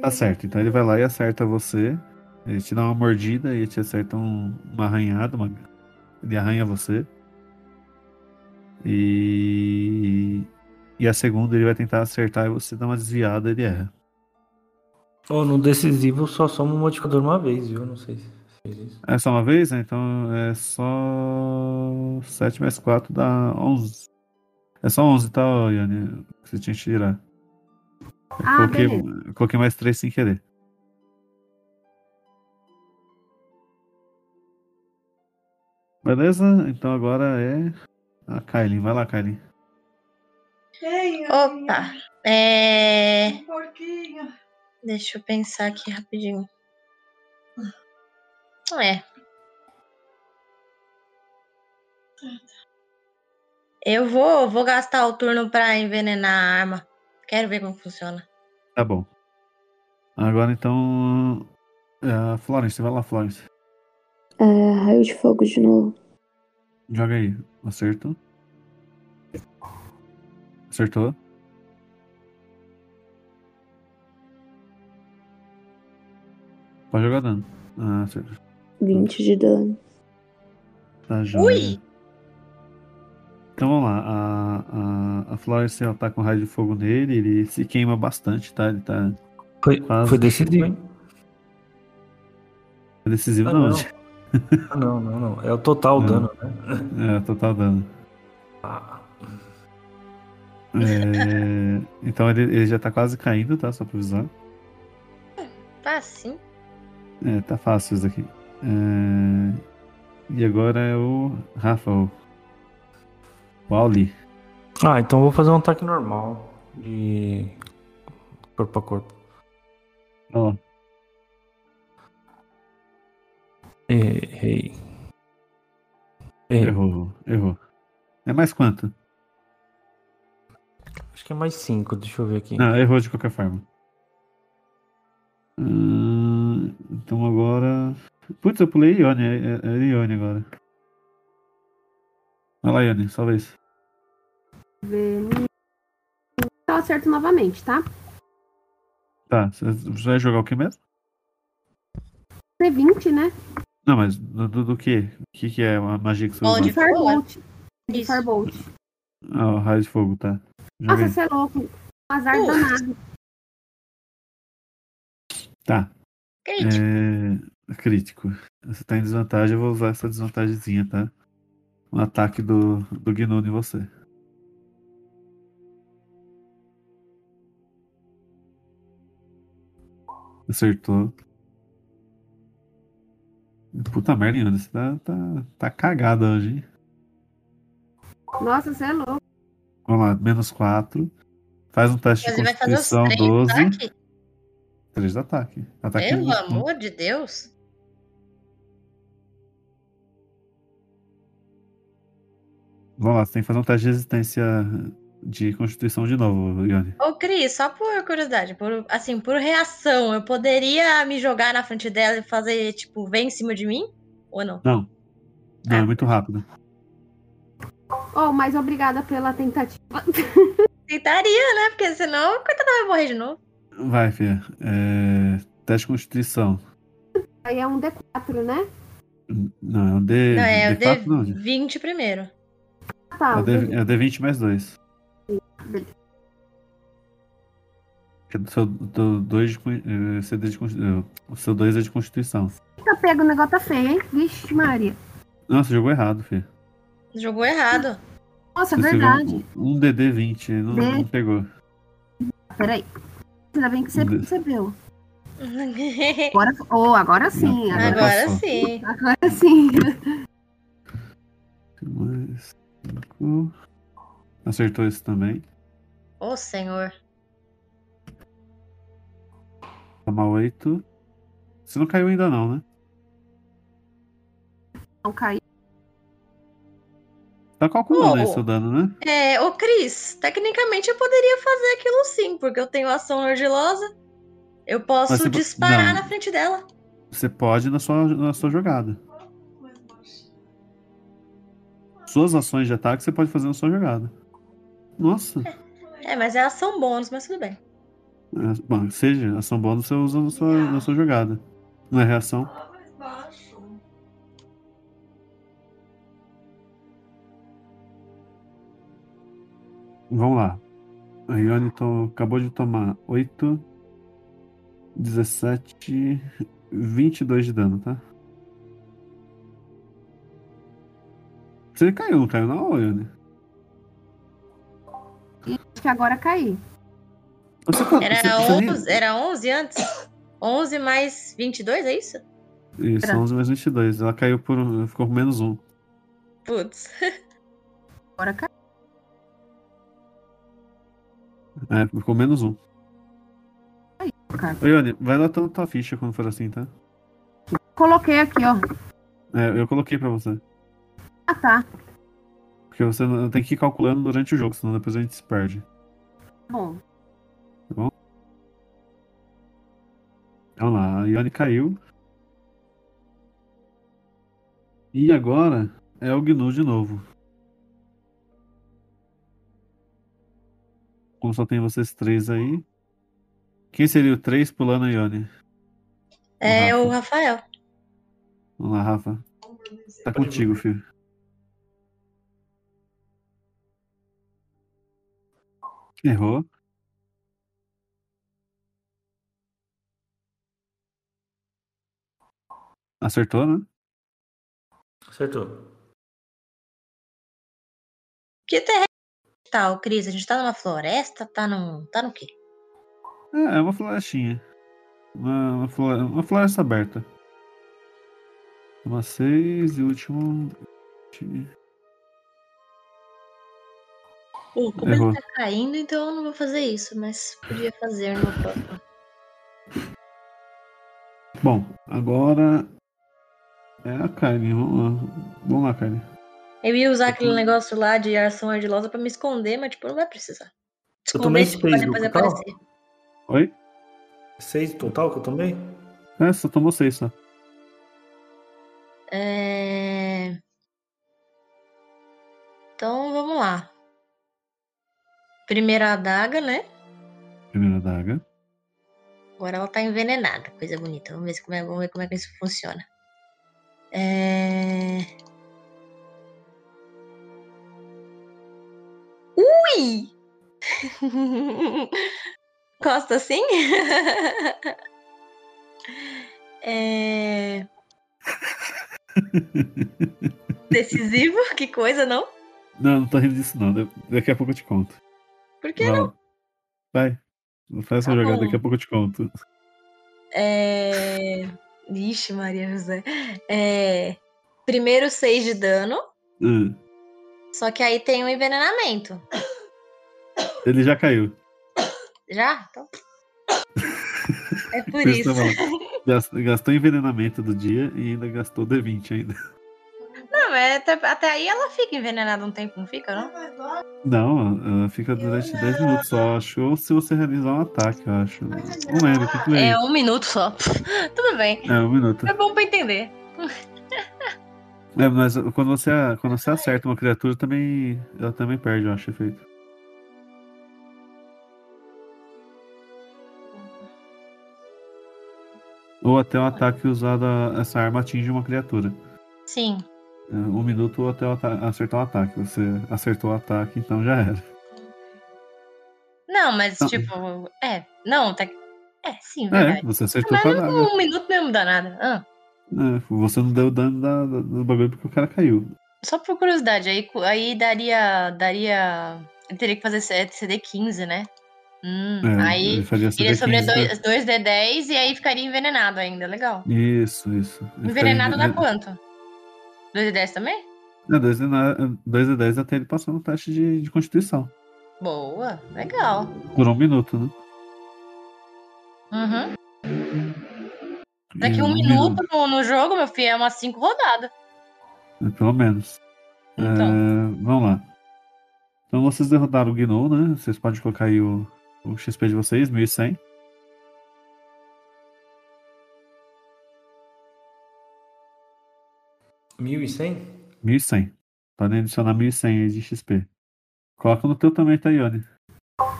Tá certo. Então ele vai lá e acerta você. Ele te dá uma mordida e te acerta um- uma arranhada. uma- Ele arranha você. E. E a segunda ele vai tentar acertar e você dá uma desviada e ele erra. Oh, no decisivo só soma um modificador uma vez, viu? Não sei se fez isso. É só uma vez, né? Então é só. 7 mais 4 dá 11. É só 11, tá, Yane? Que você tinha que tirar. Eu Ah, coloquei, eu coloquei mais 3 sem querer. Beleza? Então agora é a Kylie. Vai lá, Kylie. Opa. É. Um porquinho. Deixa eu pensar aqui rapidinho. É. Eu vou, vou gastar o turno pra envenenar a arma. Quero ver como funciona. Tá bom. Agora então. é, Florence, vai lá, Florence. É, raio de fogo de novo. Joga aí. Acertou. Acertou. Pode jogar dano. Ah, acertou. 20 de dano. Tá joia. Ui! Então vamos lá. A, a, a Florence ela tá com raio de fogo nele. Ele se queima bastante, tá? Ele tá Foi, Quase. foi decisivo, hein? decisivo, Ah, não. não. [LAUGHS] Ah, não, não, não. É o total Não. dano, né? É, total dano. Ah, É, então ele, ele já tá quase caindo, tá? Só pra avisar. Tá assim. É, tá fácil isso aqui. É, E agora é o Rafa, o, o Auli. Ah, então eu vou fazer um ataque normal de corpo a corpo. Ó, Errei. Errei. errou, errou. É mais quanto? Acho que é mais 5, deixa eu ver aqui. Não, errou de qualquer forma. Hum, então agora. Putz, eu pulei Ione, é, é, é Ione agora. Vai lá, Ione, só. Então eu acerto novamente, tá? Tá, você você vai jogar o que mesmo? C20, né? Não, mas do, do, do que? O que, que é a magia que você Onde usa? De Firebolt. De. Firebolt. Ah, o raio de fogo, tá. Joga Nossa, você é louco. Um azar Uh. danado. Tá. Crítico. É... Crítico. Você tá em desvantagem, eu vou usar essa desvantagemzinha, tá? Um ataque do, do Gnu em você. Acertou. Puta merda, Ione, você tá, tá, tá cagada hoje, hein? Nossa, você é louco. Vamos lá, menos 4. Faz um teste de Você vai fazer os constituição três 12. ataques? 3 de ataque. Ataque Pelo de- amor de Deus. Vamos lá, você tem que fazer um teste de resistência de constituição de novo, Ione. Ô, Cris, só por curiosidade, por, assim, por reação, eu poderia me jogar na frente dela e fazer, tipo, vem em cima de mim? Ou não? Não. Não, Ah. é muito rápido. Oh, mas obrigada pela tentativa. Tentaria, né? Porque senão, coitada, vai morrer de novo. Vai, filha. É... Teste de constituição. Aí é um D4, né? Não, é um D. não, é o D4, não, gente. D20 primeiro. Tá, É o o D, D- é o D20 mais 2. Beleza. É do seu do dois eh, eh, o seu 2 é de constituição. Tá pego, o negócio tá feio, hein? Vixe, Maria. Não, você jogou errado, filha. Jogou errado. Nossa, Você verdade. um DD20, não, D- não pegou. Peraí. Ainda bem que você D- percebeu. [LAUGHS] Agora, oh, agora sim. Não, Agora, Agora sim. agora sim. Mais 5. Acertou esse também. Ô, senhor. Toma 8. Você não caiu ainda não, né? Não caiu. Tá calculando aí Oh. seu dano, né? É, ô, Cris, tecnicamente eu poderia fazer aquilo sim, porque eu tenho ação argilosa. Eu posso po- disparar não. na frente dela. Você pode na sua, na sua jogada. Suas ações de ataque você pode fazer na sua jogada. Nossa. É, mas é ação bônus, mas tudo bem. É, bom, seja, ação bônus você usa na sua, na sua jogada. Não é reação. Vamos lá. A Ione to- acabou de tomar 8, 17, 22 de dano, tá? Você caiu, não caiu não, Ione? Acho que agora caí. Você, Era você- você nem- 11, era 11 antes? 11 mais 22, é isso? Isso, Era. 11 mais 22. Ela caiu por. um- ficou com menos 1. Putz. Agora caí. É, ficou menos um. cara. Ô, Ione, vai anotando tua ficha quando for assim, tá? Coloquei aqui, ó. É, eu coloquei pra você. Ah, tá. Porque você não- tem que ir calculando durante o jogo, senão depois a gente se perde. Bom. Vamos lá, a Ione caiu. E agora é o Gnu de novo. Como só tem vocês três aí. Quem seria o três pulando a Ione? É Rafa. o Rafael. Vamos lá, Rafa. Tá contigo, filho. Errou. Acertou, né? Acertou. Que terreno tá, ô Cris? A gente tá numa floresta? Tá num. Tá no quê? É, é uma florestinha. Uma, uma, flore- uma floresta aberta. Uma seis e o último. Pô, como Errou. ele tá caindo, então eu não vou fazer isso, mas podia fazer no próximo. Bom, agora. É a carne. Vamos lá. Vamos lá, carne. Eu ia usar aquele negócio lá de ação ardilosa pra me esconder, mas tipo, não vai precisar. Eu tomei Esconder tipo, pra seis no depois total? aparecer. Oi? Seis total que eu tomei? É, só tomou seis só. É... Então vamos lá. Primeira adaga, né? Primeira adaga. Agora ela tá envenenada, coisa bonita. Vamos ver, se- como é, vamos ver como é que isso funciona. É... Ui! [LAUGHS] Gosta assim? [LAUGHS] é... [LAUGHS] Decisivo? Que coisa, não? Não, não tô rindo disso não. Da- Daqui a pouco eu te conto. Por que não? lá. Vai. Faz essa Tá jogada, bom. daqui a pouco eu te conto. É... Ixi, Maria José. É... Primeiro 6 de dano, Hum, só que aí tem um envenenamento. Ele já caiu. Já? Então... [LAUGHS] É por isso. isso Gastou envenenamento do dia e ainda gastou D20 ainda. Não, mas até, até aí ela fica envenenada um tempo, não fica, não? Não, ela fica durante 10 minutos só, acho. Ou se você realizar um ataque, eu acho. Não lembro, tem que ver. É um minuto só. [LAUGHS] Tudo bem. É, um minuto. É bom pra entender. É, mas quando você, quando você acerta uma criatura, também, ela também perde, eu acho, efeito. Ou até o ataque usado, a- essa arma atinge uma criatura. Sim. É, um minuto até acertar o ataque. Você acertou o ataque, então já era. Não, mas Não. tipo. É. Não, tá. É, sim, É, verdade. você acertou mas pra nada. um minuto não muda nada. Ah, É, você não deu dano da, da- do bagulho porque o cara caiu. só por curiosidade, aí, aí daria. daria. Ele teria que fazer C- CD15, né? Hum, É, aí ele faria iria sobre CD15. 2 D10 e aí ficaria envenenado ainda. Legal. Isso, isso. Ele Envenenado dá quanto? 2 D10 também? É, 2 de 10 até ele passar no teste de, de constituição. Boa, legal. Por um minuto, né? Uhum. Daqui E um minuto no, no jogo, meu filho, é umas 5 rodadas. É, Pelo menos. Então. É, vamos lá. Então vocês derrotaram o Gnou, né? Vocês podem colocar aí o, o XP de vocês, 1100. Mil e cem? 1100. Podem adicionar 1100 aí de XP. Coloca no teu também, tá, Ione?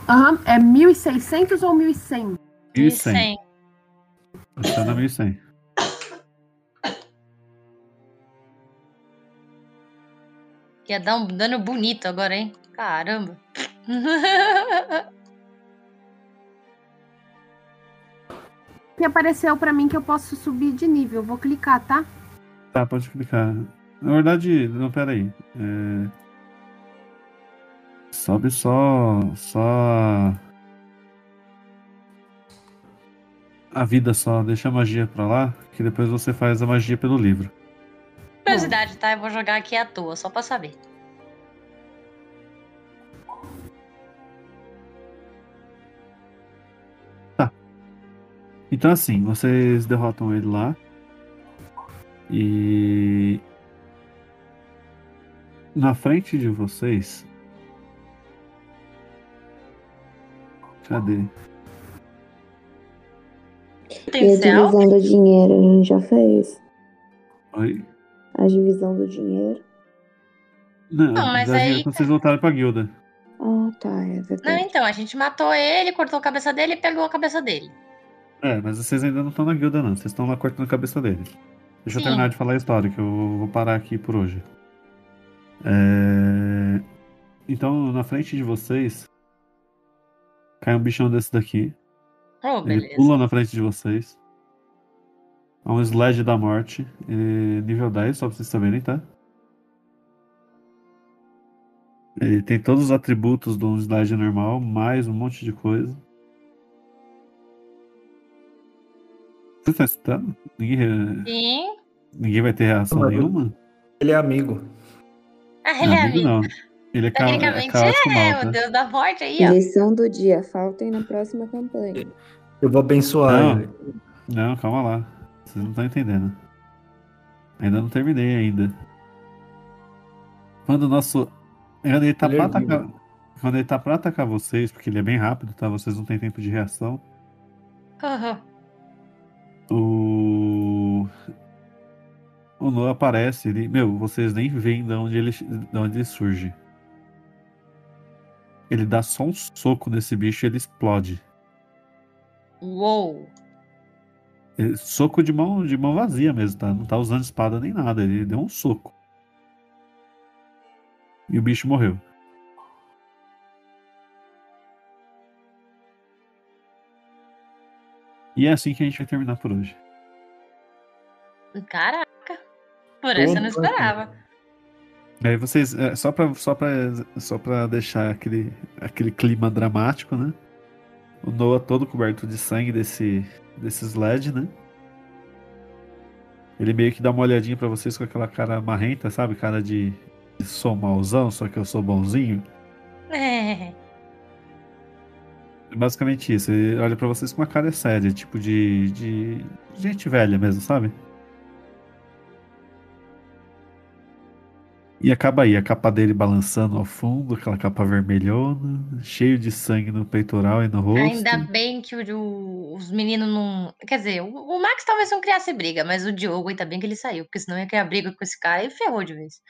Aham, é 1.600 ou 1.100? 1100. Adiciona 1100. Ia dar um dano bonito agora, hein? Caramba. [LAUGHS] E apareceu pra mim que eu posso subir de nível. Vou clicar, tá? Tá, pode explicar? Na verdade, não, pera aí. É... Sobe só. Só. A vida só, deixa a magia pra lá, que depois você faz a magia pelo livro. Curiosidade, tá? Eu vou jogar aqui à toa, só pra saber. Tá. Então assim, vocês derrotam ele lá. E na frente de vocês. Cadê? Tem E a divisão do dinheiro a gente já fez. Oi? A divisão do dinheiro. Não, Não, mas aí- quando vocês voltarem pra guilda. Ah, tá, é Não, então, a gente matou ele, cortou a cabeça dele e pegou a cabeça dele. É, mas vocês ainda não estão na guilda, não. Vocês estão lá cortando a cabeça dele. Deixa eu Sim. terminar de falar a história, que eu vou parar aqui por hoje. É, Então, na frente de vocês, cai um bichão desse daqui. Oh, Ele beleza. pula na frente de vocês. É um Sledge da morte. é, nível 10, só pra vocês saberem, tá? Ele tem todos os atributos de um Sledge normal, mais um monte de coisa. Você tá escutando? Ninguém, Sim. Ninguém vai ter reação Mas- nenhuma? Ele é amigo. Ah, ele é amigo. não. Ele é, ca... é Tecnicamente é, mal, o tá? deus da morte aí, ó. Lição do dia. Faltem na próxima campanha. Eu vou abençoar Não. ele. Não, calma lá. Vocês não estão entendendo. Ainda não terminei ainda. Quando o nosso. Quando ele tá Ele é pra atacar. Quando ele tá pra atacar vocês, porque ele é bem rápido, tá? Vocês não têm tempo de reação. Aham. O. O Noah aparece, ele. Meu, vocês nem veem de onde ele, de onde ele surge. Ele dá só um soco nesse bicho e ele explode. Uou. Ele- soco de mão, de mão vazia mesmo, tá? Não tá usando espada nem nada. Ele deu um soco. E o bicho morreu. E é assim que a gente vai terminar por hoje. Caraca. Por essa eu não esperava. Aí vocês, é, só pra, só pra, só pra deixar aquele, aquele clima dramático, né? O Noah todo coberto de sangue desse, desse sled, né? Ele meio que dá uma olhadinha pra vocês com aquela cara marrenta, sabe? Cara de, de sou mauzão, só que eu sou bonzinho. É. É Basicamente isso. Ele olha pra vocês com uma cara séria, tipo de, de gente velha mesmo, sabe? E acaba aí, a capa dele balançando ao fundo, aquela capa vermelhona, cheio de sangue no peitoral e no rosto. Ainda bem que o, os meninos não. Quer dizer, o, o Max talvez não criasse briga, mas o Diogo ainda bem que ele saiu, porque senão ia criar briga com esse cara e ferrou de vez.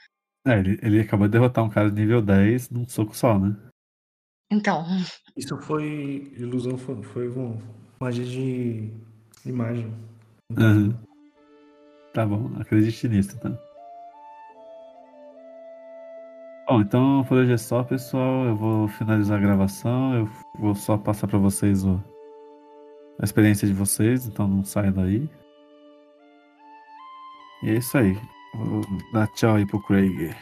É, ele, ele acabou de derrotar um cara de nível 10 num soco só, né? Então, Isso foi ilusão, foi, foi um- magia de imagem. Aham. Tá bom, acredite nisso, tá? Bom, então por hoje é só, pessoal. Eu vou finalizar a gravação. Eu vou só passar pra vocês o- a experiência de vocês, então não saiam daí. E é isso aí. Vou dar tchau aí pro Craig.